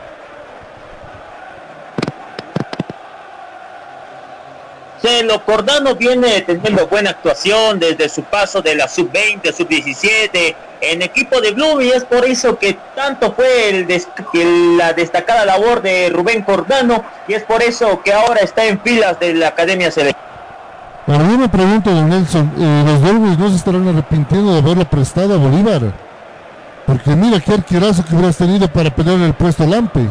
Celo Cordano viene teniendo buena actuación desde su paso de la sub-20, sub-17 en equipo de Blue y es por eso que tanto fue la destacada labor de Rubén Cordano y es por eso que ahora está en filas de la Academia Celeste. Ahora yo me pregunto, don Nelson, eh, los Dolphins no se estarán arrepintiendo de haberlo prestado a Bolívar. Porque mira qué arquerazo que hubieras tenido para pelear el puesto Lampe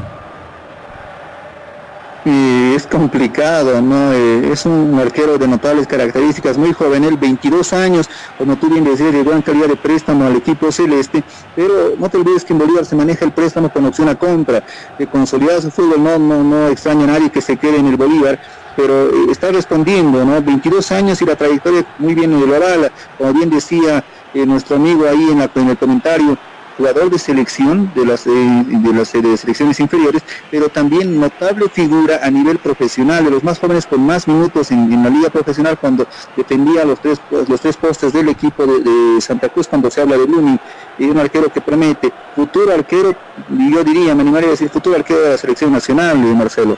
es complicado, ¿no? Eh, es un arquero de notables características, muy joven, él 22 años, como tú bien decías, de gran calidad de préstamo al equipo celeste, pero no te olvides que en Bolívar se maneja el préstamo con opción a compra, de consolidar su fútbol, no, no, no extraña a nadie que se quede en el Bolívar, pero eh, está respondiendo, ¿no? 22 años y la trayectoria muy bien lo avala, como bien decía eh, nuestro amigo ahí en, en el comentario, jugador de selección de las, de las de selecciones inferiores, pero también notable figura a nivel profesional, de los más jóvenes con más minutos en, la liga profesional cuando defendía los tres, los tres postes del equipo de, Santa Cruz cuando se habla de Blooming, y un arquero que promete, futuro arquero, yo diría, me animaría a decir futuro arquero de la selección nacional, Marcelo.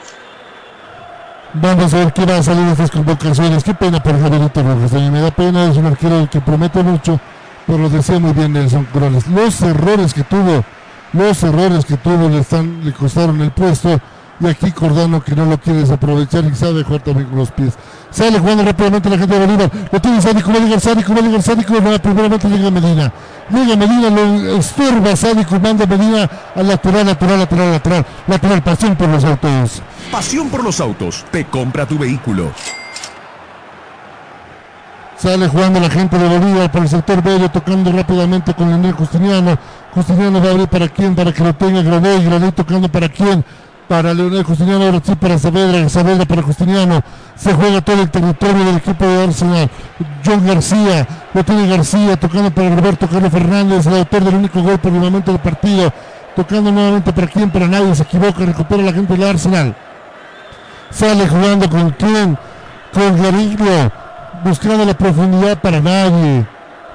Vamos a ver qué va a salir de estas convocaciones. Qué pena por Javierito Rojas. Me da pena, es un arquero que promete mucho pero lo decía muy bien Nelson Corrales, los errores que tuvo, los errores que tuvo le, están, le costaron el puesto y aquí Cordano que no lo quiere desaprovechar y sabe jugar también con los pies. Sale jugando rápidamente la gente de Bolívar, lo tiene Sádico, va a llegar Sádico, va a llegar Sádico, primeramente llega Medina. Llega Medina, lo estorba Sádico, manda Medina al lateral, lateral, lateral, lateral, lateral, pasión por los autos. Pasión por los autos, te compra tu vehículo. Sale jugando la gente de Bolívar por el sector medio, tocando rápidamente con Leonel Justiniano. Justiniano va a abrir para quién, para que lo tenga Grané. Grané tocando para quién, para Leonel Justiniano, ahora sí para Saavedra, Saavedra para Justiniano. Se juega todo el territorio del equipo de Arsenal. John García, lo tiene García, tocando para Roberto Carlos Fernández, el autor del único gol por el momento del partido. Tocando nuevamente para quién, para nadie, se equivoca, recupera la gente del Arsenal. Sale jugando con quién, con Garillo buscando la profundidad para nadie.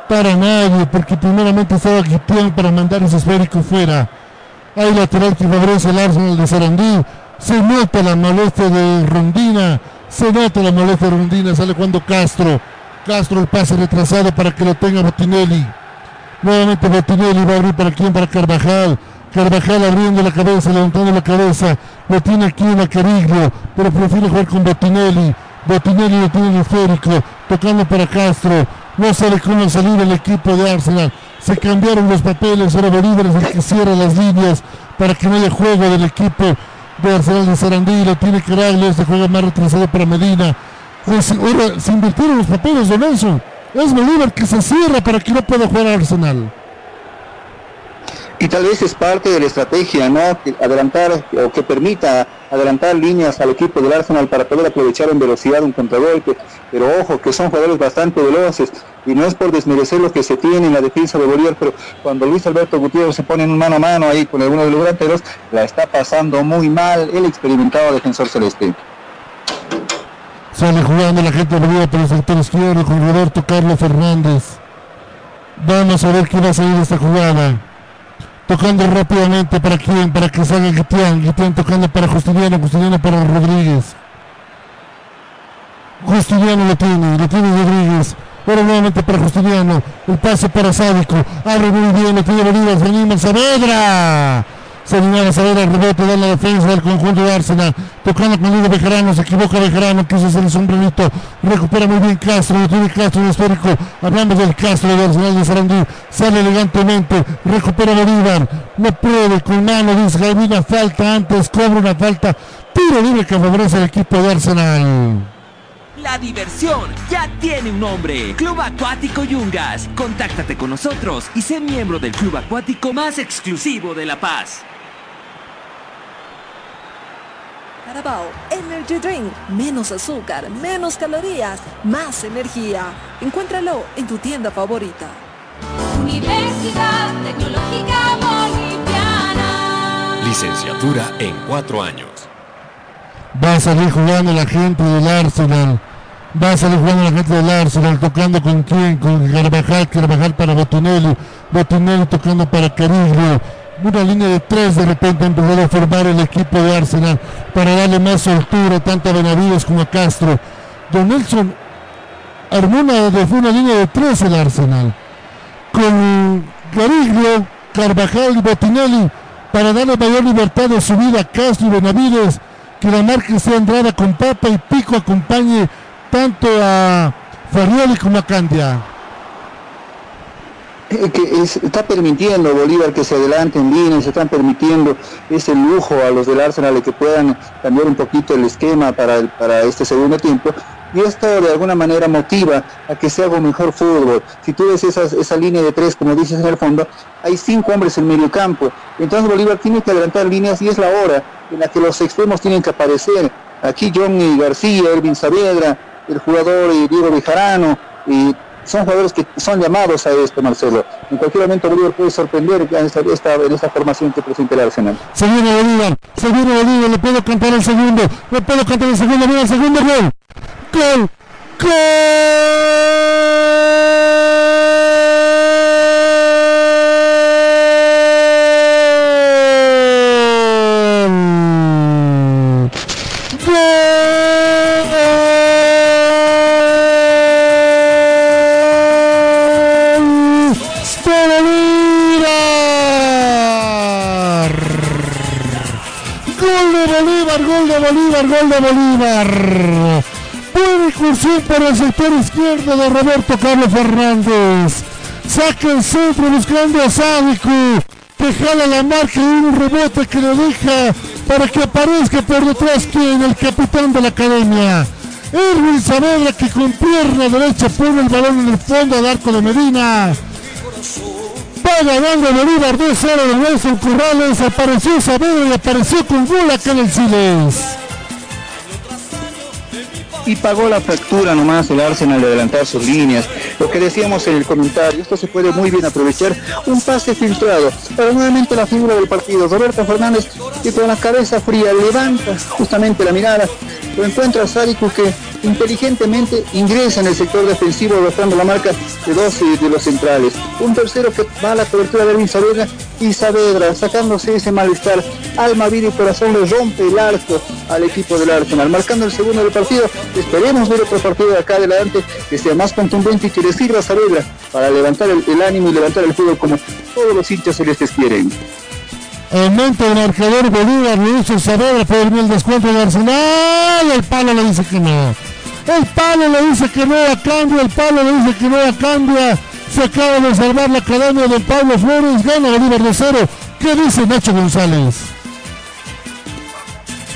Para nadie, porque primeramente estaba Guitián para mandar ese esférico fuera. Hay lateral que favorece el Arsenal de Sarandí. Se nota la molestia de Rondina. Se nota la molestia de Rondina. Sale cuando Castro. Castro el pase retrasado para que lo tenga Botinelli. Nuevamente Botinelli va a abrir para quién, para Carvajal. Carvajal abriendo la cabeza, levantando la cabeza. Lo tiene aquí en la Cariglio, pero prefiere jugar con Botinelli. Botinelli lo tiene esférico, tocando para Castro. No sabe cómo salir el equipo de Arsenal. Se cambiaron los papeles, ahora Bolívar es el que cierra las líneas para que no haya juego del equipo de Arsenal de Sarandí. Lo tiene Caraglio, se juega más retrasado para Medina. Ahora se invirtieron los papeles de Nelson. Es Bolívar que se cierra para que no pueda jugar Arsenal. Y tal vez es parte de la estrategia, ¿no? Que adelantar o que permita adelantar líneas al equipo del Arsenal para poder aprovechar en velocidad un contragolpe. Pero ojo, que son jugadores bastante veloces y no es por desmerecer lo que se tiene en la defensa de Bolívar, pero cuando Luis Alberto Gutiérrez se pone en mano a mano ahí con alguno de los delanteros, la está pasando muy mal el experimentado defensor celeste. Sale jugando la gente de Bolívar por el sector izquierdo con Roberto Carlos Fernández. Vamos a ver qué va a salir esta jugada. Tocando rápidamente para quién, para que salga Guitián. Guitián tocando para Justiniano, Justiniano para Rodríguez. Justiniano lo tiene, lo tiene Rodríguez. Ahora nuevamente para Justiniano. El pase para Sádico. Abre muy bien, lo tiene Bolívar. Anima Saavedra. Se anima Saavedra. El rebote de la defensa del conjunto de Arsenal. Tocando con Lido Bejarano. Se equivoca Bejarano. Quiso hacer el sombrerito. Recupera muy bien Castro. Tiene Castro en histórico. Hablamos del Castro de Arsenal de Sarandí. Sale elegantemente. Recupera Bolívar. No puede con mano. Dice Jaimina. Falta antes. Cobra una falta. Tiro libre que favorece al equipo de Arsenal. La diversión ya tiene un nombre. Club Acuático Yungas. Contáctate con nosotros y sé miembro del club acuático más exclusivo de La Paz. Carabao Energy Drink. Menos azúcar, menos calorías, más energía. Encuéntralo en tu tienda favorita. Universidad Tecnológica Boliviana. Licenciatura en cuatro años. Va a salir jugando la gente del Arsenal. Va a salir jugando la gente del Arsenal. Tocando con quién? Con Carvajal. Carvajal para Botinelli. Botinelli tocando para Cariglio. Una línea de tres de repente empezó a formar el equipo de Arsenal para darle más soltura tanto a Benavides como a Castro. Don Nelson armó una, una línea de tres el Arsenal. Con Cariglio, Carvajal y Botinelli para darle mayor libertad de subida a Castro y Benavides. Que la marca sea Andrada con Papa y Pico acompañe tanto a Ferrioli como a Candia. Eh, que es- está permitiendo Bolívar que se adelante en línea, se están permitiendo ese lujo a los del Arsenal de que puedan cambiar un poquito el esquema para, para este segundo tiempo. Y esto de alguna manera motiva a que se haga un mejor fútbol. Si tú ves esas- esa línea de tres, como dices en el fondo, hay cinco hombres en medio campo. Entonces Bolívar tiene que adelantar líneas y es la hora en la que los extremos tienen que aparecer. Aquí Johnny García, Ervin Saavedra, el jugador eh, Diego Bejarano, y son jugadores que son llamados a esto, Marcelo. En cualquier momento Bolívar puede sorprender en esta, en esta formación que presenta el Arsenal. Se viene Bolívar, se Bolívar, le puedo cantar el segundo, le puedo cantar el segundo, mira el segundo gol. Gol, gol. Gol de Bolívar. Buena incursión por el sector izquierdo de Roberto Carlos Fernández. Saca el centro buscando a Sádico. Que jala la marca y un rebote que le deja para que aparezca por detrás quien el capitán de la academia. Erwin Saavedra que con pierna derecha pone el balón en el fondo al arco de Medina. Va ganando Bolívar 2-0 de Nelson Corrales. Apareció Saavedra y apareció con gol acá en el Siles. Y pagó la factura nomás el Arsenal de adelantar sus líneas. Lo que decíamos en el comentario, esto se puede muy bien aprovechar. Un pase filtrado para nuevamente la figura del partido. Roberto Fernández que con la cabeza fría levanta justamente la mirada lo encuentra Sárico que inteligentemente ingresa en el sector defensivo rotando la marca de dos de los centrales. Un tercero que va a la cobertura de Erwin Saavedra y Saavedra sacándose ese malestar. Alma, vida y corazón le rompe el arco al equipo del Arsenal, marcando el segundo del partido. Esperemos ver otro partido de acá adelante que sea más contundente y que le sirva a Saavedra para levantar el, el ánimo y levantar el fútbol como todos los hinchas celestes quieren. Aumenta el marcador Bolívar, hizo Saavedra, por el descuento de Arsenal. El palo le dice que no. El palo le dice que no a cambio, el palo le dice que no a cambio. Se acaba de salvar la academia de Pablo Flores, gana Bolívar de cero. ¿Qué dice Nacho González?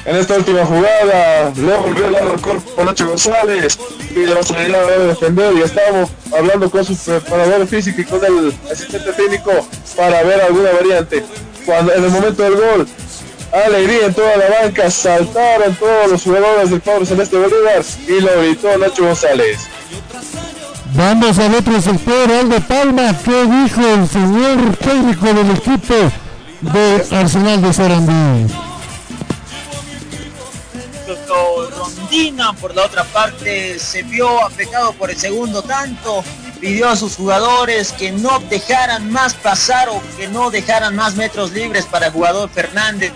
En esta última jugada, le volvió el al cuerpo Nacho González, pide la salida de defender y estamos hablando con su preparador físico y con el asistente técnico para ver alguna variante. Cuando en el momento del gol, alegría en toda la banca, saltaron todos los jugadores del Pablo Celeste Bolívar y lo gritó Nacho González. Vamos al otro sector, Aldo Palma, ¿qué dijo el señor técnico del equipo de Arsenal de Sarandí? Rondina por la otra parte se vio afectado por el segundo tanto pidió a sus jugadores que no dejaran más pasar o que no dejaran más metros libres para el jugador Fernández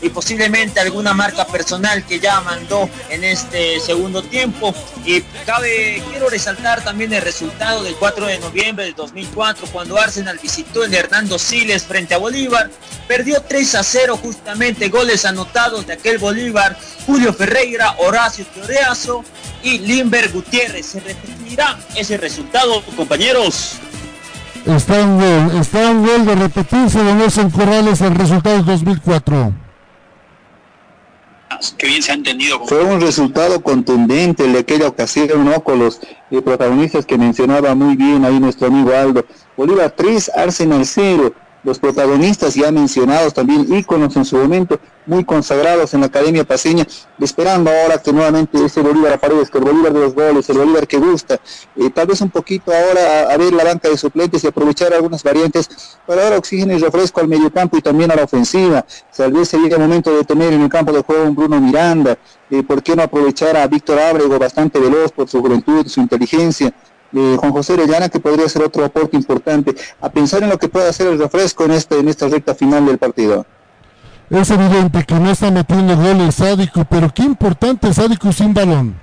y posiblemente alguna marca personal que ya mandó en este segundo tiempo. Y cabe, quiero resaltar también el resultado del 4 de noviembre del 2004 cuando Arsenal visitó el Hernando Siles frente a Bolívar. Perdió 3 a 0 justamente goles anotados de aquel Bolívar, Julio Ferreira, Horacio Teoreazo y Limber Gutiérrez. Se repetirá ese resultado, compañeros. Está un gol, está un gol de repetirse de Nelson Corrales el resultado 2004. Que bien se ha entendido. Fue un resultado contundente el de aquella ocasión, ¿no? Con los eh, protagonistas que mencionaba muy bien ahí nuestro amigo Aldo. Bolívar 3, Arsenal 0 los protagonistas ya mencionados también íconos en su momento muy consagrados en la Academia Paseña, esperando ahora que nuevamente ese Bolívar aparezca, el Bolívar de los goles, el Bolívar que gusta, eh, tal vez un poquito ahora a, a, ver la banca de suplentes y aprovechar algunas variantes para dar oxígeno y refresco al mediocampo y también a la ofensiva, tal vez sería el momento de tener en el campo de juego un Bruno Miranda, eh, ¿por qué no aprovechar a Víctor Ábrego, bastante veloz por su juventud, su inteligencia, eh, Juan José Orellana, que podría ser otro aporte importante, a pensar en lo que puede hacer el refresco en, este, en esta recta final del partido. Es evidente que no está metiendo goles Sádico, pero qué importante Sádico sin balón.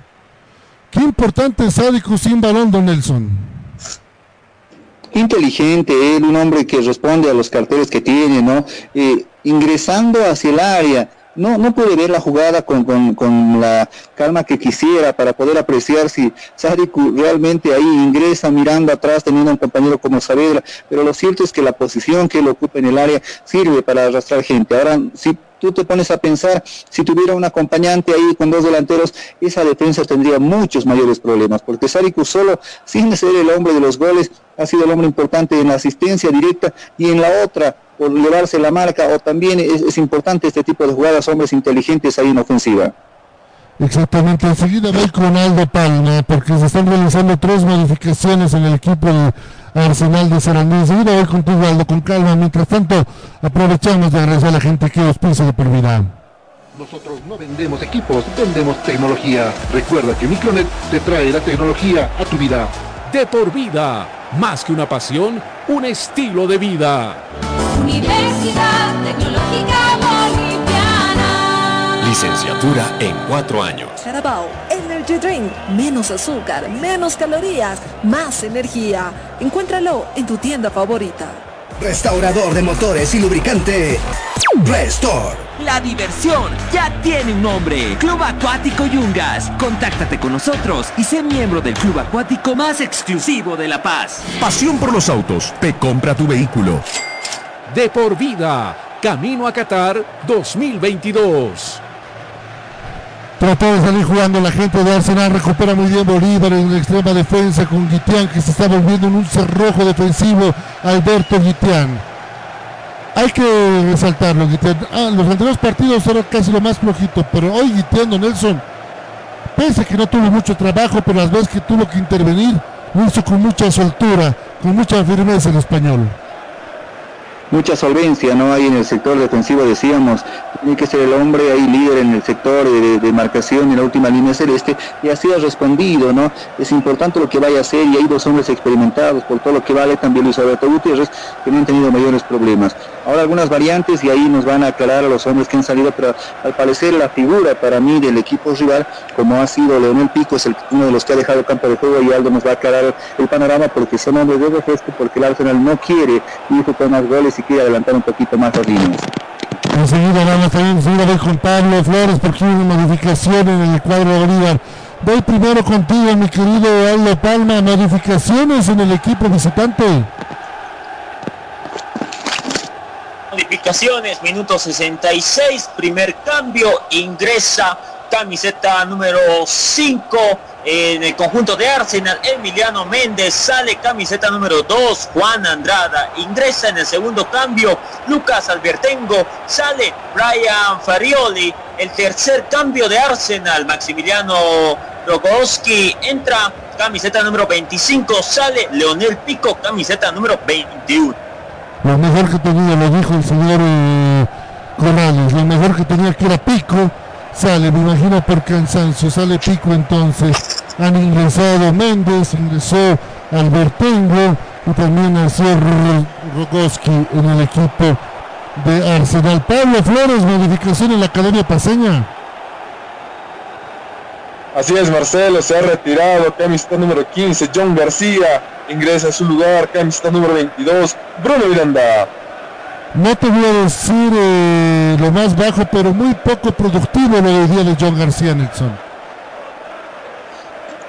Qué importante Sádico sin balón, don Nelson. Inteligente, él, un hombre que responde a los carteles que tiene, ¿no? Eh, ingresando hacia el área, no, no puede ver la jugada con, con, con, la calma que quisiera para poder apreciar si Sadiku realmente ahí ingresa mirando atrás teniendo un compañero como Saavedra, pero lo cierto es que la posición que él ocupa en el área sirve para arrastrar gente. Ahora, si tú te pones a pensar, si tuviera un acompañante ahí con dos delanteros, esa defensa tendría muchos mayores problemas, porque Sadiku solo, sin ser el hombre de los goles, ha sido el hombre importante en la asistencia directa y en la otra, por llevarse la marca, o también es, es importante este tipo de jugadas, hombres inteligentes ahí en ofensiva. Exactamente, enseguida voy con Aldo Palma, porque se están realizando tres modificaciones en el equipo de Arsenal de Sarandí. Enseguida voy contigo, Aldo, con calma. Mientras tanto, aprovechamos de agradecer a la gente que os piensa de por vida. Nosotros no vendemos equipos, vendemos tecnología. Recuerda que Micronet te trae la tecnología a tu vida. De por vida, más que una pasión, un estilo de vida. Universidad Tecnológica Boliviana. Licenciatura en cuatro años. Carabao Energy Drink. Menos azúcar, menos calorías, más energía. Encuéntralo en tu tienda favorita. Restaurador de motores y lubricante. Restore. La diversión ya tiene un nombre. Club Acuático Yungas. Contáctate con nosotros y sé miembro del club acuático más exclusivo de La Paz. Pasión por los autos. Te compra tu vehículo. De por vida. Camino a Qatar 2022. Trató de salir jugando la gente de Arsenal, recupera muy bien Bolívar en la extrema defensa con Guitián que se está volviendo en un cerrojo defensivo Alberto Guitián. Hay que resaltarlo, Guitián. Ah, los anteriores partidos era casi lo más flojito, pero hoy Guitián, don Nelson, pese a que no tuvo mucho trabajo, pero las veces que tuvo que intervenir, lo hizo con mucha soltura, con mucha firmeza el español mucha solvencia, ¿no? Hay en el sector defensivo, decíamos, tiene que ser el hombre ahí líder en el sector de, marcación en la última línea celeste y así ha respondido, ¿no? Es importante lo que vaya a hacer y hay dos hombres experimentados por todo lo que vale también Luis Alberto Gutiérrez que no han tenido mayores problemas. Ahora algunas variantes y ahí nos van a aclarar a los hombres que han salido, pero al parecer la figura para mí del equipo rival, como ha sido Leonel Pico, es el, uno de los que ha dejado el campo de juego y Aldo nos va a aclarar el panorama porque son hombres de refresco, porque el Arsenal no quiere ir con más goles y quiere adelantar un poquito más las líneas. Enseguida vamos a enseguida a ver con Pablo Flores porque hay una modificación en el cuadro de Bolívar. Voy primero contigo, mi querido Aldo Palma. Modificaciones en el equipo visitante. Modificaciones, minuto 66, primer cambio, ingresa camiseta número 5 en el conjunto de Arsenal, Emiliano Méndez, sale camiseta número 2, Juan Andrada, ingresa en el segundo cambio, Lucas Albertengo, sale Brian Farioli, el tercer cambio de Arsenal, Maximiliano Rogowski, entra camiseta número 25, sale Leonel Pico, camiseta número 21. Lo mejor que tenía, lo dijo el señor eh, lo mejor que tenía que era Pico sale, me imagino por cansancio, sale Pico entonces. Han ingresado Méndez, ingresó Albertengo y también nació Rogoski en el equipo de Arsenal. Pablo Flores, modificación en la Academia Paseña. Así es, Marcelo, se ha retirado, camiseta número 15, John García, ingresa a su lugar, camiseta número 22, Bruno Miranda. No te voy a decir eh, lo más bajo, pero muy poco productivo lo de día de John García Nelson.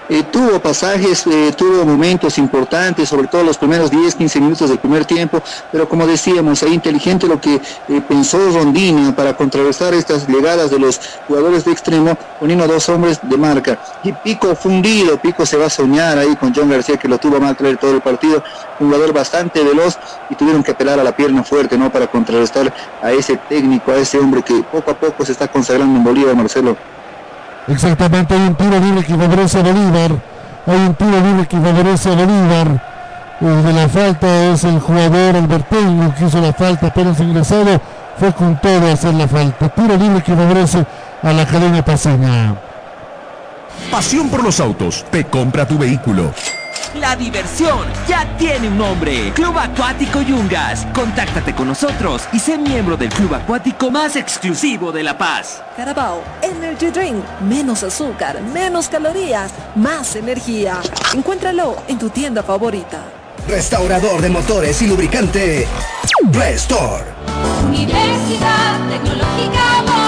Eh, tuvo pasajes, eh, tuvo momentos importantes, sobre todo los primeros 10, 15 minutos del primer tiempo, pero como decíamos, ahí inteligente lo que eh, pensó Rondina para contrarrestar estas llegadas de los jugadores de extremo, poniendo a dos hombres de marca. Y Pico fundido, Pico se va a soñar ahí con John García que lo tuvo a mal traer todo el partido, un jugador bastante veloz y tuvieron que apelar a la pierna fuerte, ¿no? Para contrarrestar a ese técnico, a ese hombre que poco a poco se está consagrando en Bolívar, Marcelo. Exactamente, hay un tiro libre que favorece a Bolívar. Hay un tiro libre que favorece a Bolívar. El de la falta es el jugador Albertengo que hizo la falta apenas ingresado. Fue con todo a hacer la falta. Tiro libre que favorece a la Academia Paseña. Pasión por los autos. Te compra tu vehículo. La diversión ya tiene un nombre. Club Acuático Yungas. Contáctate con nosotros y sé miembro del club acuático más exclusivo de La Paz. Carabao Energy Drink. Menos azúcar, menos calorías, más energía. Encuéntralo en tu tienda favorita. Restaurador de motores y lubricante. Restore. Universidad Tecnológica.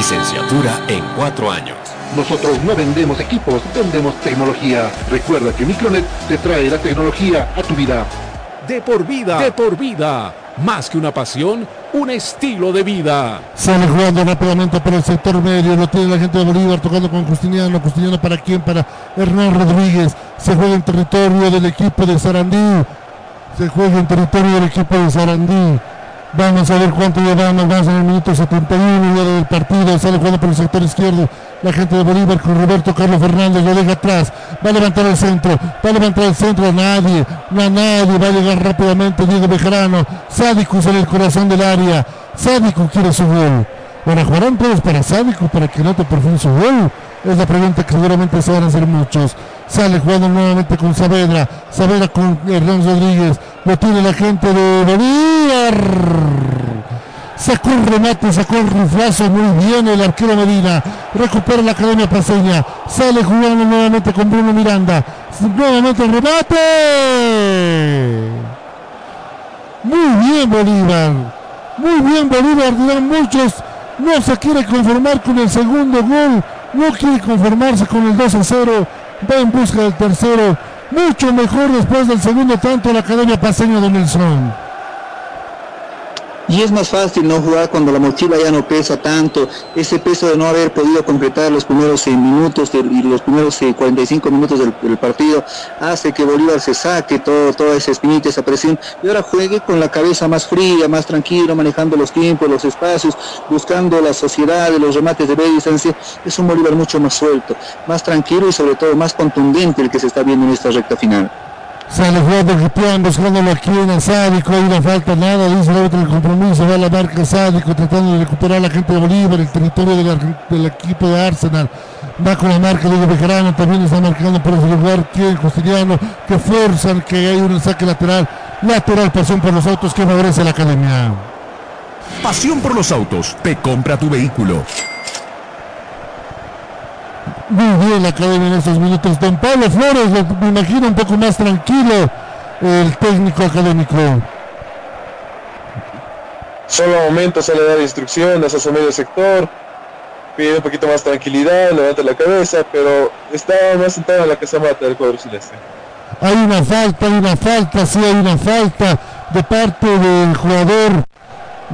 Licenciatura en cuatro años. Nosotros no vendemos equipos, vendemos tecnología. Recuerda que Micronet te trae la tecnología a tu vida. De por vida, de por vida. Más que una pasión, un estilo de vida. Sale jugando rápidamente por el sector medio, lo tiene la gente de Bolívar tocando con Justiniano. Justiniano para quién? Para Hernán Rodríguez. Se juega en territorio del equipo de Sarandí. Se juega en territorio del equipo de Sarandí. Vamos a ver cuánto llevamos, vamos en el minuto 71 ya del partido, sale jugando por el sector izquierdo, la gente de Bolívar con Roberto Carlos Fernández, lo deja atrás, va a levantar el centro, va a levantar el centro a nadie, no a nadie, va a llegar rápidamente Diego Bejarano, Sádicus en el corazón del área, Sádicus quiere su gol. Bueno, jugarán todos para Sádicus para que note por fin su gol. Es la pregunta que seguramente se van a hacer muchos. Sale jugando nuevamente con Saavedra. Saavedra con Hernán Rodríguez. Lo tiene la gente de Bolívar. Sacó un remate, sacó un riflazo muy bien el arquero Medina. Recupera la Academia Paseña. Sale jugando nuevamente con Bruno Miranda. Nuevamente el remate. Muy bien Bolívar. Muy bien Bolívar, dirán muchos. No se quiere conformar con el segundo gol. No quiere conformarse con el 2 a 0. Va en busca del tercero. Mucho mejor después del segundo tanto la Academia Paseña de Nelson. Y es más fácil no jugar cuando la mochila ya no pesa tanto. Ese peso de no haber podido concretar los primeros eh, minutos y los primeros eh, 45 minutos del, del, partido hace que Bolívar se saque todo, toda esa espinita, esa presión y ahora juegue con la cabeza más fría, más tranquilo, manejando los tiempos, los espacios, buscando la sociedad, los remates de media distancia. Es un Bolívar mucho más suelto, más tranquilo y sobre todo más contundente el que se está viendo en esta recta final. Sale jugando Gitián, buscándolo aquí en el Sádico, ahí no falta nada, dice el otro el compromiso, va a la marca Sádico, tratando de recuperar la gente de Bolívar, el territorio del, equipo de Arsenal. Va con la marca de Bejarano, también está marcando por ese lugar, quien Justiniano, que fuerzan que hay un saque lateral, lateral pasión por los autos que favorece a la academia. Pasión por los autos, te compra tu vehículo. Muy bien la academia en estos minutos. Don Pablo Flores, me imagino un poco más tranquilo el técnico académico. Solo momentos sale a dar instrucciones a su medio sector, pide un poquito más tranquilidad, levanta la cabeza, pero está más sentado en la casa mata del cuadro celeste. Hay una falta, hay una falta, sí hay una falta de parte del jugador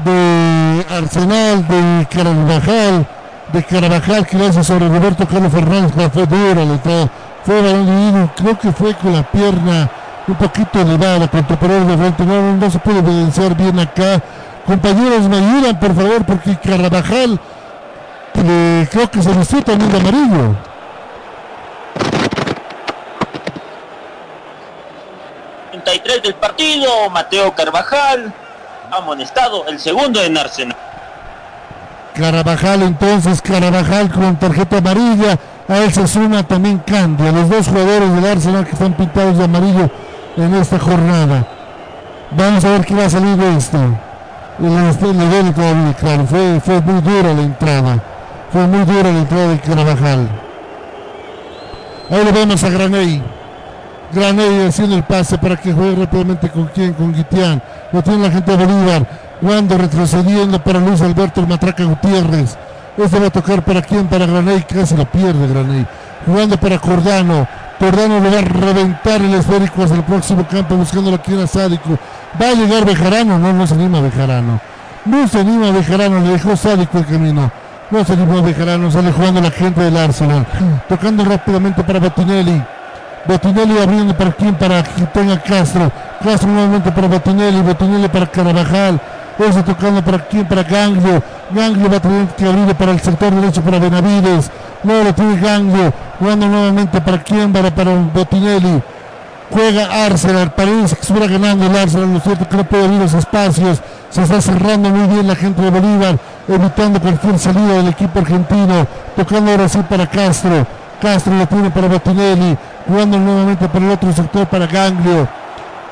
de Arsenal, de Carabajal, de Carabajal que hace sobre Roberto Carlos Fernández, pero fue dura entrada, fue balón creo que fue con la pierna un poquito elevada contra el de frente, no, se puede evidenciar bien acá. Compañeros, me ayudan por favor, porque Carabajal eh, creo que se vistió también de amarillo. del partido, Mateo Carvajal, amonestado, el segundo en Arsenal. Carabajal entonces, Carabajal con tarjeta amarilla, a él se suma también Candia, los dos jugadores del Arsenal que están pintados de amarillo en esta jornada. Vamos a ver qué va a salir de esto. Le, le duele todavía, claro, fue, fue muy dura la entrada. Fue muy dura la entrada de Carabajal. Ahí lo vemos a Graney. Graney haciendo el pase para que juegue rápidamente con quién, con Guitián. Lo tiene la gente de Bolívar. Cuando retrocediendo para Luis Alberto el Matraca Gutiérrez. Este va a tocar para quién, para Graney, casi lo pierde Graney. Jugando para Cordano. Cordano le va a reventar el esférico hacia el próximo campo, buscándolo aquí en Sádico. Va a llegar Bejarano, no, no se anima Bejarano. No se anima Bejarano, le dejó Sádico el camino. No se animó Bejarano, sale jugando la gente del Arsenal. Tocando rápidamente para Botinelli. Botinelli abriendo para quién, para que tenga Castro. Castro nuevamente para Botinelli, Botinelli para Carabajal. Ese tocando para quién, para Ganglio. Ganglio va a tener que abrir para el sector derecho para Benavides. No lo tiene Ganglio. Jugando nuevamente para quién, para, para Botinelli. Juega Arsenal, parece que estuviera ganando el Arsenal, lo cierto que no puede abrir los espacios, se está cerrando muy bien la gente de Bolívar, evitando cualquier salida del equipo argentino, tocando ahora sí para Castro, Castro lo tiene para Botinelli, jugando nuevamente para el otro sector para Ganglio,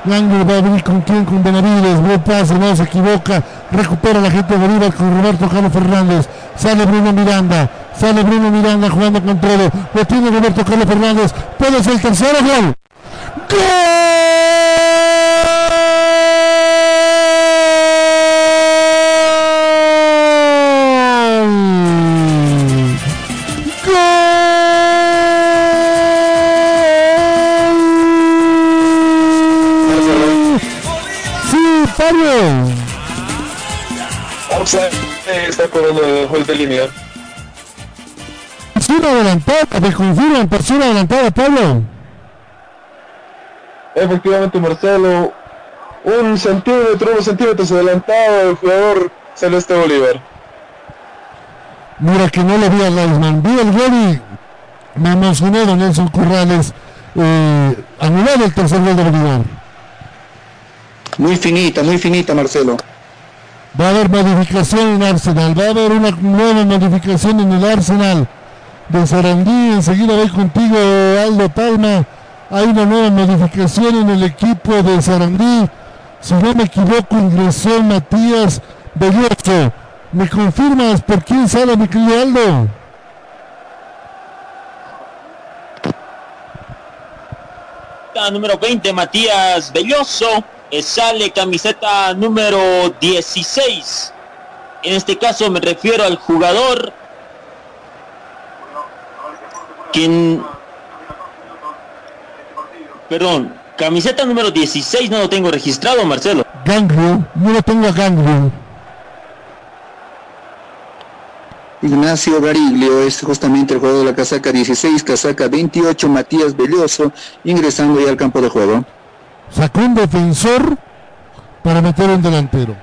Ganglio va a abrir con quién, con Benavides, buen pase, no se equivoca, recupera la gente de Bolívar con Roberto Carlos Fernández, sale Bruno Miranda, sale Bruno Miranda jugando con todo, lo tiene Roberto Carlos Fernández, puede ser el tercero gol. Sí, está cobrando el juez de línea. Persona adelantada, me confirman, persona adelantada, Pablo. Efectivamente, Marcelo, un centímetro, unos centímetros adelantado el jugador Celeste Bolívar. Mira que no le vi a Laisman, vi el gol y me emocioné don Nelson Corrales. Eh, anular el tercer gol de Bolívar. Muy finita, muy finita, Marcelo. Va a haber modificación en Arsenal, va a haber una nueva modificación en el Arsenal de Sarandí. Enseguida voy contigo, Aldo Palma. Hay una nueva modificación en el equipo de Sarandí. Si no me equivoco, ingresó Matías Belloso. ¿Me confirmas por quién sale, mi querido Aldo? Número 20, Matías Belloso. Eh, Sale camiseta número 16. En este caso me refiero al jugador quien... Perdón, camiseta número 16 no lo tengo registrado, Marcelo. Ganglio, no lo tengo a. Ignacio Gariglio es justamente el jugador de la casaca 16, casaca 28, Matías Belloso, ingresando ya al campo de juego. Sacó un defensor para meter un delantero.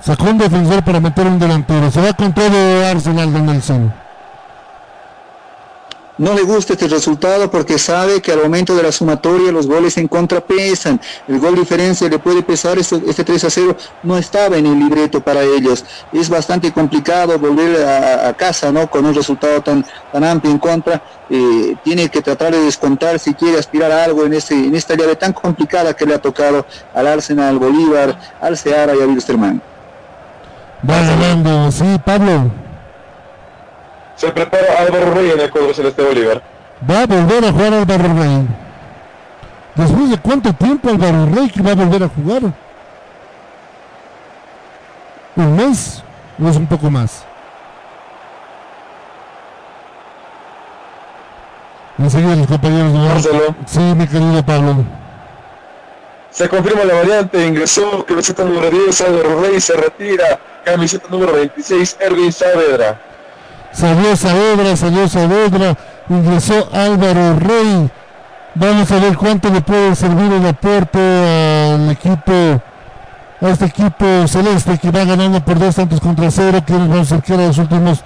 Sacó un defensor para meter un delantero. Se va con todo Arsenal de Nelson. No le gusta este resultado porque sabe que al momento de la sumatoria los goles en contra pesan. El gol diferencia le puede pesar, este, este 3 a 0 no estaba en el libreto para ellos. Es bastante complicado volver a, a casa ¿no? con un resultado tan, tan amplio en contra. Eh, tiene que tratar de descontar si quiere aspirar a algo en, este, en esta llave tan complicada que le ha tocado al Arsenal, al Bolívar, al Seara y a Wilstermann. Va ganando, sí, Pablo. Se prepara Álvaro Rey en el cuadro celeste Bolívar. Va a volver a jugar Álvaro Rey. Después de cuánto tiempo Álvaro Rey que va a volver a jugar. ¿Un mes? ¿O es un poco más? Enseguida los compañeros de Marcelo. Sí, mi querido Pablo. Se confirma la variante, ingresó camiseta número 10, Álvaro Rey se retira, camiseta número 26, Erwin Saavedra. Salió Saavedra, salió Saavedra, ingresó Álvaro Rey. Vamos a ver cuánto le puede servir el aporte al equipo, a este equipo celeste que va ganando por dos tantos contra cero, que nos vamos a acercar a los últimos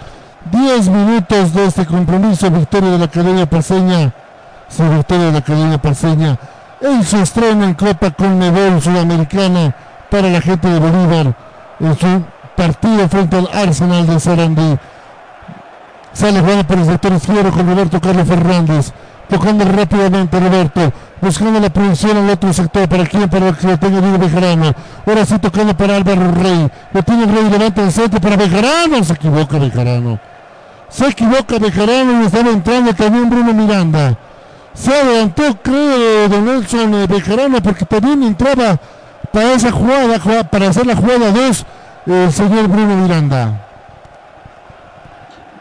10 minutos de este compromiso. Victoria de la Academia Parceña, sí, victoria de la Academia Parceña en su estreno en Copa Conmebol Sudamericana para la gente de Bolívar en su partido frente al Arsenal de Sarandí. Sale jugando por el sector izquierdo con Roberto Carlos Fernández. Tocando rápidamente Roberto. Buscando la proyección al otro sector. ¿Para quién? Para que lo tenga Diego Bejarano. Ahora sí tocando para Álvaro Rey. Lo tiene Rey. Levanta el centro para Bejarano. Se equivoca Bejarano. Se equivoca Bejarano y estaba entrando también Bruno Miranda. Se adelantó, creo, Don Nelson Bejarano porque también entraba para esa jugada, para hacer la jugada 2 el señor Bruno Miranda.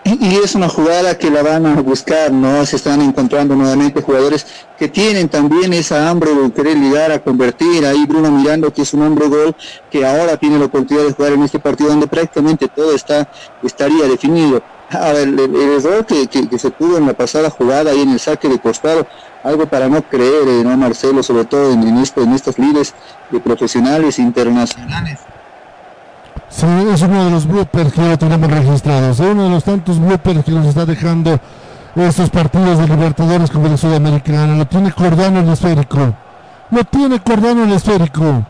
Y es una jugada que la van a buscar, ¿no? Se están encontrando nuevamente jugadores que tienen también esa hambre de querer ligar a convertir. Ahí Bruno Miranda, que es un hombre gol, que ahora tiene la oportunidad de jugar en este partido donde prácticamente todo está estaría definido. A ver, el, el error que, que, se pudo en la pasada jugada y en el saque de costado, algo para no creer, eh, ¿no, Marcelo? Sobre todo en, en, estas lides de profesionales internacionales. Sí, es uno de los bloopers que ya tenemos registrados. Es uno de los tantos bloopers que nos está dejando estos partidos de Libertadores como de Sudamericana. Lo tiene Cordano el esférico. Lo tiene Cordano el esférico.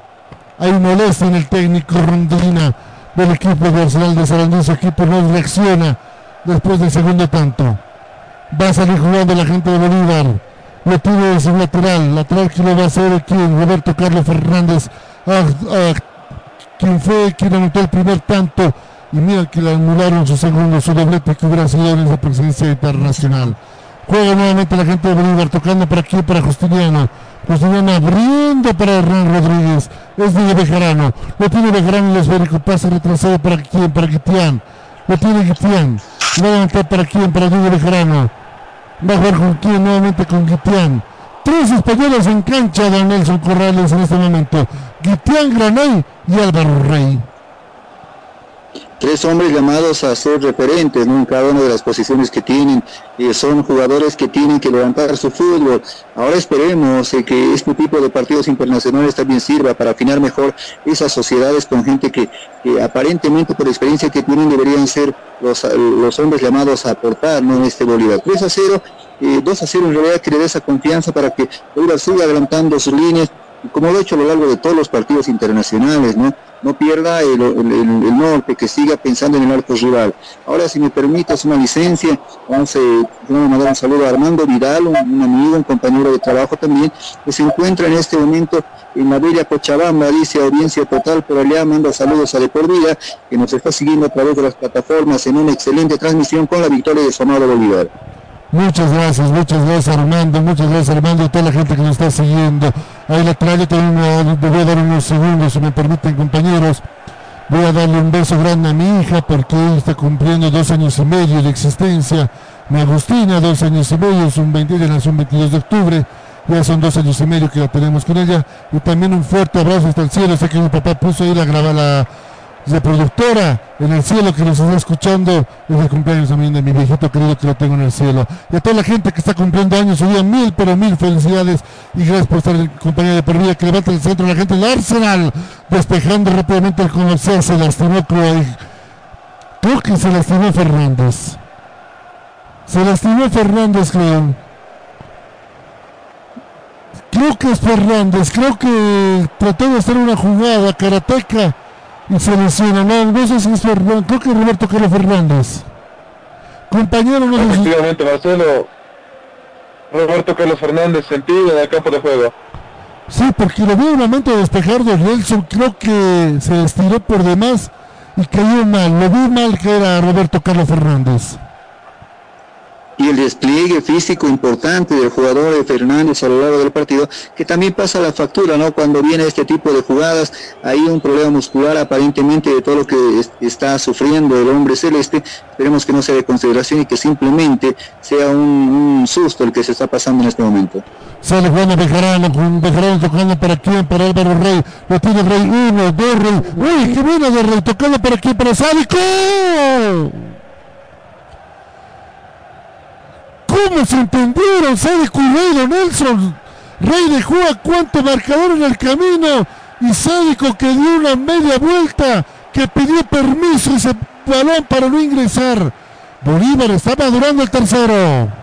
Hay molestia en el técnico Rondina del equipo de Arsenal de Sarandí. Su equipo no reacciona después del segundo tanto. Va a salir jugando la gente de Bolívar. Lo tiene en su lateral. Lateral que lo va a hacer aquí Roberto Carlos Fernández. Quien fue quien anotó el primer tanto y mira que le anularon su segundo, su doblete que hubiera sido en esa presidencia internacional. Juega nuevamente la gente de Bolívar, tocando para aquí, para Justiniano. Justiniano abriendo para Hernán Rodríguez. Es de Bejarano. Lo tiene Bejarano el esférico. Pasa retrasado para quién, para Guitián. Lo tiene Guitián. Va a levantar para quién, para Diego Bejarano. Va a jugar con quién, nuevamente con Guitián. Tres españoles en cancha de Nelson Corrales en este momento. Guitián Granay y Álvaro Rey. Tres hombres llamados a ser referentes en cada una de las posiciones que tienen. Eh, son jugadores que tienen que levantar su fútbol. Ahora esperemos eh, que este tipo de partidos internacionales también sirva para afinar mejor esas sociedades con gente que, aparentemente por experiencia que tienen deberían ser los, los hombres llamados a aportar ¿no? en este Bolívar. 3 a 0, eh, 2 a 0 en realidad que le dé esa confianza para que Bolívar siga adelantando sus líneas como lo ha hecho a lo largo de todos los partidos internacionales, ¿no? No pierda el, el, el, norte, que siga pensando en el arco rival. Ahora, si me permites una licencia, vamos, eh, a mandar un saludo a Armando Vidal, un, amigo, un compañero de trabajo también, que se encuentra en este momento en la bella Cochabamba, dice audiencia total, por allá manda saludos a De Por que nos está siguiendo a través de las plataformas en una excelente transmisión con la victoria de amado Bolívar. Muchas gracias, muchas gracias Armando, muchas gracias Armando y toda la gente que nos está siguiendo. Ahí la traigo también me voy a dar unos segundos, si me permiten compañeros. Voy a darle un beso grande a mi hija porque ella está cumpliendo dos años y medio de existencia. Mi Agustina, dos años y medio, es un 20, nació un 22 de octubre. Ya son dos años y medio que la tenemos con ella. Y también un fuerte abrazo hasta el cielo. Sé que mi papá puso ahí la la reproductora en el cielo que nos está escuchando es el cumpleaños también de mi viejito querido que lo tengo en el cielo. Y a toda la gente que está cumpliendo años hoy mil pero mil felicidades. Y gracias por estar en compañía de por que levanta el centro la gente del Arsenal despejando rápidamente el conocer se lastimó creo, creo que se lastimó Fernández. Se lastimó Fernández, creo. Creo que es Fernández, creo que trató de hacer una jugada karateca y se lesiona. No, no sé si es Fernández, creo que Roberto Carlos Fernández. Compañero, no Efectivamente, Marcelo. Roberto Carlos Fernández sentido en el campo de juego. Sí, porque lo vi un momento despejar de Nelson, creo que se estiró por demás y cayó mal. Lo vi mal que era Roberto Carlos Fernández. Y el despliegue físico importante del jugador de Fernández a lo largo del partido, que también pasa la factura, ¿no? Cuando viene este tipo de jugadas, hay un problema muscular aparentemente de todo lo que es- está sufriendo el hombre celeste, esperemos que no sea de consideración y que simplemente sea un, un susto el que se está pasando en este momento. Sale Bejarano, Bejarano tocando para quién, para Álvaro Rey. Lo tiene Rey, uno, dos, Rey. Uy, qué buena de Rey, tocando para quién, para. ¿Cómo se entendieron Sádico y Rey de Nelson? Rey dejó a cuánto marcador en el camino y Sádico que dio una media vuelta, que pidió permiso ese balón para no ingresar. Bolívar está madurando el tercero.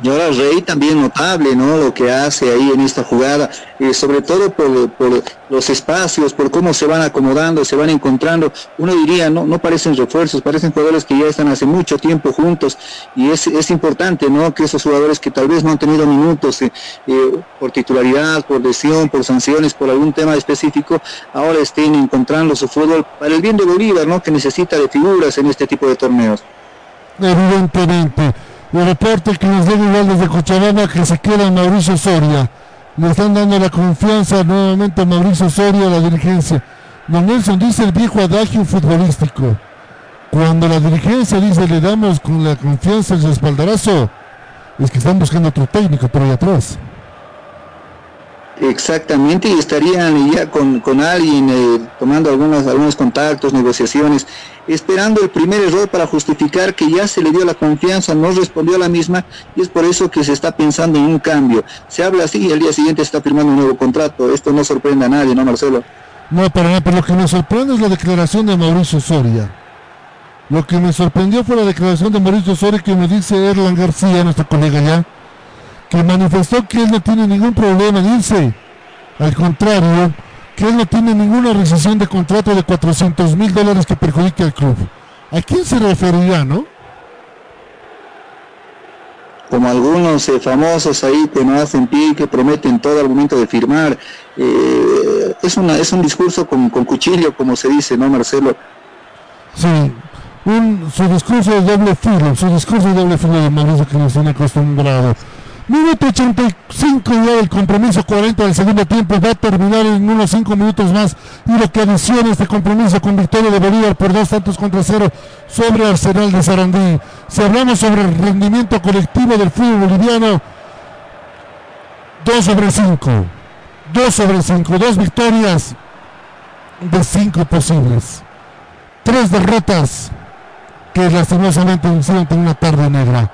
Y ahora Rey también notable, ¿no? Lo que hace ahí en esta jugada, eh, sobre todo por, por los espacios, por cómo se van acomodando, se van encontrando. Uno diría, no, no parecen refuerzos, parecen jugadores que ya están hace mucho tiempo juntos y es, es importante, ¿no? Que esos jugadores que tal vez no han tenido minutos eh, eh, por titularidad, por lesión, por sanciones, por algún tema específico, ahora estén encontrando su fútbol para el bien de Bolívar, ¿no? Que necesita de figuras en este tipo de torneos. Evidentemente. El reporte que nos llega igual desde Cochabamba que se queda Mauricio Soria. Le están dando la confianza nuevamente a Mauricio Soria a la dirigencia. Don Nelson dice el viejo adagio futbolístico. Cuando la dirigencia dice le damos con la confianza el espaldarazo, es que están buscando otro técnico por ahí atrás. Exactamente, y estarían ya con, con alguien eh, tomando algunos, algunos contactos, negociaciones, esperando el primer error para justificar que ya se le dio la confianza, no respondió a la misma, y es por eso que se está pensando en un cambio. Se habla así y al día siguiente está firmando un nuevo contrato. Esto no sorprende a nadie, ¿no, Marcelo? No, para nada, pero lo que me sorprende es la declaración de Mauricio Soria. Lo que me sorprendió fue la declaración de Mauricio Soria que me dice Erlan García, nuestro colega ya, que manifestó que él no tiene ningún problema en irse. Al contrario, que él no tiene ninguna rescisión de contrato de 400 mil dólares que perjudique al club. ¿A quién se referirá, no? Como algunos eh, famosos ahí que no hacen pie, que prometen todo al momento de firmar. Eh, es, una, es un discurso con, con cuchillo, como se dice, ¿no, Marcelo? Sí, un, su discurso de doble filo, su discurso de doble filo de Mauricio que nos tiene acostumbrado. Minuto 85 ya del compromiso 40 del segundo tiempo, va a terminar en unos 5 minutos más y lo que adiciona este compromiso con victoria de Bolívar por dos tantos contra cero sobre Arsenal de Sarandí. Si hablamos sobre el rendimiento colectivo del fútbol boliviano, 2 sobre 5, 2 sobre 5, dos victorias de 5 posibles tres derrotas que lastimosamente hicieron tener una tarde negra.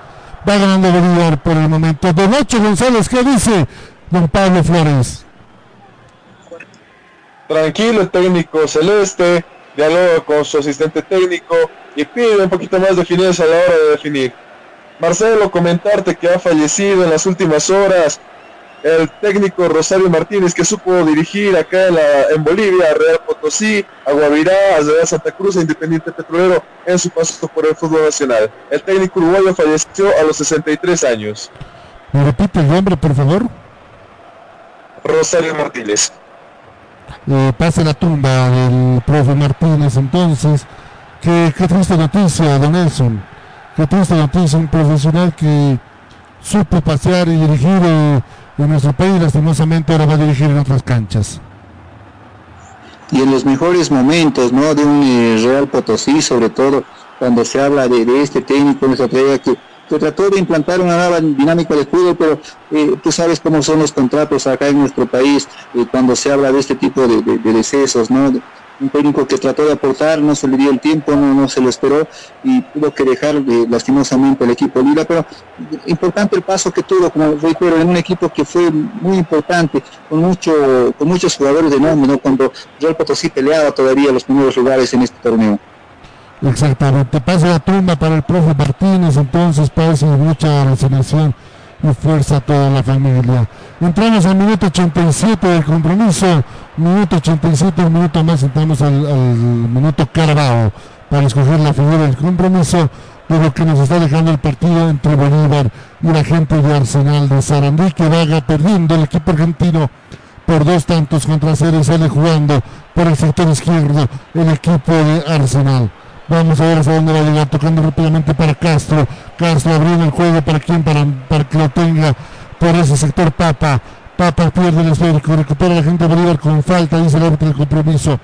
Va ganando Bolívar por el momento. Don Ocho González, ¿qué dice don Pablo Flores? Tranquilo el técnico celeste, dialoga con su asistente técnico y pide un poquito más de fineza a la hora de definir. Marcelo, comentarte que ha fallecido en las últimas horas el técnico Rosario Martínez que supo dirigir acá en, la- en Bolivia, a Real Potosí, a Guavirá, a Real Santa Cruz, a Independiente Petrolero en su paso por el fútbol nacional. El técnico uruguayo falleció a los 63 años. ¿Me repite el nombre, por favor? Rosario Martínez. Eh, pase la tumba del profe Martínez entonces. Qué, qué triste noticia, don Nelson. Qué triste noticia, un profesional que supo pasear y dirigir eh, en nuestro país, lastimosamente ahora va a dirigir en otras canchas. y en los mejores momentos ¿no? de un eh, Real Potosí, sobre todo cuando se habla de, de este técnico, nuestra tarea que, que trató de implantar una nueva dinámica de fútbol, pero eh, tú sabes cómo son los contratos acá en nuestro país eh, cuando se habla de este tipo de, de- de decesos, ¿no? Un técnico que trató de aportar, no se le dio el tiempo, no, no se lo esperó y tuvo que dejar eh, lastimosamente el equipo Lila, pero importante el paso que tuvo, como reitero, en un equipo que fue muy importante, con mucho, con muchos jugadores de nombre, ¿no? Cuando Real Potosí peleaba todavía los primeros lugares en este torneo. Exactamente, pasa la tumba para el profe Martínez, entonces pasa mucha resignación y fuerza a toda la familia. Entramos al minuto 87 del compromiso, minuto 87, un minuto más, entramos al, minuto Carabao para escoger la figura del compromiso de lo que nos está dejando el partido entre Bolívar y la gente de Arsenal de Sarandí que vaga perdiendo el equipo argentino por dos tantos contra cero sale jugando por el sector izquierdo el equipo de Arsenal. Vamos a ver hasta dónde va a llegar, tocando rápidamente para Castro. Castro abriendo el juego para quien, para, para que lo tenga por ese sector Papa. Papa pierde el esférico, recupera la gente Bolívar con falta, dice el árbitro del compromiso.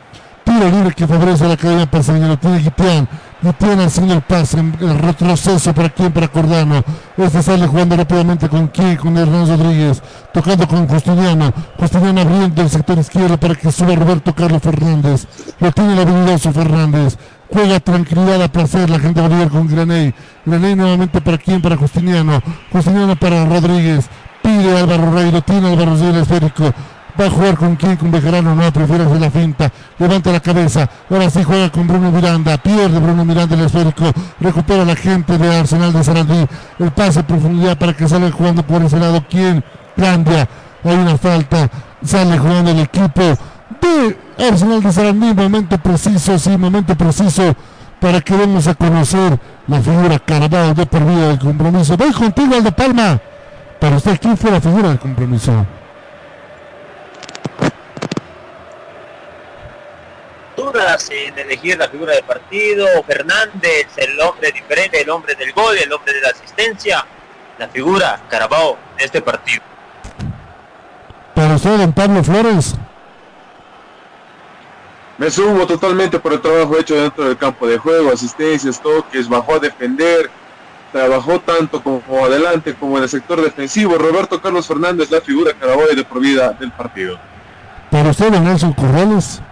Tiro libre que favorece a la cadena paseña, lo tiene Guitián. Guitián haciendo el pase, el retroceso para quien, para Cordano. Este sale jugando rápidamente con quién, con Hernán Rodríguez, tocando con Justiniano. Justiniano abriendo el sector izquierdo para que suba Roberto Carlos Fernández. Lo tiene el habilidoso Fernández juega tranquilidad a placer la gente de Bolívar con Graney. Graney nuevamente para quién, para Justiniano. Justiniano para Rodríguez. Pide Álvaro Rey, lo tiene Álvaro Rey el esférico. Va a jugar con quién, con Bejarano, no, prefiere hacer la finta. Levanta la cabeza. Ahora sí juega con Bruno Miranda. Pierde Bruno Miranda el esférico. Recupera la gente de Arsenal de Sarandí. El pase a profundidad para que salga jugando por ese lado. ¿Quién? Cambia. Hay una falta. Sale jugando el equipo de Arsenal de Sarandí, momento preciso, sí, momento preciso para que vamos a conocer la figura Carabao de por vida del compromiso. Voy contigo, Aldo Palma. Para usted, ¿quién fue la figura del compromiso? Dudas en elegir la figura del partido. Fernández, el hombre diferente, el hombre del gol, el hombre de la asistencia. La figura Carabao de este partido. Para usted, don Pablo Flores. Me sumo totalmente por el trabajo hecho dentro del campo de juego, asistencias, toques, bajó a defender, trabajó tanto como adelante como en el sector defensivo. Roberto Carlos Fernández, la figura Caraboy de por vida del partido. Para usted, Nelson Corrales.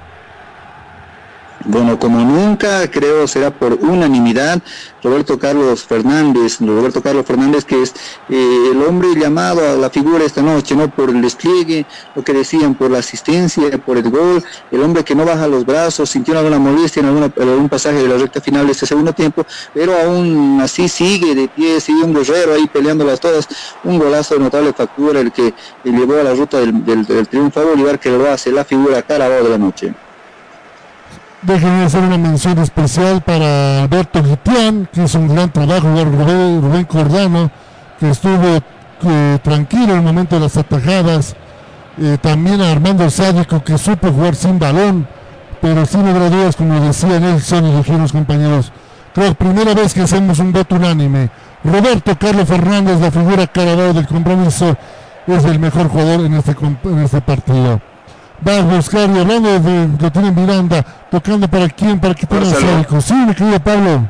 Bueno, como nunca, creo será por unanimidad Roberto Carlos Fernández, Roberto Carlos Fernández que es eh, el hombre llamado a la figura esta noche, ¿no? Por el despliegue, lo que decían, por la asistencia, por el gol, el hombre que no baja los brazos, sintió alguna molestia en, alguna, algún pasaje de la recta final de este segundo tiempo, pero aún así sigue de pie, sigue un guerrero ahí peleándolas todas, un golazo de notable factura el que le llevó a la ruta del, triunfo a Bolívar que lo hace la figura Carabao de la noche. Déjenme hacer una mención especial para Alberto Gitián, que hizo un gran trabajo, Rubén, Rubén Cordano, que estuvo eh, tranquilo en el momento de las atajadas. Eh, también a Armando Sádico, que supo jugar sin balón, pero sin dudas, como decía Nelson y dijeron compañeros. Creo que primera vez que hacemos un voto unánime. Roberto Carlos Fernández, la figura carabao del compromiso, es el mejor jugador en este, en este partido va a buscar y hablando de lo tiene Miranda, tocando para quién, para quitar a Sádico. Sí, mi querido Pablo.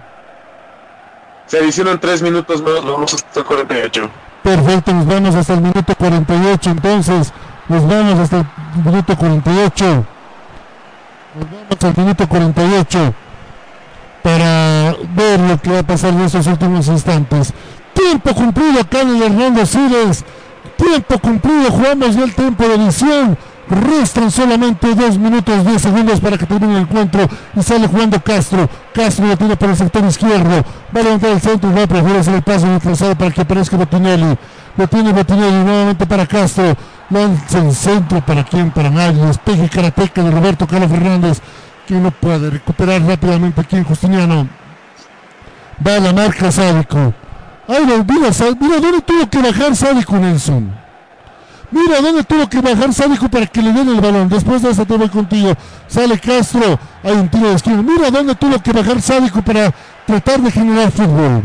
Se adicionan tres minutos más, vamos hasta el 48. Perfecto, nos vamos hasta el minuto 48, entonces nos vamos hasta el minuto 48. Nos vamos hasta el minuto 48 para ver lo que va a pasar en estos últimos instantes. Tiempo cumplido acá en el Hernando Siles. Tiempo cumplido, jugamos ya el tiempo de edición. Restan solamente 2 minutos 10 segundos para que termine el encuentro y sale jugando Castro. Castro lo tiene para el sector izquierdo. Va a levantar el centro y va a preferir hacer el paso trazado para que aparezca Botinelli. Lo tiene Botinelli nuevamente para Castro. Lanza el centro para quién, para nadie. Despeje karateca de Roberto Carlos Fernández. Que no puede recuperar rápidamente aquí en Justiniano. Va a la marca Sádico. Ay, mira, mira dónde tuvo que bajar Sádico Nelson. Mira dónde tuvo que bajar Sádico para que le den el balón. Después de eso te contigo. Sale Castro. Hay un tiro de esquina. Mira dónde tuvo que bajar Sádico para tratar de generar fútbol.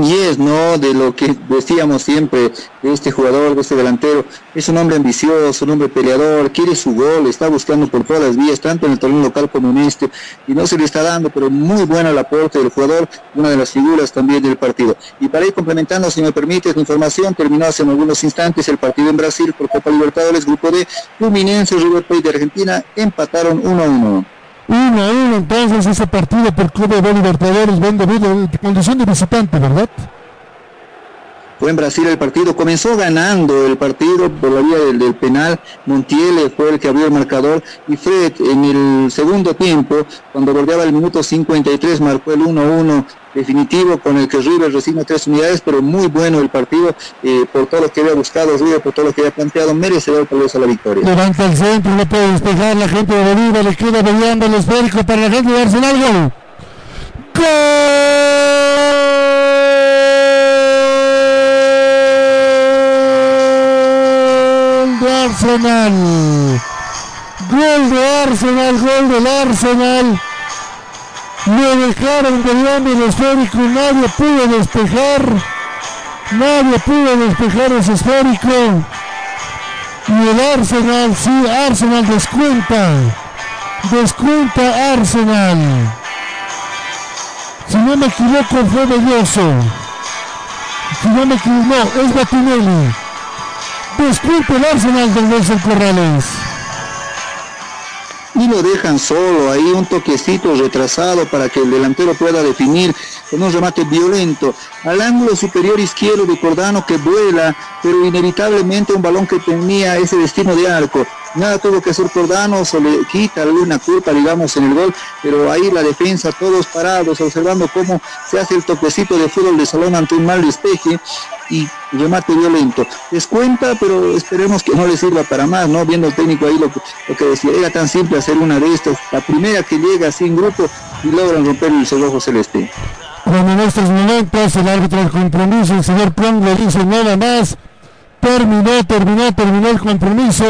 Y es, ¿no? De lo que decíamos siempre de este jugador, de este delantero. Es un hombre ambicioso, un hombre peleador, quiere su gol, está buscando por todas las vías, tanto en el torneo local como en este, y no se le está dando, pero muy bueno el aporte del jugador, una de las figuras también del partido. Y para ir complementando, si me permite, la información, terminó hace algunos instantes el partido en Brasil por Copa Libertadores, grupo de Fluminense, River Plate de Argentina, empataron 1 a 1. 1 a 1 entonces ese partido por Copa de Libertadores, ven de condición de visitante, ¿verdad? Fue en Brasil el partido, comenzó ganando el partido por la vía del, penal, Montiel fue el que abrió el marcador y Fred en el segundo tiempo, cuando bordeaba el minuto 53, marcó el 1-1 definitivo con el que River recibe tres unidades, pero muy bueno el partido eh, por todo lo que había buscado River, por todo lo que había planteado, merecedor tal vez la victoria. Levanta el centro, no puede despejar la gente de Bolívar, le queda brillando el esférico para la gente de Arsenal. Gol. Gol de Arsenal. Gol de Arsenal, gol del Arsenal. Le dejaron brillando el esférico, nadie pudo despejar. Nadie pudo despejar ese esférico. Y el Arsenal, sí, Arsenal descuenta. Descuenta Arsenal. Si no me equivoco fue Belloso. Si no me equivoco, es Batinelli. Descuenta el Arsenal del Nelson Corrales y lo dejan solo, ahí un toquecito retrasado para que el delantero pueda definir con un remate violento al ángulo superior izquierdo de Cordano que vuela, pero inevitablemente un balón que tenía ese destino de arco. Nada tuvo que hacer Cordano, se le quita alguna culpa, digamos, en el gol, pero ahí la defensa, todos parados, observando cómo se hace el toquecito de fútbol de salón ante un mal despeje y remate violento. Descuenta, pero esperemos que no le sirva para más, ¿no? Viendo el técnico ahí lo que, lo que decía, era tan simple hacer una de estas, la primera que llega en grupo y logran romper el cerrojo celeste. Bueno, en estos momentos el árbitro del compromiso, el señor Plum, le dice nada más. Terminó, terminó, terminó el compromiso.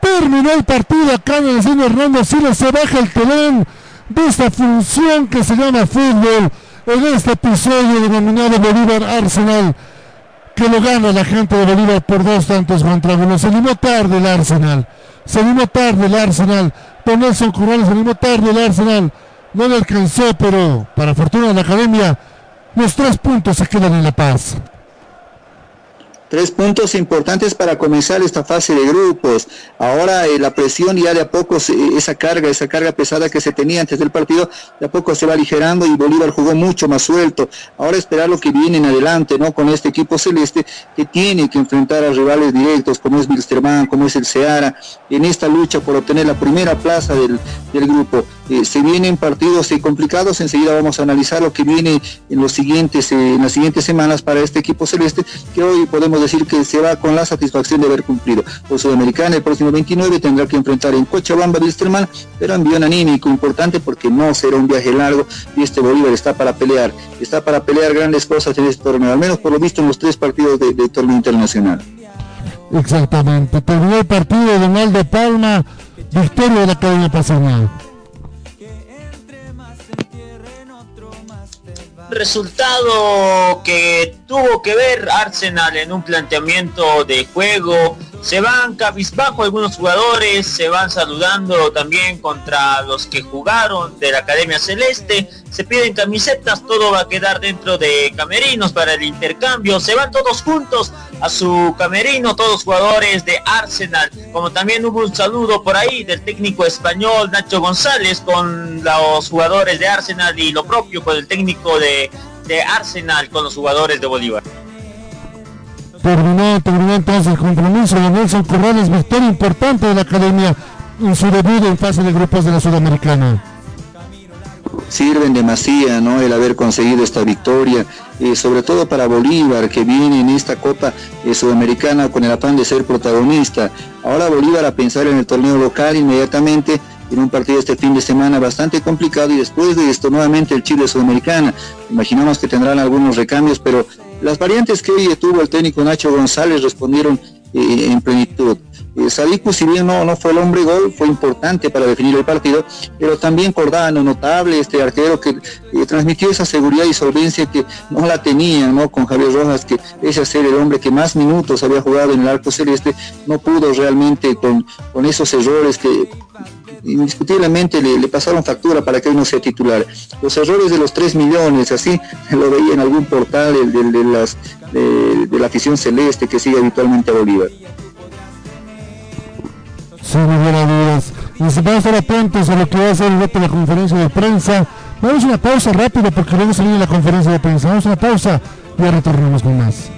Terminó el partido acá en el señor Hernando Siles. Se baja el telón de esta función que se llama fútbol. En este episodio denominado Bolívar Arsenal. Que lo gana la gente de Bolívar por dos tantos contra uno. Se animó tarde el Arsenal. Se animó tarde el Arsenal. Don Nelson Corrales se animó tarde el Arsenal no le alcanzó, pero para fortuna de la academia, los tres puntos se quedan en La Paz. Tres puntos importantes para comenzar esta fase de grupos. Ahora eh, la presión ya de a poco, esa carga, esa carga pesada que se tenía antes del partido, de a poco se va aligerando y Bolívar jugó mucho más suelto. Ahora esperar lo que viene en adelante, ¿no? Con este equipo celeste que tiene que enfrentar a rivales directos como es Wilstermann, como es el Seara, en esta lucha por obtener la primera plaza del, del grupo. Eh, se vienen partidos eh, complicados, enseguida vamos a analizar lo que viene en, los siguientes, eh, en las siguientes semanas para este equipo celeste, que hoy podemos decir que se va con la satisfacción de haber cumplido. Por Sudamericana el próximo 29 tendrá que enfrentar en Cochabamba Wilstermann, pero envío anímico importante porque no será un viaje largo y este Bolívar está para pelear, está para pelear grandes cosas en este torneo, al menos por lo visto en los tres partidos de, torneo internacional. Exactamente, terminó el partido de Donaldo Palma, victoria de la Academia Pasional. Resultado que tuvo que ver Arsenal en un planteamiento de juego. Se van cabizbajo algunos jugadores, se van saludando también contra los que jugaron de la Academia Celeste. Se piden camisetas, todo va a quedar dentro de camerinos para el intercambio. Se van todos juntos a su camerino, todos jugadores de Arsenal. Como también hubo un saludo por ahí del técnico español Nacho González con los jugadores de Arsenal y lo propio con el técnico de, de Arsenal con los jugadores de Bolívar. Terminó, terminó entonces el compromiso de Nelson Corrales, victoria importante de la academia en su debut en fase de grupos de la Sudamericana. Sirven demasiado, ¿no? El haber conseguido esta victoria, eh, sobre todo para Bolívar, que viene en esta Copa eh, Sudamericana con el afán de ser protagonista. Ahora Bolívar a pensar en el torneo local inmediatamente, en un partido este fin de semana bastante complicado y después de esto nuevamente el Chile Sudamericana. Imaginamos que tendrán algunos recambios, pero las variantes que hoy tuvo el técnico Nacho González respondieron eh, en plenitud. Sadiku, si bien no, no fue el hombre gol, fue importante para definir el partido, pero también Cordano, notable, este arquero que eh, transmitió esa seguridad y solvencia que no la tenía, ¿no? Con Javier Rojas, que ese ser el hombre que más minutos había jugado en el arco celeste, no pudo realmente con, con esos errores que indiscutiblemente le, pasaron factura para que él no sea titular. Los errores de los 3 millones, así lo veía en algún portal las, de, la afición celeste que sigue habitualmente a Bolívar. Sin lugar a dudas. Y vamos a estar atentos a lo que va a ser el de la conferencia de prensa. Vamos a una pausa rápida porque a salir de la conferencia de prensa. Vamos a una pausa y ya retornamos con más.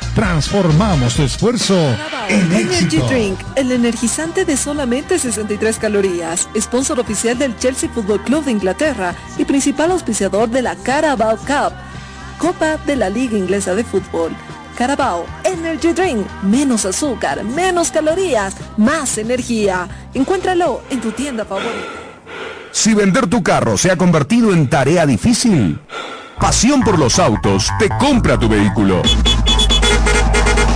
Transformamos tu esfuerzo en Energy éxito. Drink, el energizante de solamente 63 calorías, sponsor oficial del Chelsea Football Club de Inglaterra y principal auspiciador de la Carabao Cup, Copa de la Liga Inglesa de Fútbol. Carabao Energy Drink, menos azúcar, menos calorías, más energía. Encuéntralo en tu tienda favorita. Si vender tu carro se ha convertido en tarea difícil, Pasión por los autos te compra tu vehículo.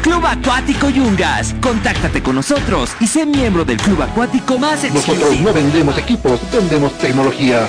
Club Acuático Yungas. Contáctate con nosotros y sé miembro del club acuático más Nosotros exclusivo. no vendemos equipos, vendemos tecnología.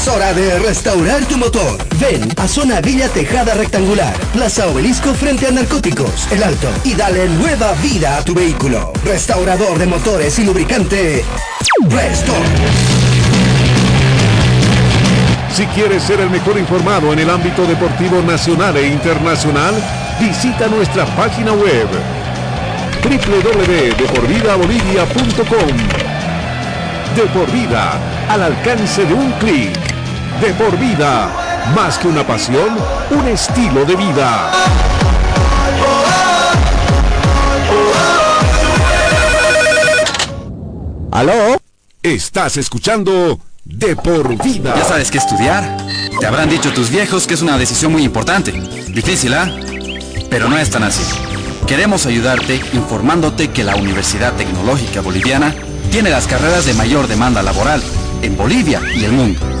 hora de restaurar tu motor. Ven a Zona Villa Tejada Rectangular, Plaza Obelisco frente a Narcóticos, El Alto, y dale nueva vida a tu vehículo. Restaurador de motores y lubricante, Restore. Si quieres ser el mejor informado en el ámbito deportivo nacional e internacional, visita nuestra página web www.deporvidabolivia.com De por vida, al alcance de un clic. De por vida, más que una pasión, un estilo de vida. ¿Aló? Estás escuchando De por vida. Ya sabes qué estudiar. Te habrán dicho tus viejos que es una decisión muy importante. Difícil, ¿ah? Pero no es tan así. Queremos ayudarte informándote que la Universidad Tecnológica Boliviana tiene las carreras de mayor demanda laboral en Bolivia y el mundo.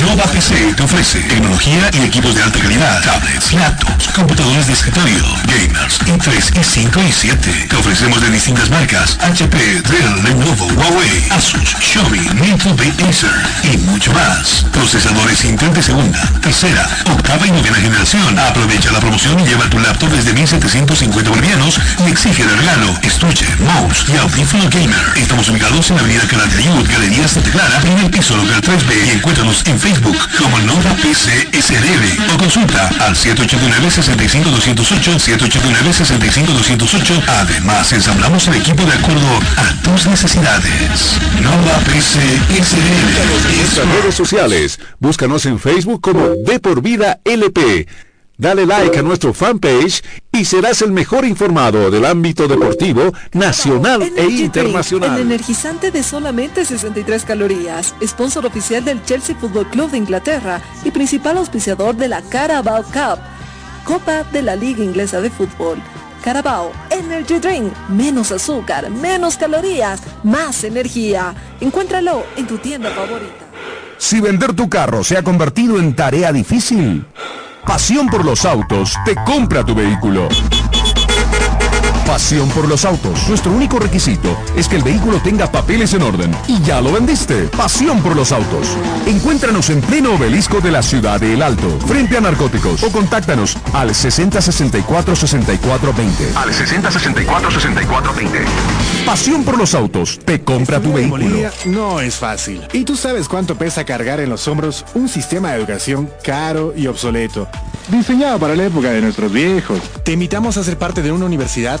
Nova PC te ofrece tecnología y equipos de alta calidad, tablets, laptops, computadores de escritorio, gamers, i3, i5 y 7. Te ofrecemos de distintas marcas, HP, Dell, Lenovo, Huawei, Asus, Xiaomi, Nintendo, Acer y mucho más. Procesadores Intel de segunda, tercera, octava y novena generación. Aprovecha la promoción y lleva tu laptop desde 1750 bolivianos y exige de regalo estuche, mouse y audífono gamer. Estamos ubicados en la avenida Canal de Ayud, Galería Santa Clara, primer piso local 3B y encuéntranos En Facebook como Nova PC SRL o consulta al 789-65208, 789-65208. Además, ensamblamos el equipo de acuerdo a tus necesidades. Nova PC SRL. Nuestras redes sociales. Búscanos en Facebook como De por Vida LP. Dale like a nuestro fanpage y serás el mejor informado del ámbito deportivo nacional e Drink, internacional. El energizante de solamente 63 calorías, sponsor oficial del Chelsea Football Club de Inglaterra y principal auspiciador de la Carabao Cup, Copa de la Liga Inglesa de Fútbol. Carabao Energy Drink, menos azúcar, menos calorías, más energía. Encuéntralo en tu tienda favorita. Si vender tu carro se ha convertido en tarea difícil, Pasión por los autos te compra tu vehículo. Pasión por los autos. Nuestro único requisito es que el vehículo tenga papeles en orden. Y ya lo vendiste. Pasión por los autos. Encuéntranos en pleno obelisco de la ciudad de El Alto, frente a narcóticos. O contáctanos al 6064-6420. Al 6064-6420. Pasión por los autos. Te compra tu vehículo. Bolivia no es fácil. ¿Y tú sabes cuánto pesa cargar en los hombros un sistema de educación caro y obsoleto? Diseñado para la época de nuestros viejos. Te invitamos a ser parte de una universidad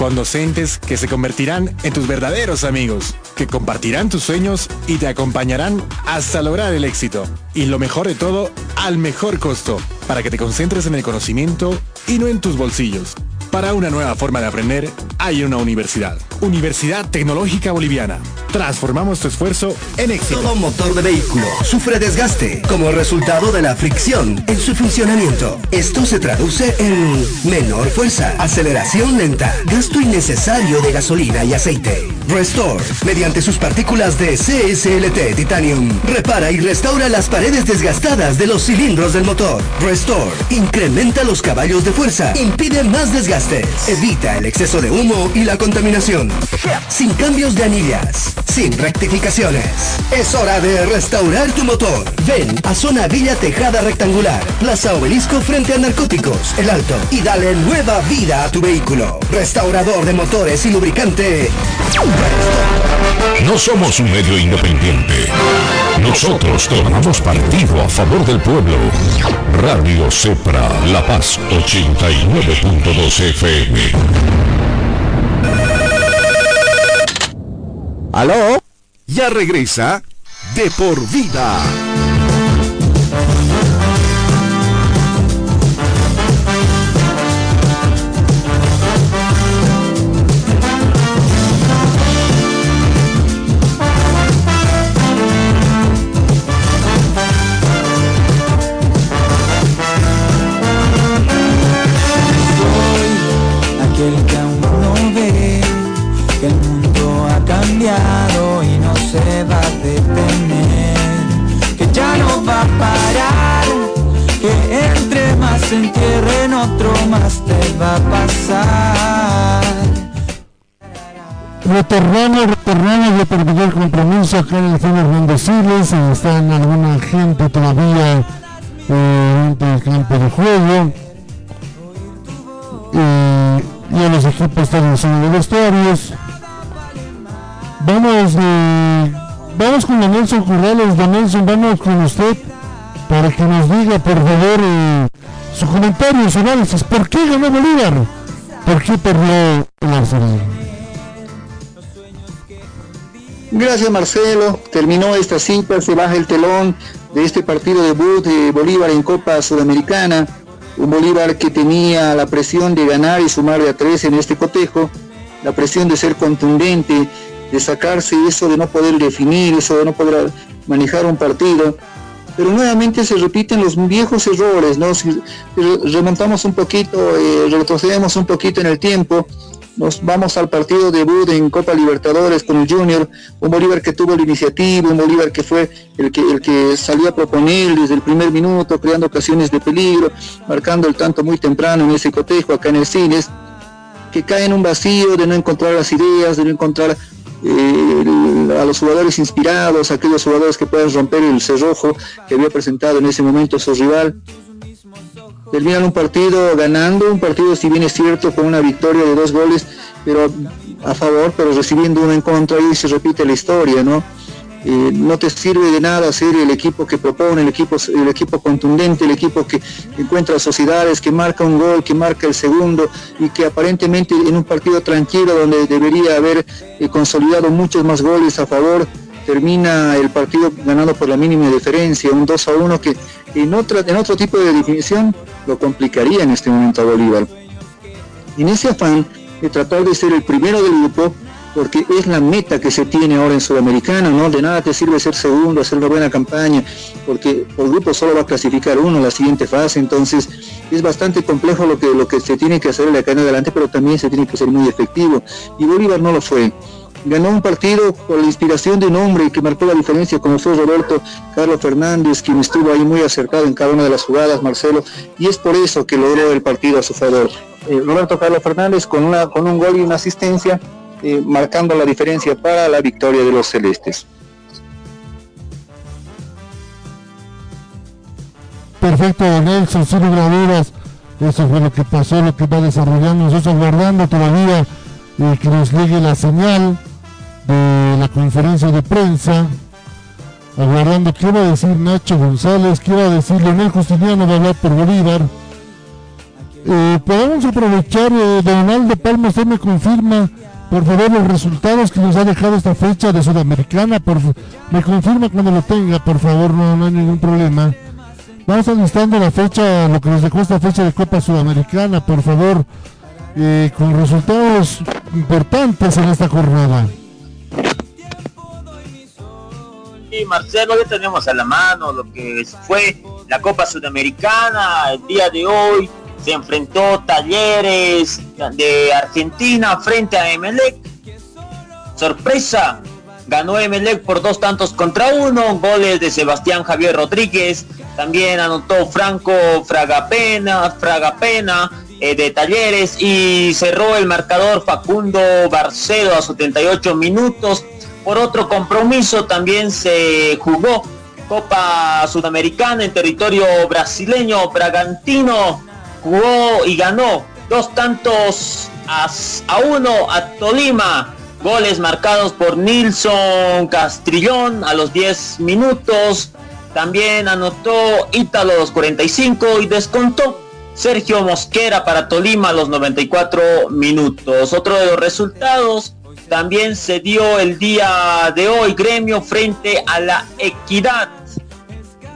con docentes que se convertirán en tus verdaderos amigos, que compartirán tus sueños y te acompañarán hasta lograr el éxito. Y lo mejor de todo, al mejor costo, para que te concentres en el conocimiento y no en tus bolsillos. Para una nueva forma de aprender, hay una universidad. Universidad Tecnológica Boliviana. Transformamos tu esfuerzo en éxito. Todo motor de vehículo sufre desgaste como resultado de la fricción en su funcionamiento. Esto se traduce en menor fuerza, aceleración lenta, gasto innecesario de gasolina y aceite. Restore, mediante sus partículas de CSLT Titanium, repara y restaura las paredes desgastadas de los cilindros del motor. Restore, incrementa los caballos de fuerza, impide más evita el exceso de humo y la contaminación. Sin cambios de anillas, sin rectificaciones. Es hora de restaurar tu motor. Ven a Zona Villa Tejada Rectangular, Plaza Obelisco frente a Narcóticos, El Alto, y dale nueva vida a tu vehículo. Restaurador de motores y lubricante. No somos un medio independiente. Nosotros tomamos partido a favor del pueblo. Radio Cepra La Paz 89.2 FM. ¿Aló? Ya regresa de por vida. Va a pasar. Retornamos, retornamos de perder el compromiso acá en el Foro Hernández Siles, eh, están alguna gente todavía eh, dentro del campo de juego. Eh, ya los equipos están en zona de vestuarios. Vamos, eh, vamos con don Nelson Corrales, don Nelson, vamos con usted para que nos diga por favor eh, su comentario, su análisis. ¿Por qué ganó Bolívar? ¿Por qué perdió? Gracias Marcelo, terminó esta cita, se baja el telón de este partido debut de Bolívar en Copa Sudamericana, un Bolívar que tenía la presión de ganar y sumar de a tres en este cotejo, la presión de ser contundente, de sacarse eso de no poder definir, eso de no poder manejar un partido, pero nuevamente se repiten los viejos errores, ¿no? Remontamos un poquito, eh, retrocedemos un poquito en el tiempo, nos vamos al partido debut en Copa Libertadores con el Junior, un Bolívar que tuvo la iniciativa, un Bolívar que fue el que, el que salió a proponer desde el primer minuto, creando ocasiones de peligro, marcando el tanto muy temprano en ese cotejo acá en el Cines, que cae en un vacío de no encontrar las ideas, de no encontrar eh, a los jugadores inspirados, aquellos jugadores que puedan romper el cerrojo que había presentado en ese momento su rival. Terminan un partido ganando, un partido si bien es cierto con una victoria de dos goles, pero a favor, pero recibiendo uno en contra y se repite la historia, ¿no? No te sirve de nada ser el equipo que propone, el equipo, el equipo contundente, el equipo que encuentra sociedades, que marca un gol, que marca el segundo y que aparentemente en un partido tranquilo donde debería haber eh, consolidado muchos más goles a favor, termina el partido ganando por la mínima diferencia, un 2 a 1 que en, otra, en otro tipo de definición lo complicaría en este momento a Bolívar. En ese afán de tratar de ser el primero del grupo, porque es la meta que se tiene ahora en Sudamericana, ¿no? De nada te sirve ser segundo, hacer una buena campaña, porque por grupo solo va a clasificar uno en la siguiente fase, entonces es bastante complejo lo que, lo que se tiene que hacer de acá en adelante, pero también se tiene que ser muy efectivo, y Bolívar no lo fue. Ganó un partido por la inspiración de un hombre que marcó la diferencia, como fue Roberto Carlos Fernández, quien estuvo ahí muy acertado en cada una de las jugadas, Marcelo, y es por eso que logró el partido a su favor. Eh, Roberto Carlos Fernández con, una, con un gol y una asistencia, eh, marcando la diferencia para la victoria de los celestes. Perfecto, Nelson, sin graduras. Eso fue lo que pasó, lo que va desarrollando. Nosotros guardando todavía eh, que nos llegue la señal de la conferencia de prensa. Aguardando qué va a decir Nacho González, qué va a decir Leonel Justiniano, va a hablar por Bolívar. Eh, podemos aprovechar, eh, Donaldo Palma, usted me confirma, por favor, los resultados que nos ha dejado esta fecha de Sudamericana. Por, me confirma cuando lo tenga, por favor, no, hay ningún problema. Vamos listando la fecha, lo que nos dejó esta fecha de Copa Sudamericana, por favor, con resultados importantes en esta jornada. Sí, Marcelo, ya tenemos a la mano lo que fue la Copa Sudamericana el día de hoy. Se enfrentó Talleres de Argentina frente a Emelec. Sorpresa, ganó Emelec por dos tantos contra uno, goles de Sebastián Javier Rodríguez, también anotó Franco Fragapena, Fragapena eh, de Talleres y cerró el marcador Facundo Barcedo a 78 minutos. Por otro compromiso también se jugó Copa Sudamericana en territorio brasileño. Bragantino jugó y ganó dos tantos a, a uno a Tolima. Goles marcados por Nilson Castrillón a los 10 minutos. También anotó Ítalo los 45 y descontó Sergio Mosquera para Tolima a los 94 minutos. Otro de los resultados también se dio el día de hoy, Gremio frente a la Equidad.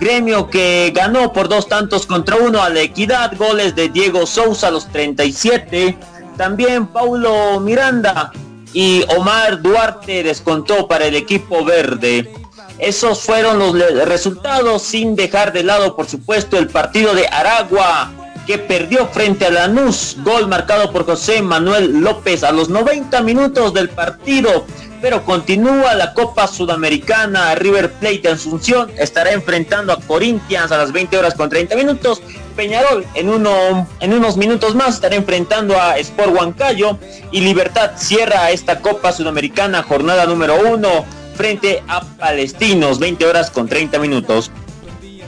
Gremio que ganó por dos tantos contra uno a la Equidad, goles de Diego Sousa a los 37. También Paulo Miranda y Omar Duarte descontó para el equipo verde. Esos fueron los resultados sin dejar de lado, por supuesto, el partido de Aragua que perdió frente a Lanús. Gol marcado por José Manuel López a los 90 minutos del partido. Pero continúa la Copa Sudamericana. River Plate de Asunción estará enfrentando a Corinthians a las 20 horas con 30 minutos. Peñarol en, uno, en unos minutos más estará enfrentando a Sport Huancayo. Y Libertad cierra esta Copa Sudamericana jornada número uno frente a Palestinos. 20 horas con 30 minutos.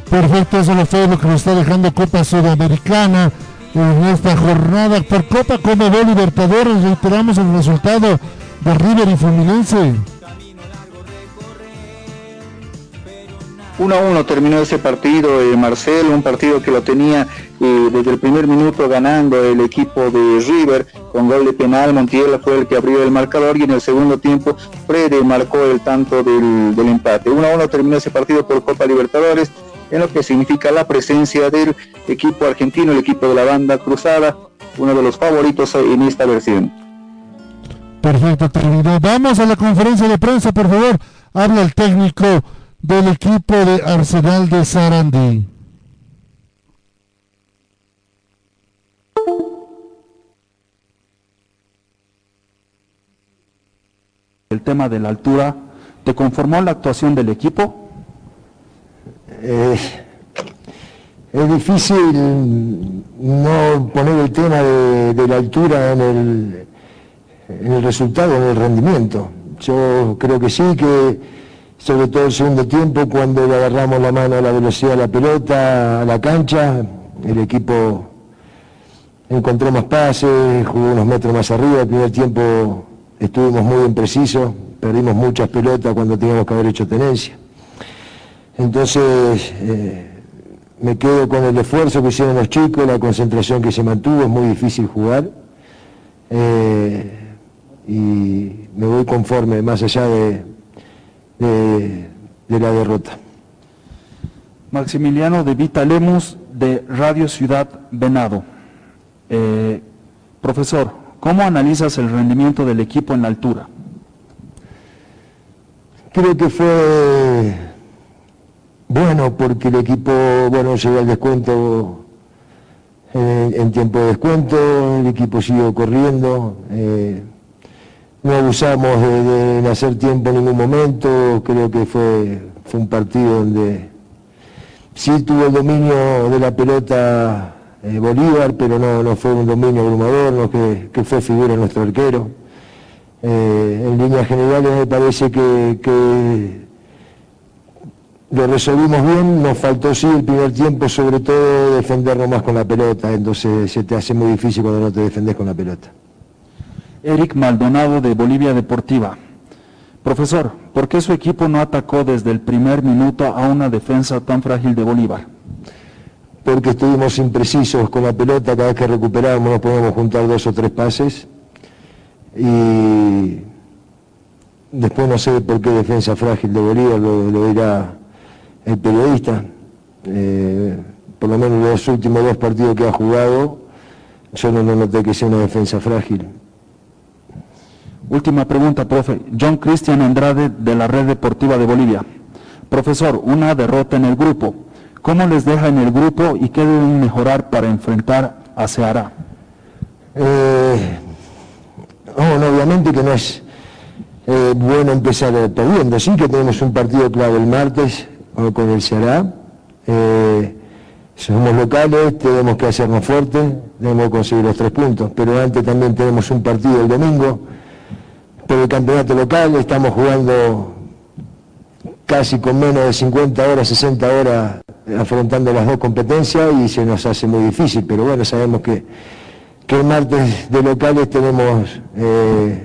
Perfecto, eso es todo lo que nos está dejando Copa Sudamericana en esta jornada por Copa como Libertadores. Reiteramos el resultado de River y Fluminense. 1 a 1 terminó ese partido, eh, Marcelo, un partido que lo tenía eh, desde el primer minuto ganando el equipo de River con gol de penal. Montiel fue el que abrió el marcador y en el segundo tiempo Frede marcó el tanto del, del empate. 1 a 1 terminó ese partido por Copa Libertadores en lo que significa la presencia del equipo argentino, el equipo de la banda cruzada, uno de los favoritos en esta versión. Perfecto, terminó. Vamos a la conferencia de prensa, por favor. Habla el técnico del equipo de Arsenal de Sarandí. El tema de la altura, ¿te conformó la actuación del equipo? Eh, es difícil no poner el tema de, de la altura en el, en el resultado, en el rendimiento. yo creo que sí, que sobre todo el segundo tiempo, cuando le agarramos la mano a la velocidad de la pelota, a la cancha, el equipo encontró más pases, jugó unos metros más arriba, el primer tiempo estuvimos muy imprecisos, perdimos muchas pelotas cuando teníamos que haber hecho tenencia. Entonces, eh, me quedo con el esfuerzo que hicieron los chicos, la concentración que se mantuvo, es muy difícil jugar. Eh, y me voy conforme, más allá de, de, de la derrota. Maximiliano de Vita Lemus, de Radio Ciudad Venado. Eh, profesor, ¿cómo analizas el rendimiento del equipo en la altura? Creo que fue bueno porque el equipo, bueno, llegó al descuento en, en tiempo de descuento, el equipo siguió corriendo, eh, no abusamos de, hacer tiempo en ningún momento, creo que fue, fue un partido donde sí tuvo el dominio de la pelota eh, Bolívar, pero no, no fue un dominio abrumador, no que, que fue figura nuestro arquero. Eh, en líneas generales me parece que, lo resolvimos bien, nos faltó sí el primer tiempo, sobre todo defendernos más con la pelota, entonces se te hace muy difícil cuando no te defendés con la pelota. Eric Maldonado de Bolivia Deportiva. Profesor, ¿por qué su equipo no atacó desde el primer minuto a una defensa tan frágil de Bolívar? Porque estuvimos imprecisos con la pelota, cada vez que recuperábamos nos podíamos juntar dos o tres pases y después no sé por qué defensa frágil de Bolívar, lo, lo dirá el periodista. Eh, por lo menos los últimos dos partidos que ha jugado, yo no, no noté que sea una defensa frágil. Última pregunta, profe. John Cristian Andrade de la Red Deportiva de Bolivia. Profesor, una derrota en el grupo. ¿Cómo les deja en el grupo y qué deben mejorar para enfrentar a Ceará? Eh, obviamente que no es eh, bueno empezar perdiendo. Sí que tenemos un partido clave el martes con el Ceará. Eh, somos locales, tenemos que hacernos fuertes, tenemos que conseguir los tres puntos. Pero antes también tenemos un partido el domingo por el campeonato local, estamos jugando casi con menos de 50 horas, 60 horas afrontando las dos competencias y se nos hace muy difícil, pero bueno, sabemos que, que el martes de locales tenemos eh,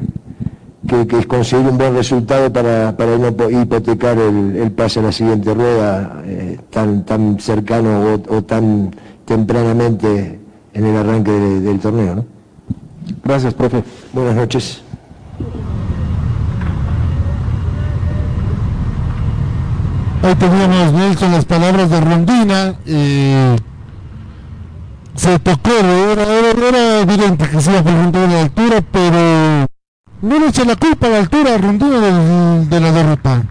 que, que conseguir un buen resultado para, para no po- hipotecar el, el pase a la siguiente rueda eh, tan, tan cercano o, o tan tempranamente en el arranque de- del torneo. ¿no? Gracias, profe. Buenas noches. Ahí teníamos, Nelson, las palabras de Rondina. eh, se tocó, era, era, era evidente que se iba preguntar de altura, pero no le echa la culpa a la altura a Rondina de, la derrota.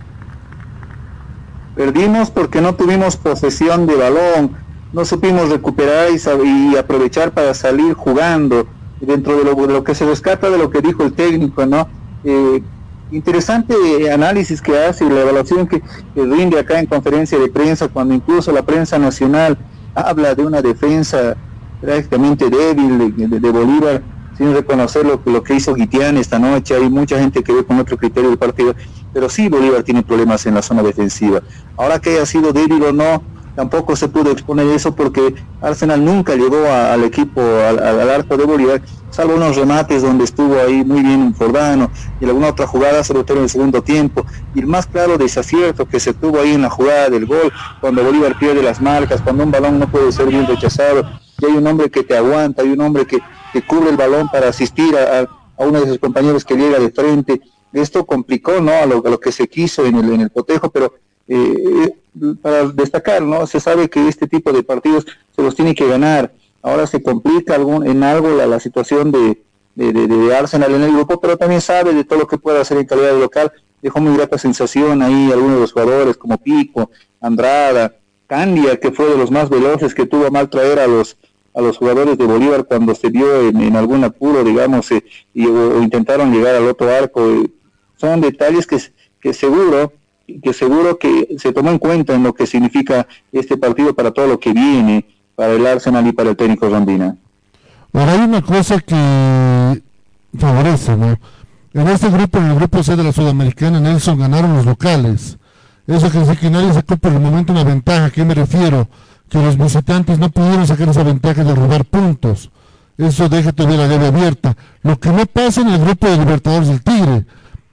Perdimos porque no tuvimos posesión de balón, no supimos recuperar y, y aprovechar para salir jugando dentro de lo, de lo que se rescata de lo que dijo el técnico, ¿no? Eh, interesante análisis que hace y la evaluación que, rinde acá en conferencia de prensa, cuando incluso la prensa nacional habla de una defensa prácticamente débil de, Bolívar, sin reconocer lo, lo que hizo Guitián esta noche. Hay mucha gente que ve con otro criterio del partido, pero sí Bolívar tiene problemas en la zona defensiva. Ahora que haya sido débil o no, tampoco se pudo exponer eso porque Arsenal nunca llegó al equipo, al, arco de Bolívar, salvo unos remates donde estuvo ahí muy bien Jordano y alguna otra jugada, sobre todo en el segundo tiempo. Y el más claro desacierto que se tuvo ahí en la jugada del gol, cuando Bolívar pierde las marcas, cuando un balón no puede ser bien rechazado, y hay un hombre que te aguanta, hay un hombre que, que cubre el balón para asistir a, uno de sus compañeros que llega de frente. Esto complicó ¿no? a, lo, a lo que se quiso en el, en el cotejo, pero eh, para destacar, ¿no? Se sabe que este tipo de partidos se los tiene que ganar. Ahora se complica algún, en algo la, la situación de, de, Arsenal en el grupo, pero también sabe de todo lo que puede hacer en calidad de local. Dejó muy grata sensación ahí algunos de los jugadores como Pico, Andrada, Candia, que fue de los más veloces, que tuvo a mal traer a los a los jugadores de Bolívar cuando se vio en, algún apuro, digamos, eh, y, o, o intentaron llegar al otro arco. eh. Son detalles que, que seguro que seguro que se tomó en cuenta en lo que significa este partido para todo lo que viene, para el Arsenal y para el técnico Rondina. Ahora hay una cosa que favorece, ¿no? En este grupo, en el grupo C de la Sudamericana, Nelson ganaron los locales. Eso quiere decir que nadie sacó por el momento una ventaja. ¿A qué me refiero? Que los visitantes no pudieron sacar esa ventaja de robar puntos. Eso deja todavía la llave abierta. Lo que no pasa en el grupo de Libertadores del Tigre,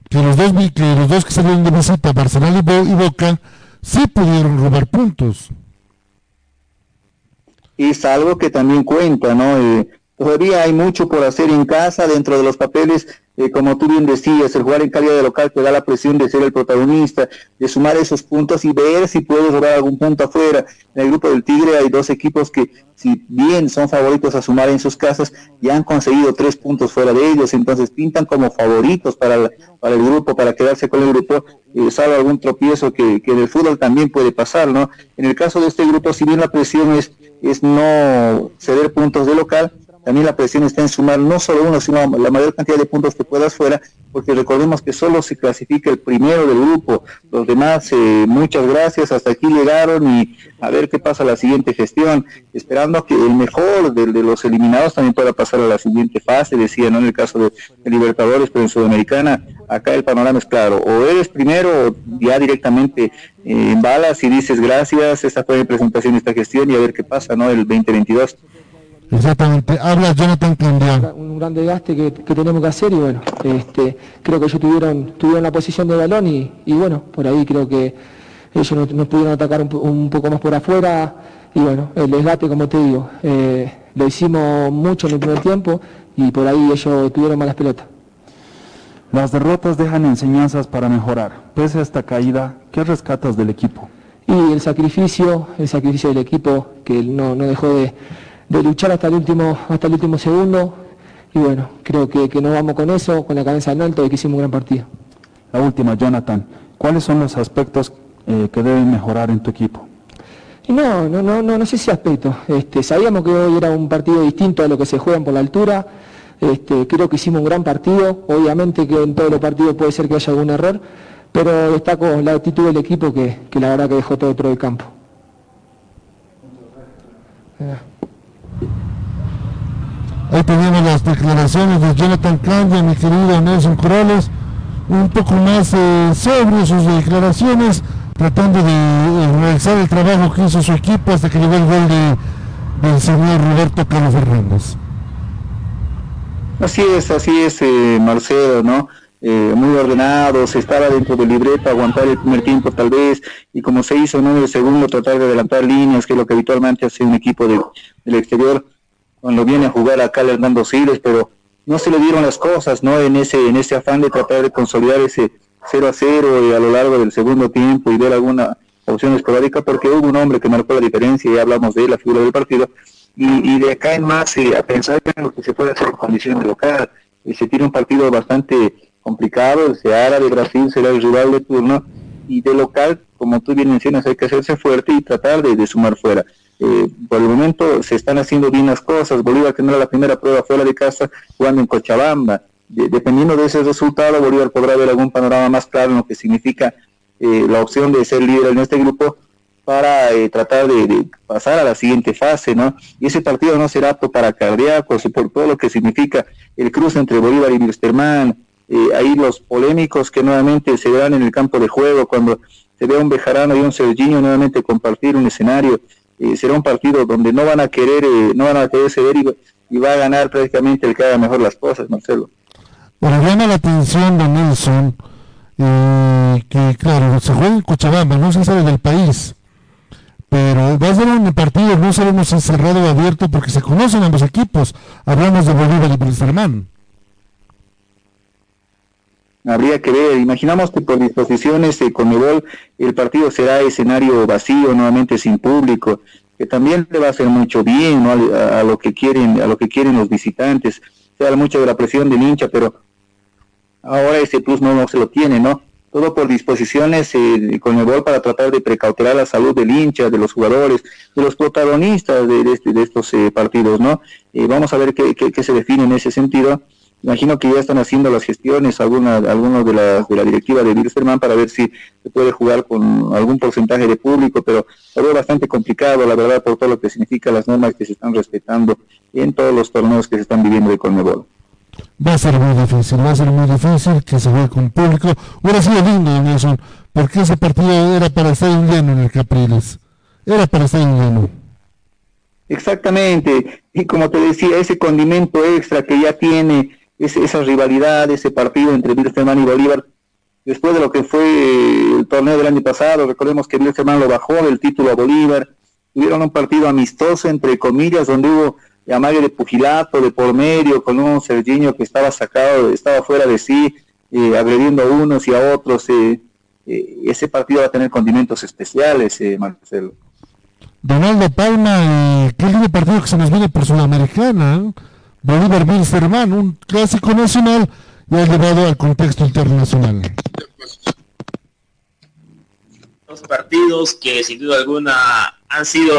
que los dos que, los dos que salieron de visita, Barcelona y, Boca, sí pudieron robar puntos. Y es algo que también cuenta, ¿no? Eh, todavía hay mucho por hacer en casa dentro de los papeles eh, como tú bien decías, el jugar en calidad de local te da la presión de ser el protagonista, de sumar esos puntos y ver si puedes lograr algún punto afuera. En el grupo del Tigre hay dos equipos que, si bien son favoritos a sumar en sus casas, ya han conseguido tres puntos fuera de ellos, entonces pintan como favoritos para, para el grupo, para quedarse con el grupo, eh, sabe algún tropiezo que, que en el fútbol también puede pasar, ¿no? En el caso de este grupo, si bien la presión es, es no ceder puntos de local, también la presión está en sumar no solo uno, sino la mayor cantidad de puntos que puedas fuera, porque recordemos que solo se clasifica el primero del grupo. Los demás, eh, muchas gracias, hasta aquí llegaron y a ver qué pasa la siguiente gestión, esperando que el mejor de, los eliminados también pueda pasar a la siguiente fase, decía, ¿no? En el caso de, Libertadores, pero en Sudamericana, acá el panorama es claro, o eres primero o ya directamente eh, en balas y dices gracias, esta fue mi presentación, esta gestión y a ver qué pasa, ¿no? El 2022. Exactamente, habla Jonathan Candián. Un gran desgaste que, tenemos que hacer y bueno, este, creo que ellos tuvieron, tuvieron la posición de balón y, bueno, por ahí creo que ellos nos, pudieron atacar un, poco más por afuera y bueno, el desgaste como te digo, eh, lo hicimos mucho en el primer tiempo y por ahí ellos tuvieron malas pelotas. Las derrotas dejan enseñanzas para mejorar. Pese a esta caída, ¿qué rescatas del equipo? Y el sacrificio, el sacrificio del equipo que no, no dejó de de luchar hasta el último, hasta el último segundo. Y bueno, creo que, que nos vamos con eso, con la cabeza en alto y que hicimos un gran partido. La última, Jonathan, ¿cuáles son los aspectos eh, que deben mejorar en tu equipo? no, no, no, no, no sé si aspectos. Este, sabíamos que hoy era un partido distinto a lo que se juegan por la altura. Este, creo que hicimos un gran partido. Obviamente que en todos los partidos puede ser que haya algún error, pero destaco la actitud del equipo que, que la verdad que dejó todo dentro del campo. Ahí tenemos las declaraciones de Jonathan Candia, mi querido Nelson Corrales, un poco más eh, sus declaraciones, tratando de eh, realizar el trabajo que hizo su equipo hasta que llegó el gol de, del señor Roberto Carlos Fernández. Así es, así es, eh, Marcelo, ¿no? Muy ordenado, se estaba dentro del libreto, aguantar el primer tiempo tal vez, y como se hizo en el segundo, tratar de adelantar líneas, que es lo que habitualmente hace un equipo de, del exterior, cuando viene a jugar acá el Hernando Siles, pero no se le dieron las cosas, ¿no? En ese, en ese afán de tratar de consolidar ese 0 a 0 y a lo largo del segundo tiempo y ver alguna opción esporádica, porque hubo un hombre que marcó la diferencia, y hablamos de él, la figura del partido, y, de acá en más eh, a pensar en lo que se puede hacer en condiciones local. y se tiene un partido bastante complicado, el Seara de Brasil será el rival de turno, y de local, como tú bien mencionas, hay que hacerse fuerte y tratar de sumar fuera. Eh, por el momento se están haciendo bien las cosas. Bolívar tendrá la primera prueba fuera de casa jugando en Cochabamba. dependiendo de ese resultado, Bolívar podrá ver algún panorama más claro en lo que significa eh, la opción de ser líder en este grupo para eh, tratar de, pasar a la siguiente fase, ¿no? Y ese partido no será apto para cardíacos por todo lo que significa el cruce entre Bolívar y Wilstermann, ahí los polémicos que nuevamente se verán en el campo de juego cuando se ve un Bejarano y un Serginho nuevamente compartir un escenario eh, será un partido donde no van a querer, eh, no van a querer ceder y, va a ganar prácticamente el que haga mejor las cosas, Marcelo. Pero llama la atención de Nelson eh, que, claro, se juega en Cochabamba, no se sale del país, pero va a ser un partido, no sabemos si cerrado o abierto, porque se conocen ambos equipos. Hablamos de Bolívar y Wilstermann habría que ver. Imaginamos que por disposiciones de Conmebol el partido será escenario vacío, nuevamente sin público, que también le va a hacer mucho bien a, lo que quieren, a lo que quieren los visitantes. Se habla mucho de la presión del hincha, pero ahora ese plus no, se lo tiene, ¿no? Todo por disposiciones eh, de Conmebol para tratar de precautelar la salud del hincha, de los jugadores, de los protagonistas de, este, de estos eh, partidos, ¿no? Eh, vamos a ver qué, qué, qué se define en ese sentido Imagino que ya están haciendo las gestiones alguna, algunos de la, de la directiva de Wilstermann para ver si se puede jugar con algún porcentaje de público, pero lo veo bastante complicado, la verdad, por todo lo que significa las normas que se están respetando en todos los torneos que se están viviendo de Conmebol. va a ser muy difícil, va a ser muy difícil que se juegue con público. Hubiera sido lindo, Nelson, porque ese partido era para estar en lleno en el Capriles. Era para estar en lleno. Exactamente, y como te decía, ese condimento extra que ya tiene esa rivalidad, ese partido entre Wilstermann y Bolívar, después de lo que fue el torneo del año pasado, recordemos que Wilstermann lo bajó del título a Bolívar, tuvieron un partido amistoso, entre comillas, donde hubo amague de pugilato, de por medio, con un Serginho que estaba sacado, estaba fuera de sí, eh, agrediendo a unos y a otros. Eh, eh, ese partido va a tener condimentos especiales, Marcelo. Donaldo Palma, qué lindo partido que se nos viene por Sudamericana. Bolívar Wilstermann, un clásico nacional ya llevado al contexto internacional. Dos partidos que sin duda alguna han sido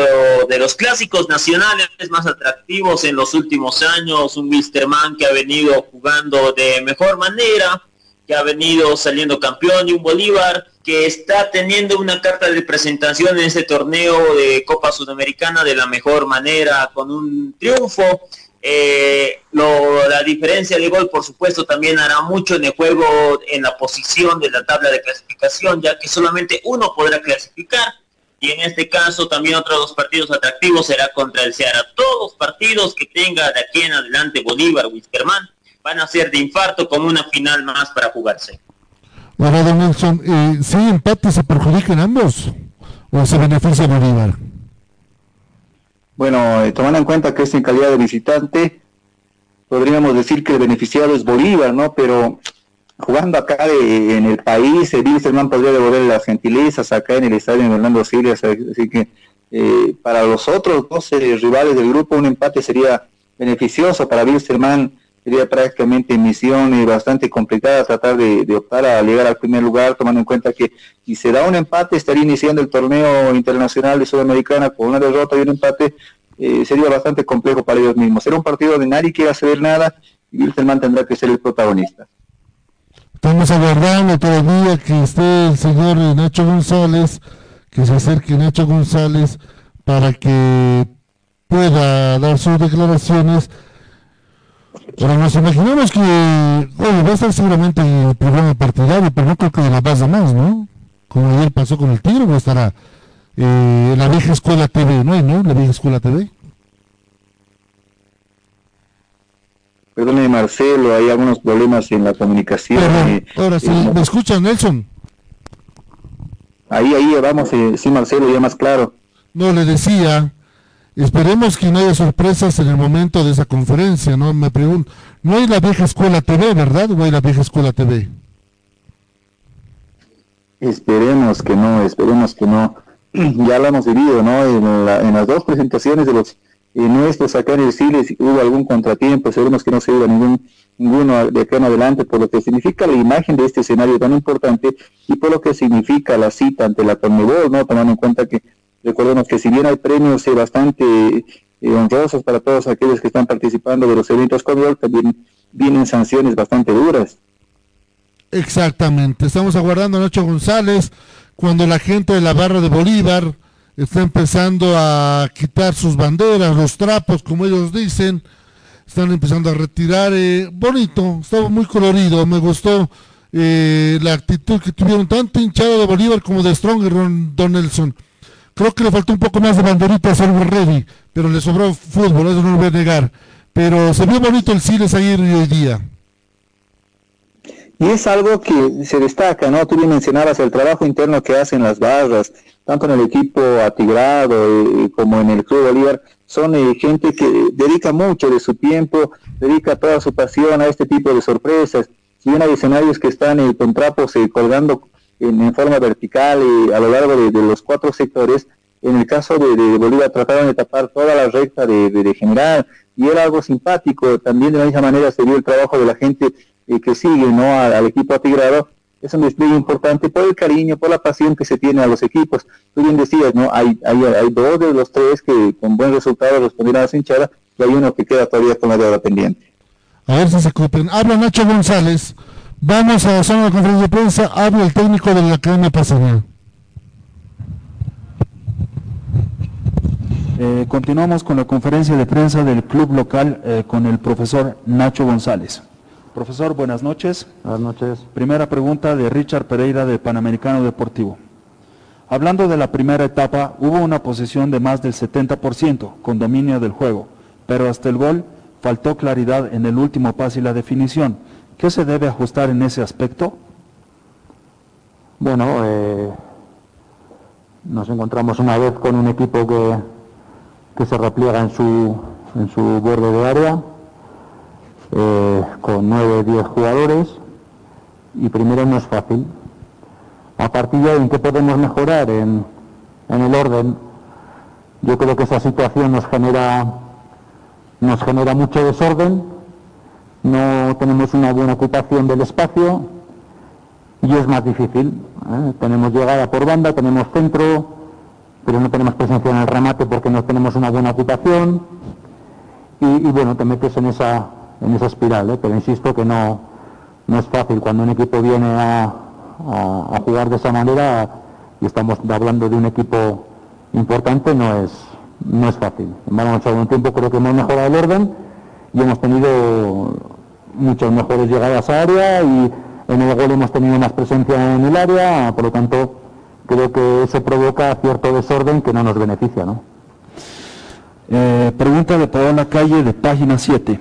de los clásicos nacionales más atractivos en los últimos años. Un Wilstermann que ha venido jugando de mejor manera, que ha venido saliendo campeón y un Bolívar que está teniendo una carta de presentación en este torneo de Copa Sudamericana de la mejor manera, con un triunfo. Eh, la diferencia de gol, por supuesto, también hará mucho en el juego, en la posición de la tabla de clasificación, ya que solamente uno podrá clasificar. Y en este caso también otros dos partidos atractivos será contra el Ceará. Todos los partidos que tenga de aquí en adelante Bolívar, Wiskerman, van a ser de infarto como una final más para jugarse. Bueno, don Nelson, eh, ¿si empate se perjudican ambos o se beneficia Bolívar? Bueno, eh, tomando en cuenta que es en calidad de visitante, podríamos decir que el beneficiado es Bolívar, ¿no? Pero jugando acá en el país, el Wilstermann podría devolver las gentilezas acá en el estadio de Fernando Siria, así que eh, para los otros 12 rivales del grupo un empate sería beneficioso para Wilstermann sería prácticamente misión eh, bastante complicada tratar de, optar a llegar al primer lugar, tomando en cuenta que si se da un empate estaría iniciando el torneo internacional de Sudamericana con una derrota y un empate, eh, sería bastante complejo para ellos mismos. Será un partido donde nadie quiera ceder nada y Wilstermann tendrá que ser el protagonista. Estamos aguardando todavía que esté el señor Nacho González, que se acerque Nacho González para que pueda dar sus declaraciones pero nos imaginamos que, va a estar seguramente en el programa partidario, pero no creo que de la base más, ¿no? Como ayer pasó con el Tigre, va a estar eh, la vieja escuela TV, ¿no hay, no? La vieja escuela TV. Perdone, Marcelo, hay algunos problemas en la comunicación. Eh, ahora sí, ¿me escuchan, Nelson? Ahí, ahí, vamos, eh, sí, Marcelo, ya más claro. No, le decía Esperemos que no haya sorpresas en el momento de esa conferencia, ¿no? Me pregunto, no hay la vieja escuela TV, ¿verdad? ¿O hay la vieja escuela TV? Esperemos que no, esperemos que no. Ya lo hemos vivido, ¿no? En, las dos presentaciones de los nuestros acá en el Chile hubo algún contratiempo, esperemos que no se hubiera ningún, ninguno de acá en adelante, por lo que significa la imagen de este escenario tan importante y por lo que significa la cita ante la Conmebol, ¿no? Tomando en cuenta que Recordemos que si bien hay premios eh, bastante eh, honrosos para todos aquellos que están participando de los eventos Conmebol, también vienen sanciones bastante duras. Exactamente, estamos aguardando a Nacho González cuando la gente de la barra de Bolívar está empezando a quitar sus banderas, los trapos, como ellos dicen, están empezando a retirar, eh, bonito, estaba muy colorido, me gustó la actitud que tuvieron tanto hinchado de Bolívar como de Strong Don Nelson. Creo que le faltó un poco más de banderitas al Ready, pero le sobró fútbol, eso no lo voy a negar. Pero se vio bonito el Siles ayer y hoy día. Y es algo que se destaca, ¿no? Tú bien mencionabas el trabajo interno que hacen las barras, tanto en el equipo atigrado eh, como en el Club Bolívar, son eh, gente que dedica mucho de su tiempo, dedica toda su pasión a este tipo de sorpresas. Si bien hay escenarios que están eh, con trapos eh, colgando en, forma vertical y a lo largo de, los cuatro sectores. En el caso de, Bolívar trataron de tapar toda la recta de, general y era algo simpático. También de la misma manera se vio el trabajo de la gente eh, que sigue ¿no? al, equipo atigrado. Es un despliegue importante por el cariño, por la pasión que se tiene a los equipos. Tú bien decías, ¿no? Hay, hay, hay dos de los tres que con buen resultado respondieron a la hinchada y hay uno que queda todavía con la deuda pendiente. A ver si se ocupen. Habla Nacho González. Vamos a la zona de conferencia de prensa. Habla el técnico de la Academia Pasadena. Eh, continuamos con la conferencia de prensa del club local eh, con el profesor Nacho González. Profesor, buenas noches. Buenas noches. Primera pregunta de Richard Pereira de Panamericano Deportivo. Hablando de la primera etapa, hubo una posesión de más del 70% con dominio del juego, pero hasta el gol faltó claridad en el último pase y la definición. ¿Qué se debe ajustar en ese aspecto? Bueno, eh, nos encontramos una vez con un equipo que, que se repliega en su, en su borde de área, eh, con 9 o 10 jugadores, y primero no es fácil. A partir de ahí, ¿en qué podemos mejorar? En, en el orden. Yo creo que esa situación nos genera, nos genera mucho desorden, no tenemos una buena ocupación del espacio y es más difícil. ¿eh? Tenemos llegada por banda, tenemos centro, pero no tenemos presencia en el remate porque no tenemos una buena ocupación y, bueno, te metes en esa, en esa espiral, ¿eh? pero insisto que no, no es fácil cuando un equipo viene a, a, jugar de esa manera y estamos hablando de un equipo importante, no es, no es fácil. Vamos a un tiempo creo que hemos mejorado el orden y hemos tenido muchas mejores llegadas a área y en el gol hemos tenido más presencia en el área, por lo tanto creo que eso provoca cierto desorden que no nos beneficia. ¿no? Eh, pregunta de Paola Calle de página 7.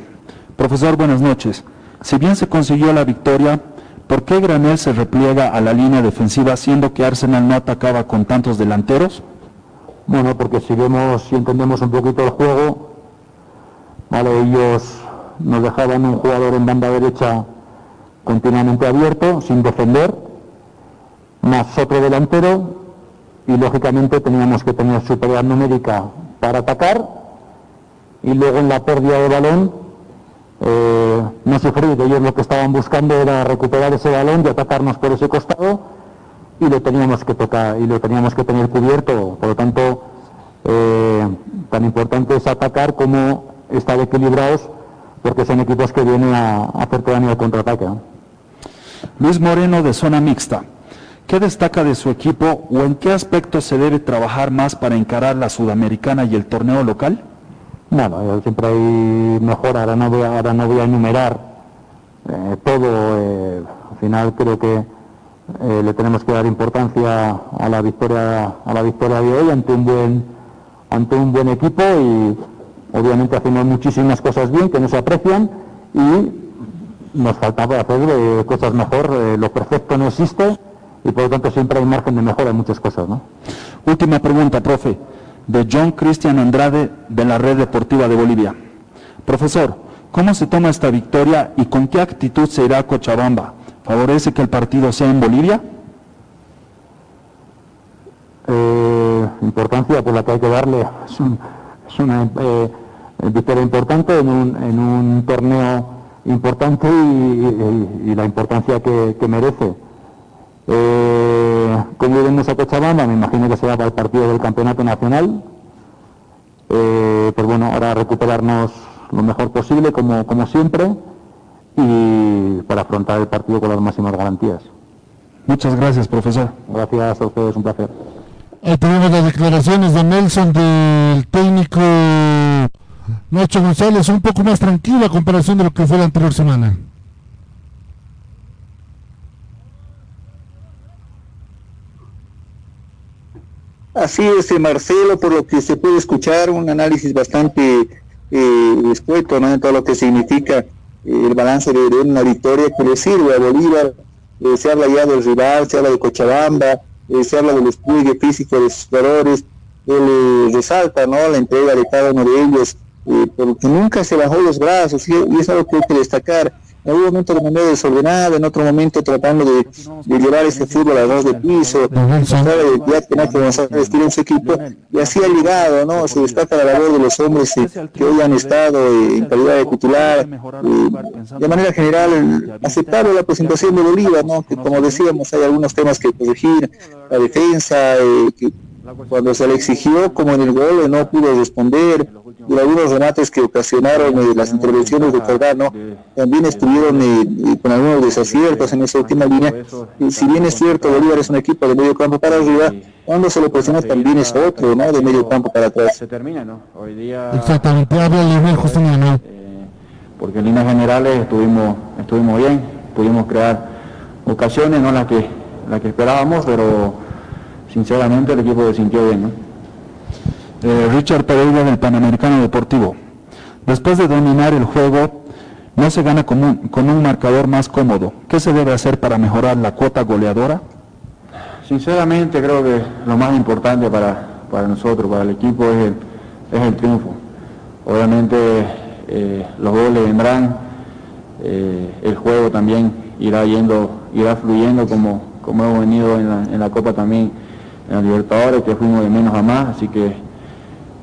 Profesor, buenas noches. Si bien se consiguió la victoria, ¿por qué Granel se repliega a la línea defensiva siendo que Arsenal no atacaba con tantos delanteros? Bueno, porque si vemos, si entendemos un poquito el juego, vale, ellos nos dejaban un jugador en banda derecha continuamente abierto, sin defender, más otro delantero, y lógicamente teníamos que tener superioridad numérica para atacar, y luego en la pérdida de balón eh, no sufrir, ellos lo que estaban buscando era recuperar ese balón y atacarnos por ese costado, y lo teníamos que tocar, y lo teníamos que tener cubierto, por lo tanto, eh, tan importante es atacar como estar equilibrados porque son equipos que vienen a, a hacer daño al contraataque. ¿no? Luis Moreno de zona mixta. ¿Qué destaca de su equipo o en qué aspectos se debe trabajar más para encarar la sudamericana y el torneo local? Bueno, eh, siempre hay mejor, ahora no voy a, ahora no voy a enumerar eh, todo, eh, al final creo que eh, le tenemos que dar importancia a la victoria a la victoria de hoy ante un buen ante un buen equipo y obviamente hacemos muchísimas cosas bien que no se aprecian y nos faltaba hacer eh, cosas mejor, eh, lo perfecto no existe y por lo tanto siempre hay margen de mejora en muchas cosas, ¿no? Última pregunta, profe, de John Cristian Andrade de la Red Deportiva de Bolivia. Profesor, ¿cómo se toma esta victoria y con qué actitud se irá a Cochabamba? ¿Favorece que el partido sea en Bolivia? Eh, importancia por la que hay que darle, es, un- es una eh, victoria importante en un, en un torneo importante y, y- y la importancia que, que merece. Eh, ¿Cómo iremos a Cochabamba? Me imagino que será para el partido del Campeonato Nacional. Eh, pues bueno, ahora recuperarnos lo mejor posible, como, como siempre, y para afrontar el partido con las máximas garantías. Muchas gracias, profesor. Gracias a ustedes, un placer. Ahí tenemos las declaraciones de Nelson del técnico Nacho González, un poco más tranquilo a comparación de lo que fue la anterior semana. Así es, eh, Marcelo, por lo que se puede escuchar, un análisis bastante eh, escueto, ¿no? En todo lo que significa eh, el balance de, de una victoria que le sirve a Bolívar. Eh, se habla ya del rival, se habla de Cochabamba, eh, se habla del despliegue físico de sus jugadores, él eh, resalta, ¿no? La entrega de cada uno de ellos, eh, porque nunca se bajó los brazos, y, y es algo que hay que destacar. En algún momento de manera desordenada, en otro momento tratando de, de llevar este fútbol a ras de piso, sabe ya tenía que González tiene su equipo, y así ha ligado, ¿no? Se destaca la labor de los hombres eh, que hoy han estado eh, en calidad de titular, eh, de manera general aceptable la presentación de Bolívar, ¿no? Que como decíamos hay algunos temas que corregir, la defensa, eh, que cuando se le exigió, como en el gol, eh, no pudo responder, y algunos remates que ocasionaron eh, las intervenciones de Cordano también estuvieron eh, eh, con algunos desaciertos en esa última línea. Y si bien es cierto, Bolívar es un equipo de medio campo para arriba, cuando se lo presiona también es otro, ¿no? De medio campo para atrás. Se termina, ¿no? Hoy día, Exactamente, habla Leonel Justiniano. porque en líneas generales estuvimos, estuvimos bien, pudimos crear ocasiones, no las que, las que esperábamos, pero sinceramente el equipo se sintió bien. Eh, Richard Pereira del Panamericano Deportivo. Después de dominar el juego, no se gana con un, con un marcador más cómodo. ¿Qué se debe hacer para mejorar la cuota goleadora? Sinceramente creo que lo más importante para, nosotros, para el equipo, es el, es el triunfo. Obviamente eh, los goles vendrán, eh, el juego también irá yendo, irá fluyendo como, como hemos venido en la, en la Copa también, en la Libertadores, que fuimos de menos a más, así que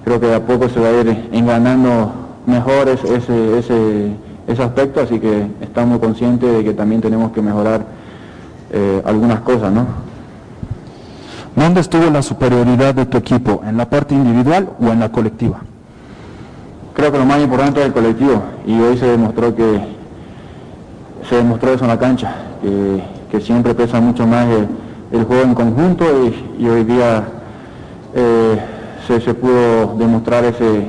creo que de a poco se va a ir enganando mejor ese, ese, ese, aspecto, así que estamos conscientes de que también tenemos que mejorar eh, algunas cosas, ¿no? ¿Dónde estuvo la superioridad de tu equipo? ¿En la parte individual o en la colectiva? Creo que lo más importante es el colectivo y hoy se demostró que se demostró eso en la cancha, que, que siempre pesa mucho más el, el juego en conjunto y, y hoy día eh, se, se, pudo demostrar ese,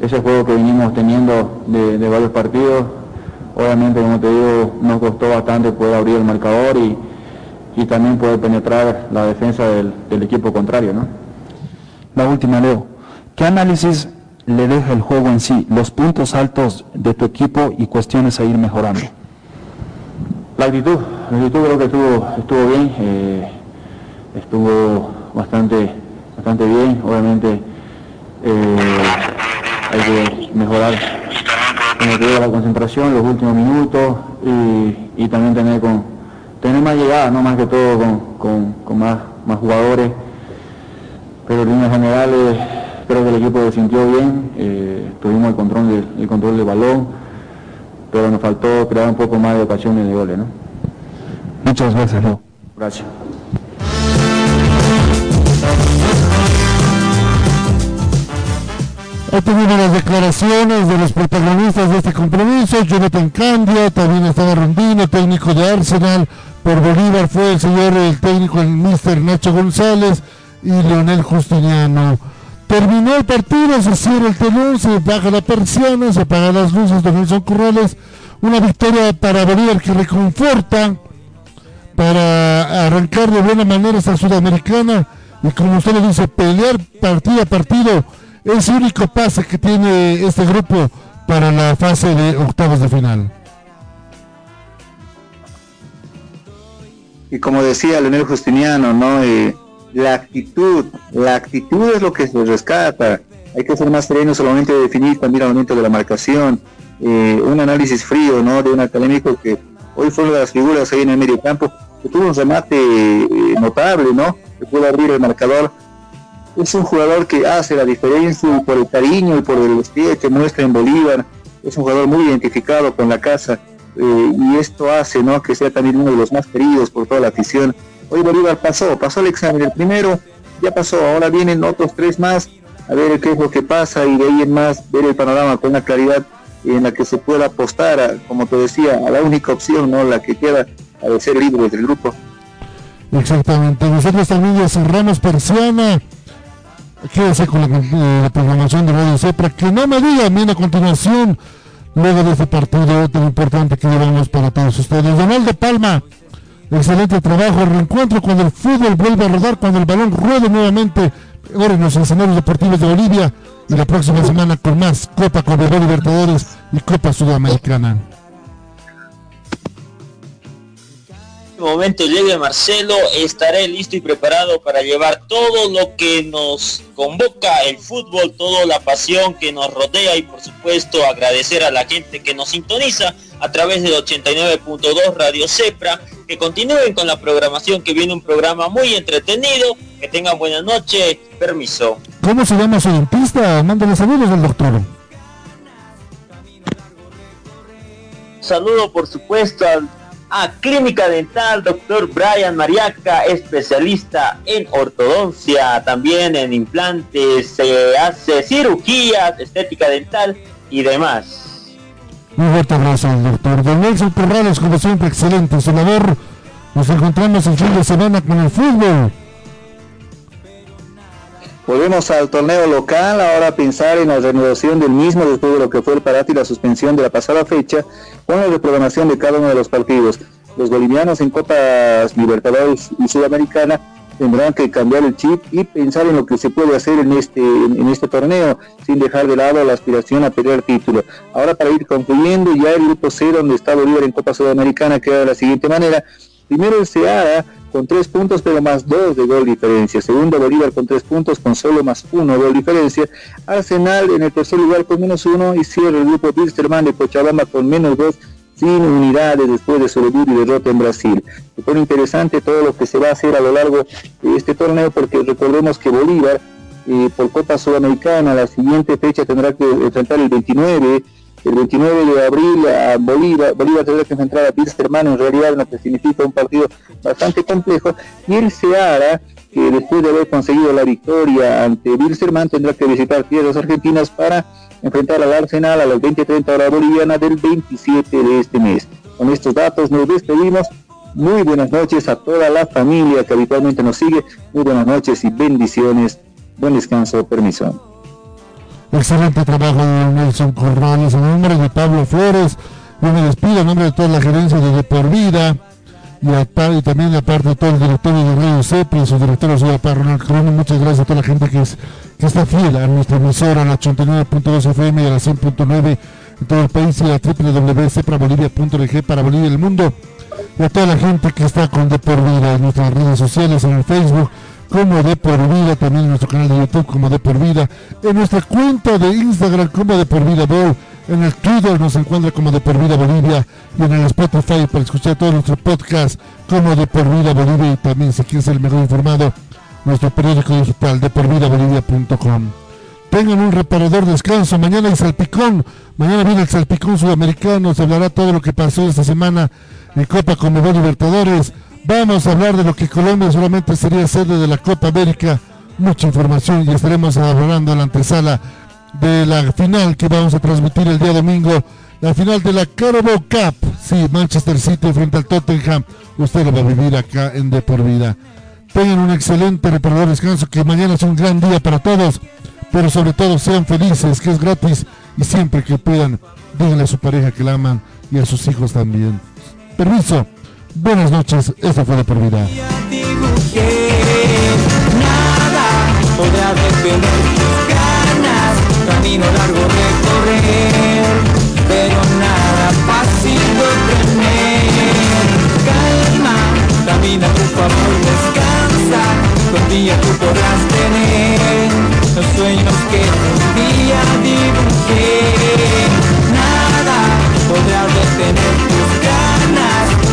ese juego que venimos teniendo de, de, varios partidos. Obviamente, como te digo, nos costó bastante poder abrir el marcador y, y también poder penetrar la defensa del, del equipo contrario. ¿no? La última, Leo. ¿Qué análisis le deja el juego en sí, los puntos altos de tu equipo y cuestiones a ir mejorando? La actitud, la actitud creo que estuvo, estuvo bien, eh, estuvo bastante, bastante bien, obviamente eh, hay que mejorar como te digo, la concentración, los últimos minutos y, y también tener con tener más llegada, no más que todo con, con, con más, más jugadores, pero en líneas generales creo que el equipo se sintió bien, eh, tuvimos el control, de, el control del balón, pero nos faltó crear un poco más de ocasiones de goles. ¿no? Muchas gracias, Leo. Gracias. Ahí tenemos las declaraciones de los protagonistas de este compromiso. Jonathan Candia, también estaba Rondino, técnico de Arsenal. Por Bolívar fue el señor, el técnico, el mister Nacho González y Leonel Justiniano. Terminó el partido, se cierra el telón, se baja la persiana, se apagan las luces de Nelson Corrales. Una victoria para Bolívar que reconforta para arrancar de buena manera esta sudamericana y como usted le dice, pelear partido a partido es el único pase que tiene este grupo para la fase de octavos de final. Y como decía Leonel Justiniano, ¿no? Eh, la actitud, la actitud es lo que se rescata. Hay que ser más sereno solamente de definir también el momento de la marcación. Eh, un análisis frío, ¿no? De un académico que hoy fue una de las figuras ahí en el medio campo, que tuvo un remate eh, notable, ¿no? Que pudo abrir el marcador es un jugador que hace la diferencia por el cariño y por el estilo que muestra en Bolívar. Es un jugador muy identificado con la casa eh, y esto hace ¿no? que sea también uno de los más queridos por toda la afición. Hoy Bolívar pasó, pasó el examen el primero, ya pasó, ahora vienen otros tres más, a ver qué es lo que pasa y de ahí en más ver el panorama con una claridad en la que se pueda apostar, como te decía, a la única opción, no la que queda, a ser libre del grupo. Exactamente, nosotros también ya cerramos persiana quédese con la, eh, la, programación de Radio Cepra, que no me digan bien a continuación, luego de este partido tan importante que llevamos para todos ustedes. Donaldo Palma, excelente trabajo, reencuentro cuando el fútbol vuelve a rodar, cuando el balón ruede nuevamente, ahora en los escenarios deportivos de Bolivia, y la próxima semana con más Copa Conmebol Libertadores y Copa Sudamericana. Momento llegue Marcelo, estaré listo y preparado para llevar todo lo que nos convoca el fútbol, toda la pasión que nos rodea y por supuesto agradecer a la gente que nos sintoniza a través del 89.2 Radio Cepra, que continúen con la programación, que viene un programa muy entretenido, que tengan buena noche, permiso. ¿Cómo se llama su dentista? Mándale saludos al doctor. Saludo por supuesto al a Clínica Dental, doctor Brian Mariaca, especialista en ortodoncia, también en implantes, se hace cirugías, estética dental y demás. Un fuerte abrazo doctor Don Nelson Corrales, como siempre, excelente su labor. Nos encontramos el fin de semana con el fútbol. Volvemos al torneo local, ahora pensar en la renovación del mismo después de lo que fue el parate y la suspensión de la pasada fecha, con la reprogramación de cada uno de los partidos. Los bolivianos en Copas Libertadores y Sudamericana tendrán que cambiar el chip y pensar en lo que se puede hacer en este, en este torneo, sin dejar de lado la aspiración a pelear título. Ahora para ir concluyendo, ya el grupo C donde está Bolívar en Copa Sudamericana queda de la siguiente manera. Primero el Seara con tres puntos, pero más dos de gol diferencia. Segundo, Bolívar con tres puntos, con solo más uno gol diferencia. Arsenal en el tercer lugar con menos uno y cierra el grupo Wilstermann de Cochabamba con menos dos sin unidades después de debut y derrota en Brasil. Se pone interesante todo lo que se va a hacer a lo largo de este torneo porque recordemos que Bolívar eh, por Copa Sudamericana la siguiente fecha tendrá que enfrentar el 29 el 29 de abril a Bolívar, Bolívar tendrá que enfrentar a Wilstermann en realidad lo que significa un partido bastante complejo y el Seara que después de haber conseguido la victoria ante Wilstermann tendrá que visitar tierras argentinas para enfrentar al Arsenal a las 20.30 horas boliviana del 27 de este mes. Con estos datos nos despedimos. Muy buenas noches a toda la familia que habitualmente nos sigue. Muy buenas noches y bendiciones. Buen descanso, permiso. Excelente trabajo de Nelson Corrales. En nombre de Pablo Flores, yo me despido en nombre de toda la gerencia de De Por Vida y, y también aparte de todo el directorio de Radio CEPRI, su director soy Ronald Crono. Muchas gracias a toda la gente que, es, que está fiel a nuestra emisora, a la 89.2 FM y a la 100.9 en todo el país y a www.ceprabolivia.org para Bolivia y el mundo. Y a toda la gente que está con De Por Vida en nuestras redes sociales, en el Facebook como de por vida, también en nuestro canal de YouTube como de por vida, en nuestra cuenta de Instagram como de por vida Bol, en el Twitter nos encuentra como de por vida Bolivia. Y en el Spotify para escuchar todos nuestros podcasts como de por vida Bolivia. Y también si quieres ser el mejor informado, nuestro periódico digital de porvidabolivia.com. Tengan un reparador descanso, mañana hay salpicón, mañana viene el salpicón sudamericano, se hablará todo lo que pasó esta semana en Copa Conmebol Libertadores Vamos a hablar de lo que Colombia solamente sería sede de la Copa América. Mucha información y estaremos hablando en la antesala de la final que vamos a transmitir el día domingo. La final de la Carabao Cup. Sí, Manchester City frente al Tottenham. Usted lo va a vivir acá en De Por Vida. Tengan un excelente reparador descanso, que mañana es un gran día para todos. Pero sobre todo sean felices, que es gratis. Y siempre que puedan, díganle a su pareja que la aman y a sus hijos también. Permiso. Buenas noches, eso fue de por vida. Nada podrá detener tus ganas, camino largo recorrer, pero nada fácil de tener. Calma, camina tu favor, descansa, con día tú podrás tener los sueños que un día dibujé. Nada podrá detener tus ganas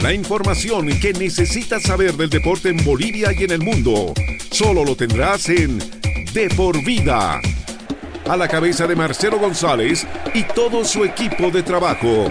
La información que necesitas saber del deporte en Bolivia y en el mundo, solo lo tendrás en De por Vida. A la cabeza de Marcelo González y todo su equipo de trabajo.